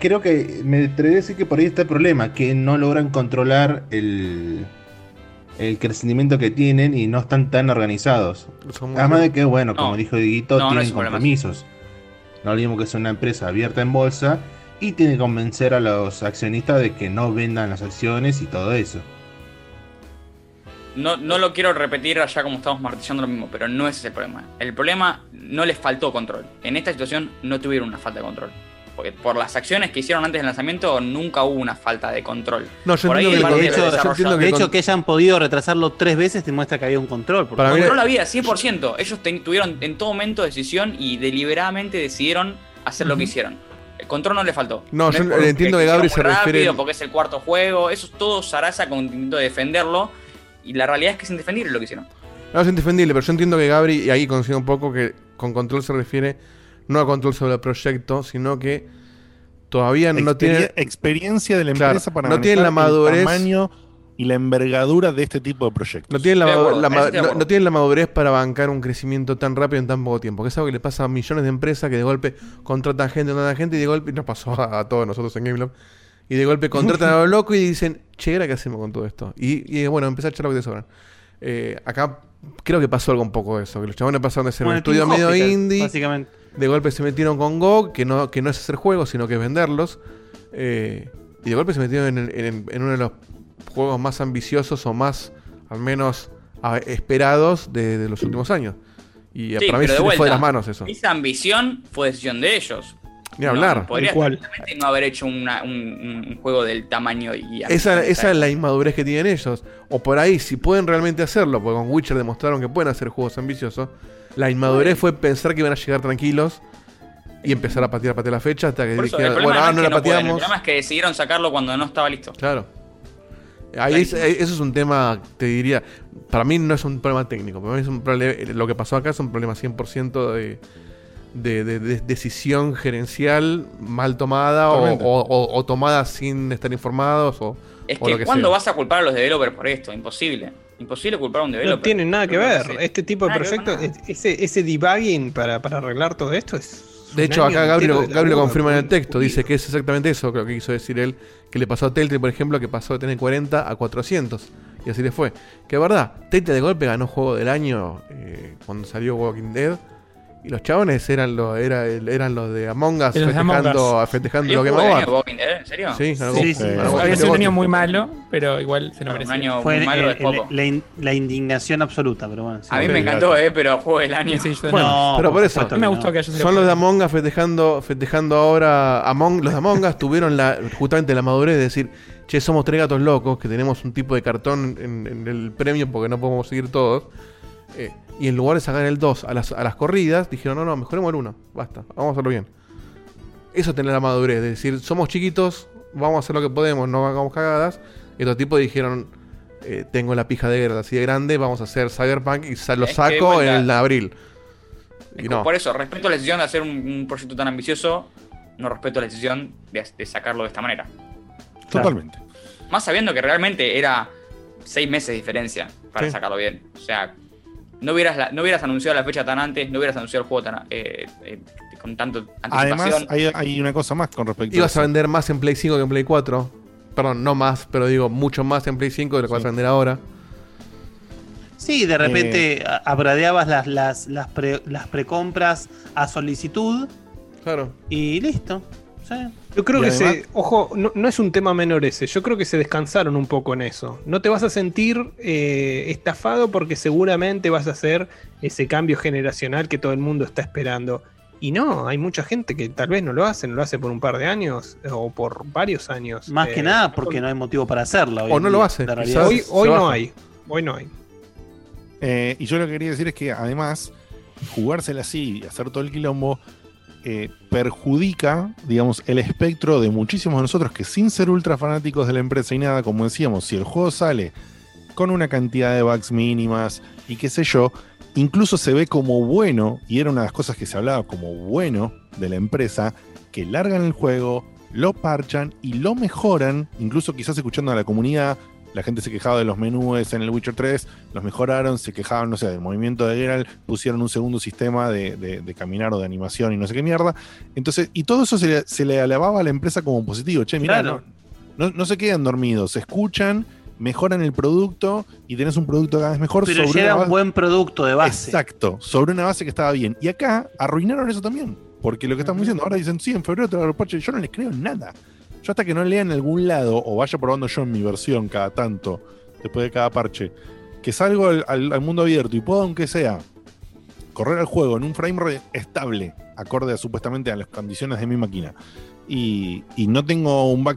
Creo que me atrevería a decir que por ahí está el problema, que no logran controlar el, el crecimiento que tienen y no están tan organizados. Además de que, bueno, como No. dijo Dieguito, No, no tienen problema. compromisos. No olvidemos que es una empresa abierta en bolsa y tiene que convencer a los accionistas de que no vendan las acciones y todo eso. no, no lo quiero repetir allá como estamos martillando lo mismo, pero no ese es el problema. El problema no les faltó control. En esta situación no tuvieron una falta de control. Porque por las acciones que hicieron antes del lanzamiento nunca hubo una falta de control. No, yo por entiendo ahí que- el De hecho, de hecho, que hayan podido retrasarlo tres veces demuestra que había un control. porque- Para mí- Control había, 100%. Ellos ten- tuvieron en todo momento decisión y deliberadamente decidieron hacer lo que hicieron. El control no le faltó. No, yo entiendo que hicieron Gabri muy se refiere- rápido, Porque es el cuarto juego. Eso es todo Sarasa con intento de defenderlo. Y la realidad es que es indefendible lo que hicieron. No, es indefendible, pero yo entiendo que Gabri, y ahí coincido un poco, que con control se refiere no a control sobre el proyecto, sino que todavía no tiene... experiencia de la Claro, empresa para no tienen la madurez- el tamaño y la envergadura de este tipo de proyectos. No tienen, la, de acuerdo, de no, tienen la madurez para bancar un crecimiento tan rápido en tan poco tiempo. Que es algo que le pasa a millones de empresas que de golpe contratan gente, contratan gente y de golpe, nos pasó a, a todos nosotros en GameLab, y de golpe contratan a lo loco y dicen, che, ¿ahora ¿qué hacemos con todo esto? Y, y, bueno, empezar a echar lo que te sobran. Eh, acá creo que pasó algo un poco de eso, que los chabones pasaron de ser Como un estudio medio indie, básicamente. de golpe se metieron con Go, que no, que no es hacer juegos, sino que es venderlos, eh, y de golpe se metieron en, en- en uno de los juegos más ambiciosos o más, al menos, a- esperados de, de los últimos años. Y Sí, para mí se de fue de las manos eso. Esa ambición fue decisión de ellos. Ni hablar. No, podría no haber hecho una- un, un juego del tamaño y Esa, esa es la inmadurez que tienen ellos. O por ahí, si pueden realmente hacerlo, porque con Witcher demostraron que pueden hacer juegos ambiciosos, la inmadurez fue pensar que iban a llegar tranquilos y empezar a patear, patear la fecha hasta que problema bueno, ahora no es la que no pueden, el pateamos. problema es que decidieron sacarlo cuando no estaba listo. Claro. Ahí es- eh, eso es un tema, te diría, para mí no es un problema técnico, para mí es un problema, lo que pasó acá es un problema 100% de, de, de- de decisión gerencial mal tomada o, Totalmente. o- o- o tomada sin estar informados o, Es o que, lo que ¿cuándo sea. vas a culpar a los developers por esto? Imposible. Imposible culpar a un developer. No tiene nada que ver. Este tipo de proyectos, ese, ese debugging para, para arreglar todo esto es. De hecho, acá Gabriel, lo confirma en el texto. Dice que es exactamente eso, creo que quiso decir él. Que le pasó a Telltale, por ejemplo, que pasó de tener 40 a 400. Y así le fue. Que verdad, Telltale de golpe ganó juego del año eh, cuando salió Walking Dead. Y los chabones eran los, era, el- eran los de Among Us los Among festejando, Us. festejando ¿Salió lo que Walking Dead? ¿En serio? Sí, ganó Sí, sí. sido un año muy malo, pero igual se lo Un merecía. año Fue muy malo eh, poco. el- la, in- la indignación absoluta, pero bueno. sí. A mí Sí, me encantó, eh, pero juego del año. Sí, yo Bueno, no. pero por eso me gustó que haya sido son los de Among Us festejando, festejando ahora Among, los de Among Us tuvieron la, justamente la madurez de decir, che, somos tres gatos locos, que tenemos un tipo de cartón en, en el premio porque no podemos seguir todos. Eh, y en lugar de sacar el 2 a las, a las corridas, dijeron, no, no, mejoremos el 1, basta, vamos a hacerlo bien. Eso es tener la madurez, de decir, somos chiquitos, vamos a hacer lo que podemos, no hagamos cagadas. Y estos tipos dijeron, eh, tengo la pija de guerra así de grande, vamos a hacer Cyberpunk y sa- lo Es saco en el abril. Es Y que no. Por eso, respeto la decisión de hacer un, un proyecto tan ambicioso, no respeto la decisión de, de sacarlo de esta manera. Totalmente. Más sabiendo que realmente era seis meses de diferencia para Sí. sacarlo bien. O sea, no hubieras, la- no hubieras anunciado la fecha tan antes, no hubieras anunciado el juego tan, eh, eh, con tanto Además, anticipación. hay, hay una cosa más con respecto Ibas a vender más en Play 5 que en Play 4. Perdón, no más, pero digo mucho más en Play 5 de lo que vas a vender ahora. Sí, de repente a- abradeabas las, las, las, pre- las precompras a solicitud. Claro. Y listo. Sí. Yo creo Y que además- se, ojo, no, no es un tema menor ese, yo creo que se descansaron un poco en eso. No te vas a sentir eh, estafado porque seguramente vas a hacer ese cambio generacional que todo el mundo está esperando. Y no, hay mucha gente que tal vez no lo hace, no lo hace por un par de años eh, o por varios años. Más que Eh, nada porque no hay motivo para hacerlo. hoy O no lo hace. Hoy, no hay, hoy no hay. Eh, y yo lo que quería decir es que además, jugársela así y hacer todo el quilombo eh, perjudica, digamos, el espectro de muchísimos de nosotros que sin ser ultra fanáticos de la empresa y nada, como decíamos, si el juego sale con una cantidad de bugs mínimas y qué sé yo, incluso se ve como bueno, y era una de las cosas que se hablaba como bueno de la empresa, que largan el juego, lo parchan y lo mejoran, incluso quizás escuchando a la comunidad, la gente se quejaba de los menús en el Witcher 3, los mejoraron, se quejaban, no sé, del movimiento de Geralt, pusieron un segundo sistema de, de- de caminar o de animación y no sé qué mierda. Entonces, y todo eso se le, se le alababa a la empresa como positivo. Che, mirá, Claro. no, no, no se quedan dormidos, se escuchan, mejoran el producto y tenés un producto cada vez mejor Pero sobre una un buen producto de base. Exacto, sobre una base que estaba bien. Y acá arruinaron eso también. Porque lo que estamos diciendo, ahora dicen, sí, en febrero te dar parche. Yo no les creo nada. Yo hasta que no lea en algún lado o vaya probando yo en mi versión cada tanto, después de cada parche, que salgo al, mundo abierto y puedo, aunque sea, correr el juego en un frame rate estable, acorde a, supuestamente a las condiciones de mi máquina, y, y no tengo un bug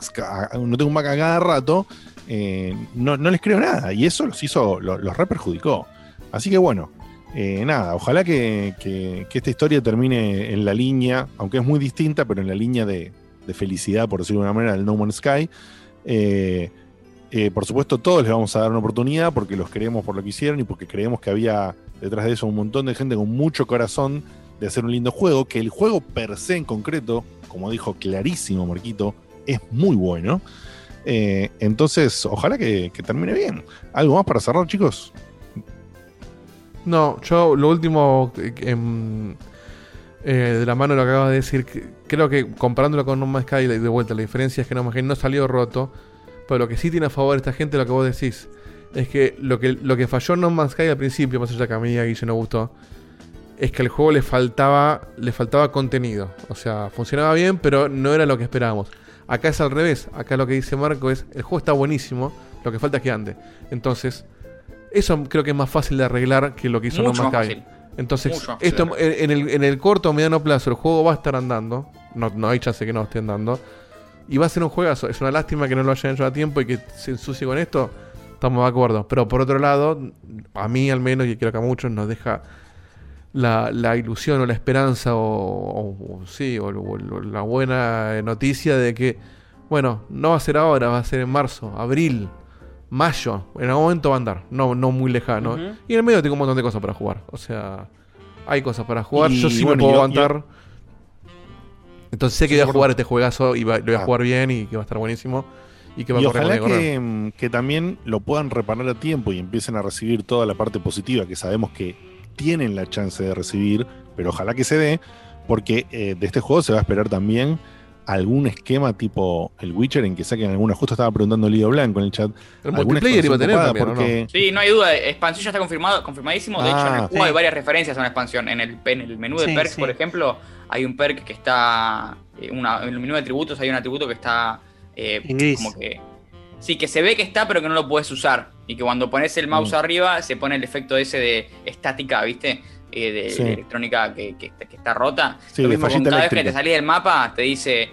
no tengo un bug a cada rato, eh, no, no les creo nada. Y eso los hizo, lo- los re perjudicó. Así que bueno, eh, nada, ojalá que- que esta historia termine en la línea, aunque es muy distinta, pero en la línea de, felicidad, por decirlo de una manera, del No Man's Sky. Eh, eh, por supuesto, todos les vamos a dar una oportunidad porque los queremos por lo que hicieron y porque creemos que había detrás de eso un montón de gente con mucho corazón de hacer un lindo juego, que el juego per se en concreto, como dijo clarísimo Marquito, es muy bueno. Eh, entonces, ojalá que, termine bien. ¿Algo más para cerrar, chicos? No, yo lo último em, eh, de la mano de lo que acabas de decir, que- creo que comparándolo con No Man's Sky, de vuelta, la diferencia es que No Man's Sky no salió roto, pero lo que sí tiene a favor esta gente, lo que vos decís, es que lo que, lo que falló No Man's Sky al principio, más allá que a mí y a Guille no gustó, es que al juego le faltaba, le faltaba contenido. O sea, funcionaba bien, pero no era lo que esperábamos. Acá es al revés. Acá lo que dice Marco es, el juego está buenísimo, lo que falta es que ande. Entonces, eso creo que es más fácil de arreglar que lo que hizo Mucho No Man's más Sky. fácil. Entonces, Mucho esto en, el, en el corto o mediano plazo el juego va a estar andando. No, no hay chance que no esté andando. Y va a ser un juegazo. Es una lástima que no lo hayan hecho a tiempo y que se ensucie con esto. Estamos de acuerdo. Pero por otro lado, a mí al menos, y creo que a muchos, nos deja la, la ilusión o la esperanza o, o- o sí, o la buena noticia de que, bueno, no va a ser ahora, va a ser en marzo, abril, mayo. En algún momento va a andar. No, no muy lejano. Y en el medio tengo un montón de cosas para jugar. O sea, hay cosas para jugar. Y Yo sí bueno, me puedo aguantar. Entonces sé que voy a jugar este juegazo y va- lo voy a Ah. jugar bien y que va a estar buenísimo. Y que va y a correr ojalá que mm, que también lo puedan reparar a tiempo y empiecen a recibir toda la parte positiva que sabemos que tienen la chance de recibir, pero ojalá que se dé, porque eh, de este juego se va a esperar también algún esquema tipo el Witcher en que saquen alguna, justo estaba preguntando Lido Blanco en el chat. El multiplayer iba a tener también, porque Sí, no hay duda. Expansión ya está confirmado, confirmadísimo. De hecho, en el Ah. juego hay varias referencias a una expansión. En el, en el menú de Sí, perks, sí. por ejemplo, hay un perk que está. eh, una- en el menú de atributos hay un atributo que está. eh, En gris. Como que. Sí, que se ve que está, pero que no lo puedes usar. Y que cuando pones el mouse Mm. arriba, se pone el efecto ese de estática, ¿viste? Eh, de, Sí. de electrónica que, que está- que está rota. Sí, lo mismo con cada vez que te eléctrica. salís del mapa, te dice.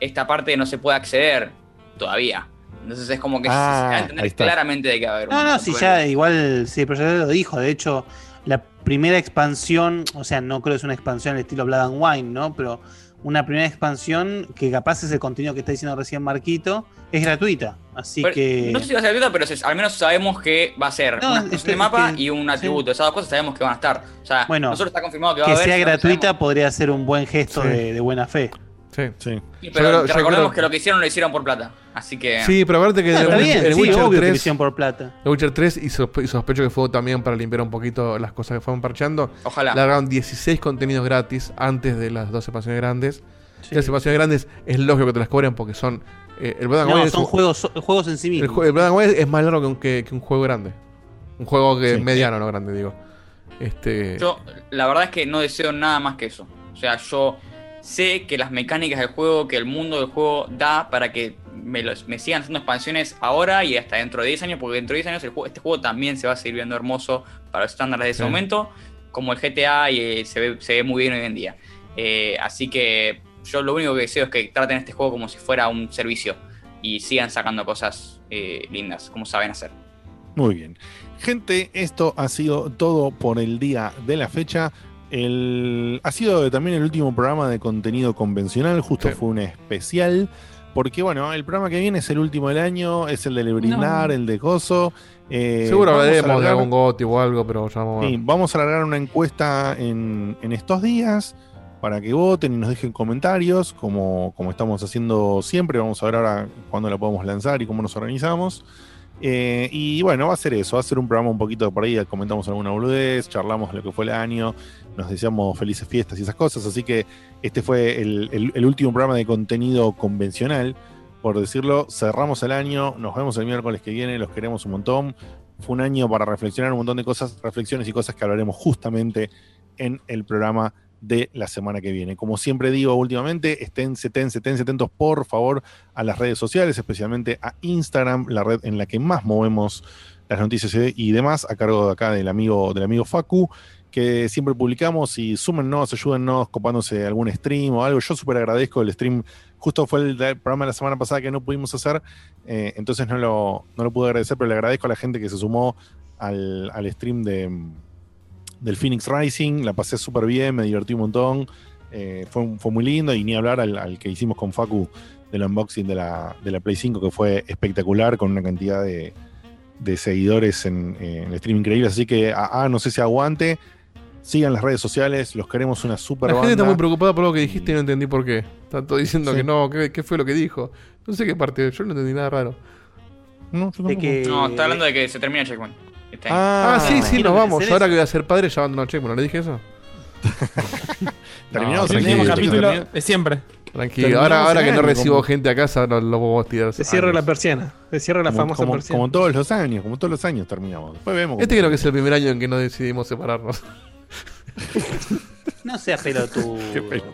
Esta parte no se puede acceder todavía. Entonces es como que se- se Ah, va a ahí entender está. claramente de qué va a haber. No, un- no, un si ya igual, sí, pero ya lo dijo. De hecho, la primera expansión, o sea, no creo que es una expansión al estilo Blood and Wine, ¿no? Pero una primera expansión que capaz es el contenido que está diciendo recién Marquito, es gratuita. Así Pero, que. No sé si va a ser gratuita, pero al menos sabemos que va a ser No, una es expansión que- de mapa es que- y un atributo. Esas dos cosas sabemos que van a estar. O sea, Bueno, nosotros está confirmado que va que a haber. sea solo no gratuita podría ser un buen gesto Sí. de, de buena fe. Sí. sí. Sí, pero yo recordemos creo- que lo que hicieron lo hicieron por plata. Así que. Sí, pero aparte que Ah, el, bien, el sí, Witcher obvio que lo 3, hicieron por plata. el Witcher 3 y, sospe- y sospecho que fue también para limpiar un poquito las cosas que fueron parcheando. Ojalá. Largaron 16 contenidos gratis antes de las dos expansiones grandes. Y las expansiones grandes es lógico que te las cobren porque son. eh, el Blood No, son un- juegos, juegos en sí el, mismos. jue- el Blood es más largo que un, que- que un juego grande. Un juego que Sí. mediano, no grande, digo. Este. Yo, la verdad es que no deseo nada más que eso. O sea, yo sé que las mecánicas del juego, que el mundo del juego da para que me, los- me sigan haciendo expansiones ahora y hasta dentro de 10 años, porque dentro de 10 años el juego- este juego también se va a seguir viendo hermoso para los estándares de ese Sí. momento, como el GTA y eh, se, ve, se ve muy bien hoy en día. Eh, así que yo lo único que deseo es que traten este juego como si fuera un servicio y sigan sacando cosas eh, lindas, como saben hacer. Muy bien. Gente, esto ha sido todo por el día de la fecha. El, ha sido también el último programa de contenido convencional, justo Sí. fue un especial, porque bueno, el programa que viene es el último del año, es el de brindar, el de Gozo. eh, Seguro hablaremos de algún goti o algo, pero ya vamos a ver. Sí, vamos a alargar una encuesta en, en estos días para que voten y nos dejen comentarios, como, como estamos haciendo siempre. Vamos a ver ahora cuándo la podemos lanzar y cómo nos organizamos. Eh, y bueno, va a ser eso, va a ser un programa un poquito por ahí, comentamos alguna boludez, charlamos lo que fue el año, nos deseamos felices fiestas y esas cosas. Así que este fue el último programa de contenido convencional, por decirlo. Cerramos el año, nos vemos el miércoles que viene, los queremos un montón. Fue un año para reflexionar un montón de cosas, reflexiones y cosas que hablaremos justamente en el programa de la semana que viene. Como siempre digo últimamente, estén, estén, estén atentos por favor a las redes sociales, especialmente a Instagram, la red en la que más movemos las noticias y demás, a cargo de acá del amigo, del amigo Facu, que siempre publicamos y súmennos, ayúdennos, copándose algún stream o algo. Yo súper agradezco el stream. Justo fue el, programa de la semana pasada que no pudimos hacer, eh, entonces no lo, no lo pude agradecer, pero le agradezco a la gente que se sumó al, al stream de, del Phoenix Rising. La pasé súper bien, me divertí un montón. Eh, fue, fue muy lindo y ni hablar al, al que hicimos con Facu del unboxing de la, de la Play 5, que fue espectacular, con una cantidad de, de seguidores en, en el stream increíble. Así que, ah, no sé si aguante. Sigan las redes sociales, los queremos una super La banda. gente está muy preocupada por lo que dijiste y no entendí por qué. Están todos diciendo Sí. que no, ¿qué, qué fue lo que dijo? No sé qué parte, yo no entendí nada raro. No, yo De que- No, está hablando de que se termina Checkpoint. Año. Ah, sí, sí, nos vamos. Ahora eso. que voy a ser padre, ya abandono Checkpoint, ¿no le dije eso? Terminamos No, el tranquilo, capítulo de siempre. Tranquilo. Terminamos Ahora, ahora que no recibo como- gente a casa, no lo puedo tirar. Se cierra años. la persiana. Se cierra la como, famosa como- persiana. como todos los años, como todos los años terminamos. Después vemos. Este creo que es el primer año en que no decidimos separarnos. No seas pelotudo.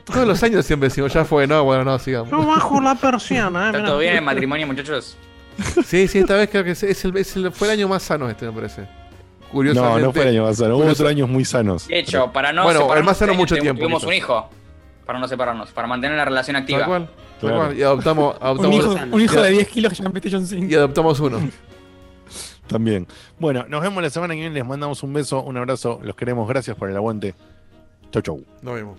Todos los años siempre decimos, ya fue, no, bueno, no, sigamos. Yo bajo la persiana, eh. ¿Está mirá. todo bien en matrimonio, muchachos? Sí, sí, esta vez creo que es, es el, es el- fue el año más sano este, me parece. Curiosamente. No, no fue el año más sano. Hubo otros años muy sanos. De hecho, para no Bueno, el separarnos, más sano este mucho año tiempo, Tuvimos quizás. un hijo. Para no separarnos, para mantener la relación activa. Cual. tal Claro. cual. Y adoptamos, Un adoptamos, hijo, un hijo de 10 kilos que llama PlayStation 5. y adoptamos uno. También. Bueno, nos vemos la semana que viene. Les mandamos un beso, un abrazo. Los queremos. Gracias por el aguante. Chau, chau. Nos vemos.